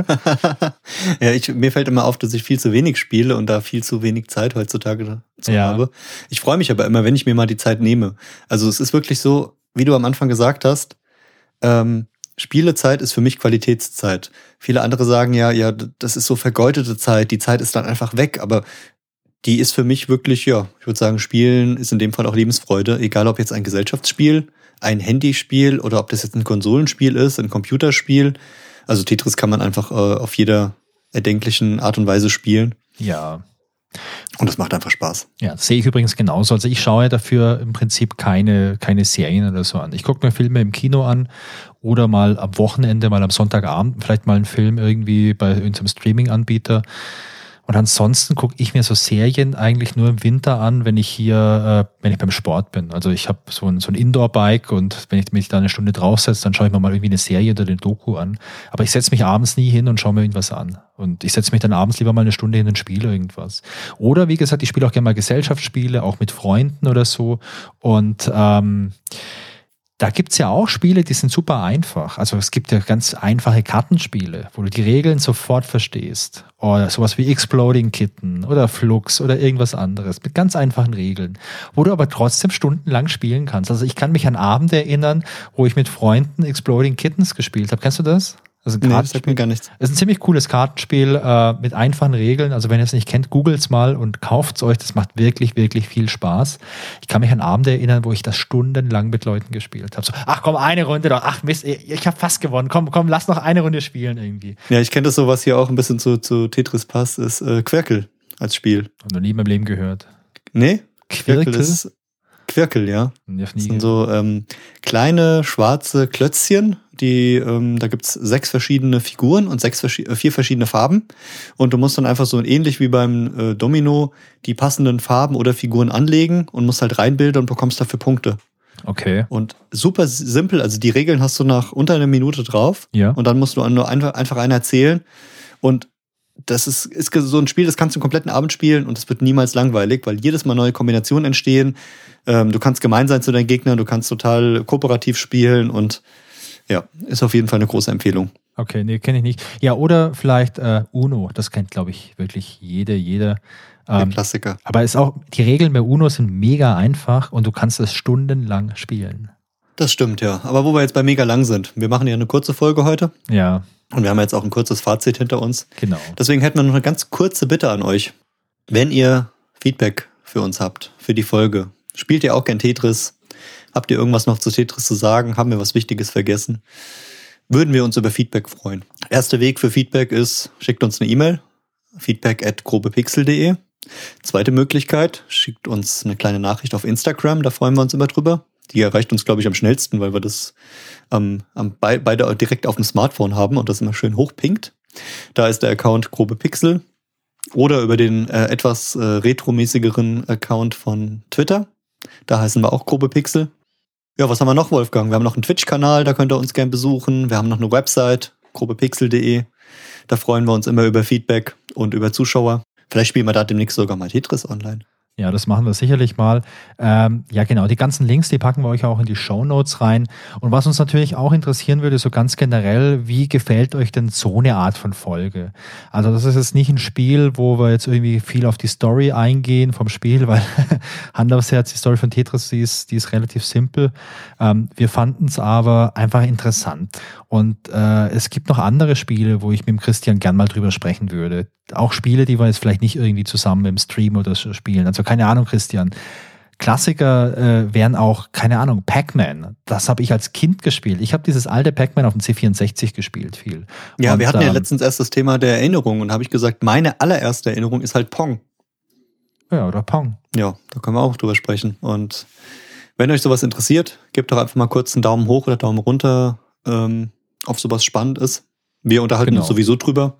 ja, ich, mir fällt immer auf, dass ich viel zu wenig spiele und da viel zu wenig Zeit heutzutage zu Ja. habe. Ich freue mich aber immer, wenn ich mir mal die Zeit nehme. Also es ist wirklich so, wie du am Anfang gesagt hast, ähm, Spielezeit ist für mich Qualitätszeit. Viele andere sagen ja, ja, das ist so vergeudete Zeit, die Zeit ist dann einfach weg, aber die ist für mich wirklich, ja, ich würde sagen, Spielen ist in dem Fall auch Lebensfreude, egal ob jetzt ein Gesellschaftsspiel, ein Handyspiel oder ob das jetzt ein Konsolenspiel ist, ein Computerspiel. Also Tetris kann man einfach äh, auf jeder erdenklichen Art und Weise spielen Ja, und das macht einfach Spaß. Ja, sehe ich übrigens genauso. Also ich schaue dafür im Prinzip keine, keine Serien oder so an. Ich gucke mir Filme im Kino an oder mal am Wochenende, mal am Sonntagabend, vielleicht mal einen Film irgendwie bei irgendeinem Streaming-Anbieter. Und ansonsten gucke ich mir so Serien eigentlich nur im Winter an, wenn ich hier, äh, wenn ich beim Sport bin. Also ich habe so ein, so ein Indoor-Bike und wenn ich mich da eine Stunde draufsetze, dann schaue ich mir mal irgendwie eine Serie oder eine Doku an. Aber ich setze mich abends nie hin und schaue mir irgendwas an. Und ich setze mich dann abends lieber mal eine Stunde hin und spiele irgendwas. Oder wie gesagt, ich spiele auch gerne mal Gesellschaftsspiele, auch mit Freunden oder so. Und ähm, da gibt's ja auch Spiele, die sind super einfach. Also es gibt ja ganz einfache Kartenspiele, wo du die Regeln sofort verstehst. Oder sowas wie Exploding Kitten oder Flux oder irgendwas anderes mit ganz einfachen Regeln, wo du aber trotzdem stundenlang spielen kannst. Also ich kann mich an Abende erinnern, wo ich mit Freunden Exploding Kittens gespielt habe. Kennst du das? Also ein Nee, sagt mir gar nichts. Es ist ein ziemlich cooles Kartenspiel äh, mit einfachen Regeln. Also wenn ihr es nicht kennt, googles mal und kauft's euch. Das macht wirklich, wirklich viel Spaß. Ich kann mich an Abende erinnern, wo ich das stundenlang mit Leuten gespielt habe. So, ach komm, eine Runde doch. Ach Mist, ich, habe fast gewonnen. Komm, komm, lass noch eine Runde spielen irgendwie. Ja, ich kenne das so, was hier auch ein bisschen zu, zu Tetris passt, ist äh, Quirkel als Spiel. Hab noch nie in meinem Leben gehört. Nee? Quirkel? ist Quirkel, ja. Nie, Das sind so ähm, kleine schwarze Klötzchen, die, ähm, da gibt's sechs verschiedene Figuren und sechs äh, vier verschiedene Farben. Und du musst dann einfach so ähnlich wie beim äh, Domino die passenden Farben oder Figuren anlegen und musst halt reinbilden und bekommst dafür Punkte. Okay. Und super simpel, also die Regeln hast du nach unter einer Minute drauf Ja. und dann musst du nur einfach, einfach einen erzählen. Und das ist, ist so ein Spiel, das kannst du einen kompletten Abend spielen und es wird niemals langweilig, weil jedes Mal neue Kombinationen entstehen. Ähm, du kannst gemein sein zu deinen Gegnern, du kannst total kooperativ spielen und ja, ist auf jeden Fall eine große Empfehlung. Okay, nee, kenne ich nicht. Ja, oder vielleicht äh, Uno. Das kennt, glaube ich, wirklich jede, jeder. Der Ähm, Klassiker. aber ist auch, die Regeln bei Uno sind mega einfach und du kannst es stundenlang spielen. Das stimmt, ja. Aber wo wir jetzt bei mega lang sind, wir machen ja eine kurze Folge heute. Ja. Und wir haben jetzt auch ein kurzes Fazit hinter uns. Genau. Deswegen hätten wir noch eine ganz kurze Bitte an euch. Wenn ihr Feedback für uns habt, für die Folge, spielt ihr auch gern Tetris? Habt ihr irgendwas noch zu Tetris zu sagen? Haben wir was Wichtiges vergessen? Würden wir uns über Feedback freuen. Erster Weg für Feedback ist, schickt uns eine E-Mail, feedback at grobepixel.de. Zweite Möglichkeit, schickt uns eine kleine Nachricht auf Instagram, da freuen wir uns immer drüber. Die erreicht uns, glaube ich, am schnellsten, weil wir das ähm, am, beide direkt auf dem Smartphone haben und das immer schön hochpinkt. Da ist der Account grobe Pixel. Oder über den äh, etwas äh, retromäßigeren Account von Twitter. Da heißen wir auch grobe Pixel. Ja, was haben wir noch, Wolfgang? Wir haben noch einen Twitch-Kanal, da könnt ihr uns gerne besuchen. Wir haben noch eine Website, grobepixel.de. Da freuen wir uns immer über Feedback und über Zuschauer. Vielleicht spielen wir da demnächst sogar mal Tetris online. Ja, das machen wir sicherlich mal. Ähm, ja, genau. Die ganzen Links, die packen wir euch auch in die Show Notes rein. Und was uns natürlich auch interessieren würde, so ganz generell, wie gefällt euch denn so eine Art von Folge? Also das ist jetzt nicht ein Spiel, wo wir jetzt irgendwie viel auf die Story eingehen vom Spiel, weil Hand aufs Herz, die Story von Tetris, die ist, die ist relativ simpel. Ähm, wir fanden es aber einfach interessant. Und äh, es gibt noch andere Spiele, wo ich mit dem Christian gern mal drüber sprechen würde auch Spiele, die wir jetzt vielleicht nicht irgendwie zusammen im Stream oder so spielen. Also keine Ahnung, Christian. Klassiker äh, wären auch, keine Ahnung, Pac-Man. Das habe ich als Kind gespielt. Ich habe dieses alte Pac-Man auf dem C64 gespielt, viel. Ja, und, wir hatten ja ähm, letztens erst das Thema der Erinnerung und habe ich gesagt, meine allererste Erinnerung ist halt Pong. Ja, oder Pong. Ja, da können wir auch drüber sprechen. Und wenn euch sowas interessiert, gebt doch einfach mal kurz einen Daumen hoch oder Daumen runter, ähm, ob sowas spannend ist. Wir unterhalten genau. uns sowieso drüber.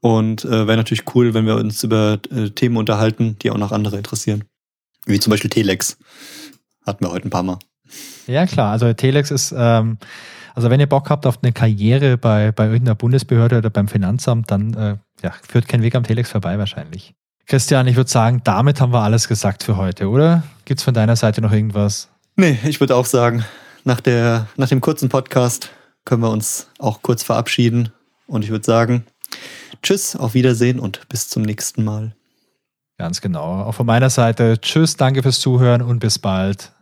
Und äh, wäre natürlich cool, wenn wir uns über äh, Themen unterhalten, die auch noch andere interessieren. Wie zum Beispiel Telex. Hatten wir heute ein paar Mal. Ja, klar. Also Telex ist, ähm, also wenn ihr Bock habt auf eine Karriere bei, bei irgendeiner Bundesbehörde oder beim Finanzamt, dann äh, ja, führt kein Weg am Telex vorbei wahrscheinlich. Christian, ich würde sagen, damit haben wir alles gesagt für heute, oder? Gibt es von deiner Seite noch irgendwas? Nee, ich würde auch sagen, nach, der, nach dem kurzen Podcast können wir uns auch kurz verabschieden. Und ich würde sagen, Tschüss, auf Wiedersehen und bis zum nächsten Mal. Ganz genau. Auch von meiner Seite Tschüss, danke fürs Zuhören und bis bald.